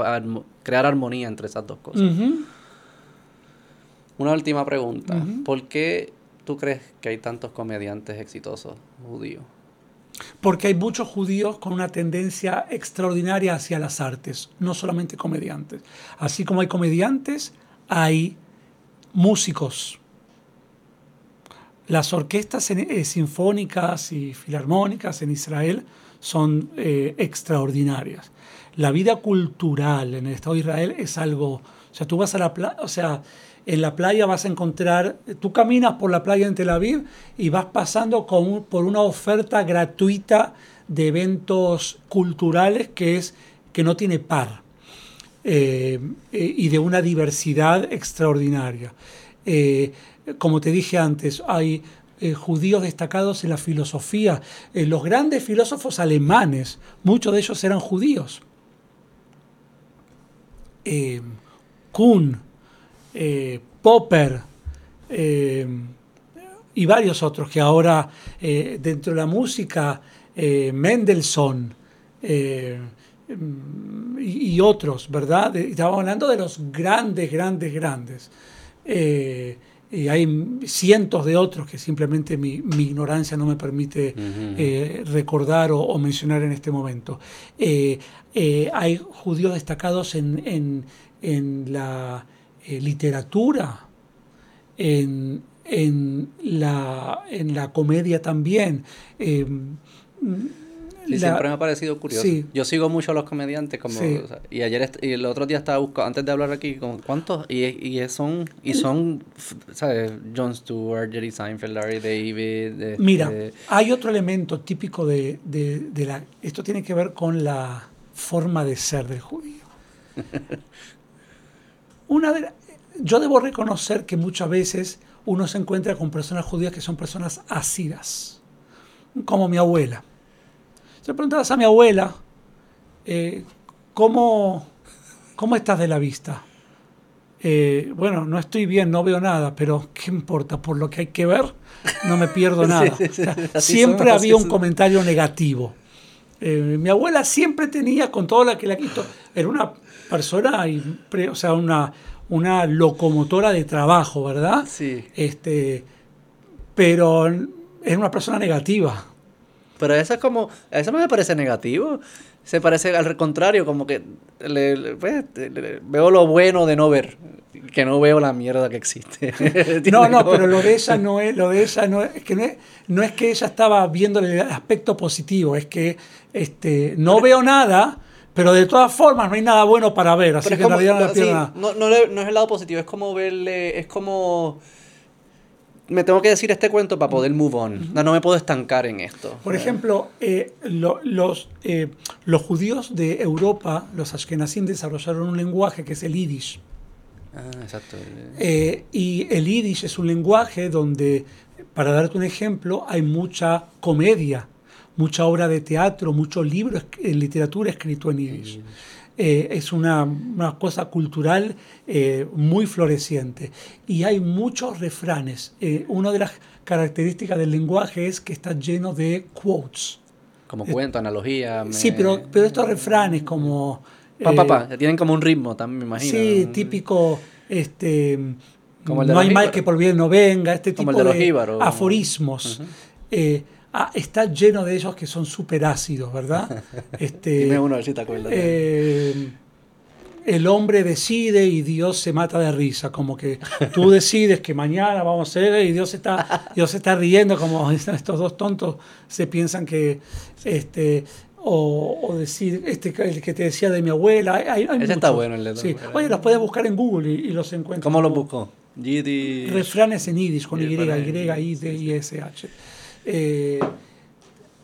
Speaker 1: crear armonía entre esas dos cosas. Una última pregunta. ¿Por qué tú crees que hay tantos comediantes exitosos judíos?
Speaker 2: Porque hay muchos judíos con una tendencia extraordinaria hacia las artes, no solamente comediantes. Así como hay comediantes, hay músicos. Las orquestas eh, sinfónicas y filarmónicas en Israel son eh, extraordinarias. La vida cultural en el Estado de Israel es algo, o sea, tú vas a la playa, o sea, en la playa vas a encontrar, tú caminas por la playa en Tel Aviv y vas pasando por una oferta gratuita de eventos culturales que es que no tiene par eh, y de una diversidad extraordinaria. Como te dije antes, hay eh, judíos destacados en la filosofía. Eh, los grandes filósofos alemanes, muchos de ellos eran judíos. Eh, Kuhn, Popper y varios otros que ahora dentro de la música, Mendelssohn y, otros, ¿verdad? Estamos hablando de los grandes, grandes, grandes. Eh, y hay cientos de otros que simplemente mi, mi ignorancia no me permite eh, recordar o, o mencionar en este momento. Eh, eh, hay judíos destacados en, en- en la literatura, en, en la, en la comedia también.
Speaker 1: Sí,
Speaker 2: la-
Speaker 1: siempre me ha parecido curioso.
Speaker 2: Sí.
Speaker 1: Yo sigo mucho a los comediantes como
Speaker 2: Sí.
Speaker 1: o sea, y ayer y el otro día estaba buscando antes de hablar aquí como cuántos y, y son y son sabes Jon Stewart, Jerry Seinfeld, Larry David. este,
Speaker 2: Mira, hay otro elemento típico de, de- de la... Esto tiene que ver con la forma de ser del judío. Una de la- yo debo reconocer que muchas veces uno se encuentra con personas judías que son personas ácidas, como mi abuela. Si le preguntabas a mi abuela, eh, ¿cómo, ¿cómo estás de la vista? Eh, bueno, no estoy bien, no veo nada, pero ¿qué importa? Por lo que hay que ver, no me pierdo nada. O sea, siempre había un comentario negativo. Eh, mi abuela siempre tenía, con todo lo que la quito, era una persona, o sea, una, una locomotora de trabajo, ¿verdad?
Speaker 1: Sí.
Speaker 2: Este, pero era una persona negativa.
Speaker 1: Pero eso es como eso no me parece negativo. Se parece al contrario, como que le- le- pues, le- veo lo bueno de no ver, que no veo la mierda que existe.
Speaker 2: No, no, pero lo de ella no es, lo de ella no es, es que no es, no es que ella estaba viéndole el aspecto positivo, es que este, no veo nada, pero de todas formas no hay nada bueno para ver, así
Speaker 1: Pero
Speaker 2: que
Speaker 1: como,
Speaker 2: no
Speaker 1: no, sí, no, no es el lado positivo, es como verle, es como... Me tengo que decir este cuento para poder move on. No, no me puedo estancar en esto.
Speaker 2: Por ejemplo, eh, lo- los, eh, los judíos de Europa, los ashkenazim, desarrollaron un lenguaje que es el yiddish.
Speaker 1: Ah, exacto.
Speaker 2: Eh, y el yiddish es un lenguaje donde, para darte un ejemplo, hay mucha comedia, mucha obra de teatro, mucho libro, eh, literatura escrito en yiddish. Eh, es una, una cosa cultural eh, muy floreciente. Y hay muchos refranes. Eh, una de las características del lenguaje es que está lleno de quotes.
Speaker 1: Como cuento, analogía. me-
Speaker 2: Sí, pero, pero estos refranes como...
Speaker 1: Pa, pa, pa, Tienen como un ritmo también, me imagino.
Speaker 2: Sí, típico, este,
Speaker 1: Como el de
Speaker 2: no hay mal que por bien no venga, este tipo
Speaker 1: de
Speaker 2: de, aforismos. Ah, está lleno de ellos que son súper ácidos, ¿verdad? Este,
Speaker 1: Dime uno a ver si te acuerdas.
Speaker 2: eh, el hombre decide y Dios se mata de risa, como que tú decides que mañana vamos a hacer y Dios se está, Dios está riendo, como estos dos tontos se piensan que, este, o, o decir, este, el que te decía de mi abuela, hay, hay
Speaker 1: Ese está bueno, el
Speaker 2: Sí. Oye, los puedes buscar en Google y, y los encuentras.
Speaker 1: ¿Cómo lo
Speaker 2: como
Speaker 1: buscó?
Speaker 2: Refranes en Yiddish, con Y,
Speaker 1: en
Speaker 2: Y, I, D, I, S, H. Eh,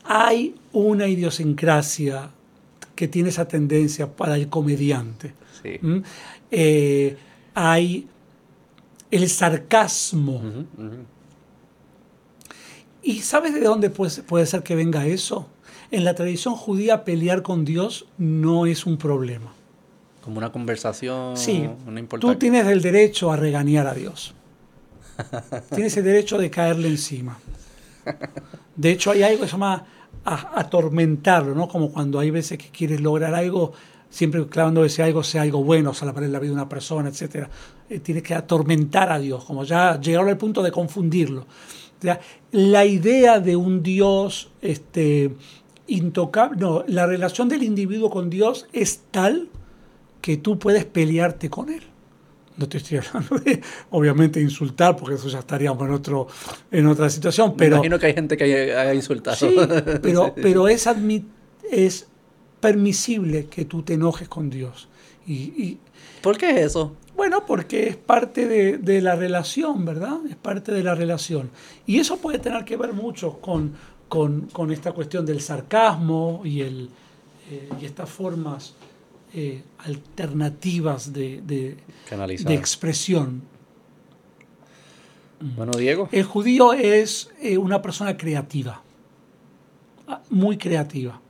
Speaker 2: hay una idiosincrasia que tiene esa tendencia para el comediante.
Speaker 1: Sí.
Speaker 2: ¿Mm? Eh, hay el sarcasmo. ¿Y sabes de dónde puede, puede ser que venga eso? En la tradición judía pelear con Dios no es un problema.
Speaker 1: Como una conversación.
Speaker 2: Sí, tú tienes el derecho a regañar a Dios. tienes el derecho de caerle encima. De hecho, hay algo que se llama atormentarlo, ¿no? Como cuando hay veces que quieres lograr algo, siempre clavando ese algo sea algo bueno, salvar la vida de una persona, etc. tienes que atormentar a Dios, como ya llegaron al punto de confundirlo. La idea de un Dios este, intocable, no, la relación del individuo con Dios es tal que tú puedes pelearte con él. No te estoy hablando de, obviamente, insultar, porque eso ya estaríamos en, otro, en otra situación,
Speaker 1: Me
Speaker 2: pero,
Speaker 1: imagino que hay gente que haya, haya insultado.
Speaker 2: sí, pero, pero es, admi- es permisible que tú te enojes con Dios. Y, y,
Speaker 1: ¿Por qué eso?
Speaker 2: bueno, porque es parte de, de la relación, ¿verdad? Es parte de la relación. Y eso puede tener que ver mucho con, con, con esta cuestión del sarcasmo y, el, eh, y estas formas eh, alternativas de, de- de expresión.
Speaker 1: Bueno, Diego.
Speaker 2: El judío es eh, una persona creativa, ah, muy creativa.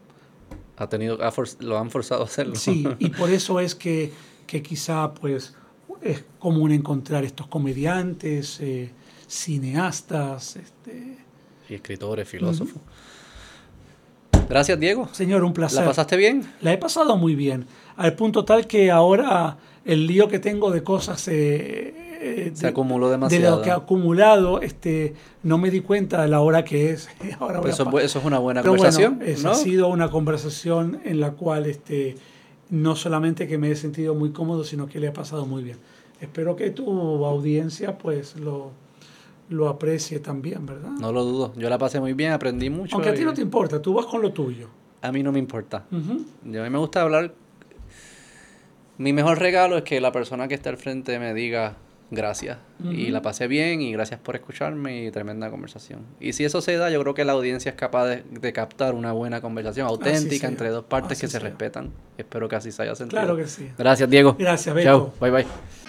Speaker 1: Ha tenido, ha for- lo han forzado a hacerlo.
Speaker 2: Sí, y por eso es que, que quizá pues es común encontrar estos comediantes, eh, cineastas. Este...
Speaker 1: Y escritores, filósofos. Gracias, Diego.
Speaker 2: Señor, un placer.
Speaker 1: ¿La pasaste bien?
Speaker 2: La he pasado muy bien, al punto tal que ahora el lío que tengo de cosas eh, eh,
Speaker 1: Se
Speaker 2: de-
Speaker 1: acumuló
Speaker 2: de
Speaker 1: demasiado.
Speaker 2: lo que ha acumulado, este, no me di cuenta de la hora que es. Ahora a
Speaker 1: eso, es bu- eso es una buena
Speaker 2: Pero
Speaker 1: conversación,
Speaker 2: bueno, ha sido una conversación en la cual este, no solamente que me he sentido muy cómodo, sino que le he pasado muy bien. Espero que tu audiencia pues lo, lo aprecie también, ¿verdad?
Speaker 1: No lo dudo. Yo la pasé muy bien, aprendí mucho.
Speaker 2: Aunque a ti no te importa, tú vas con lo tuyo.
Speaker 1: a mí no me importa. Yo- a mí me gusta hablar. Mi mejor regalo es que la persona que está al frente me diga gracias. Y la pasé bien y gracias por escucharme y tremenda conversación. Y si eso se da, yo creo que la audiencia es capaz de, de captar una buena conversación auténtica entre dos partes
Speaker 2: Así
Speaker 1: que se respetan. Espero que así se haya sentido.
Speaker 2: Claro que sí.
Speaker 1: Gracias, Diego.
Speaker 2: Gracias, Beto.
Speaker 1: Chao. Bye bye.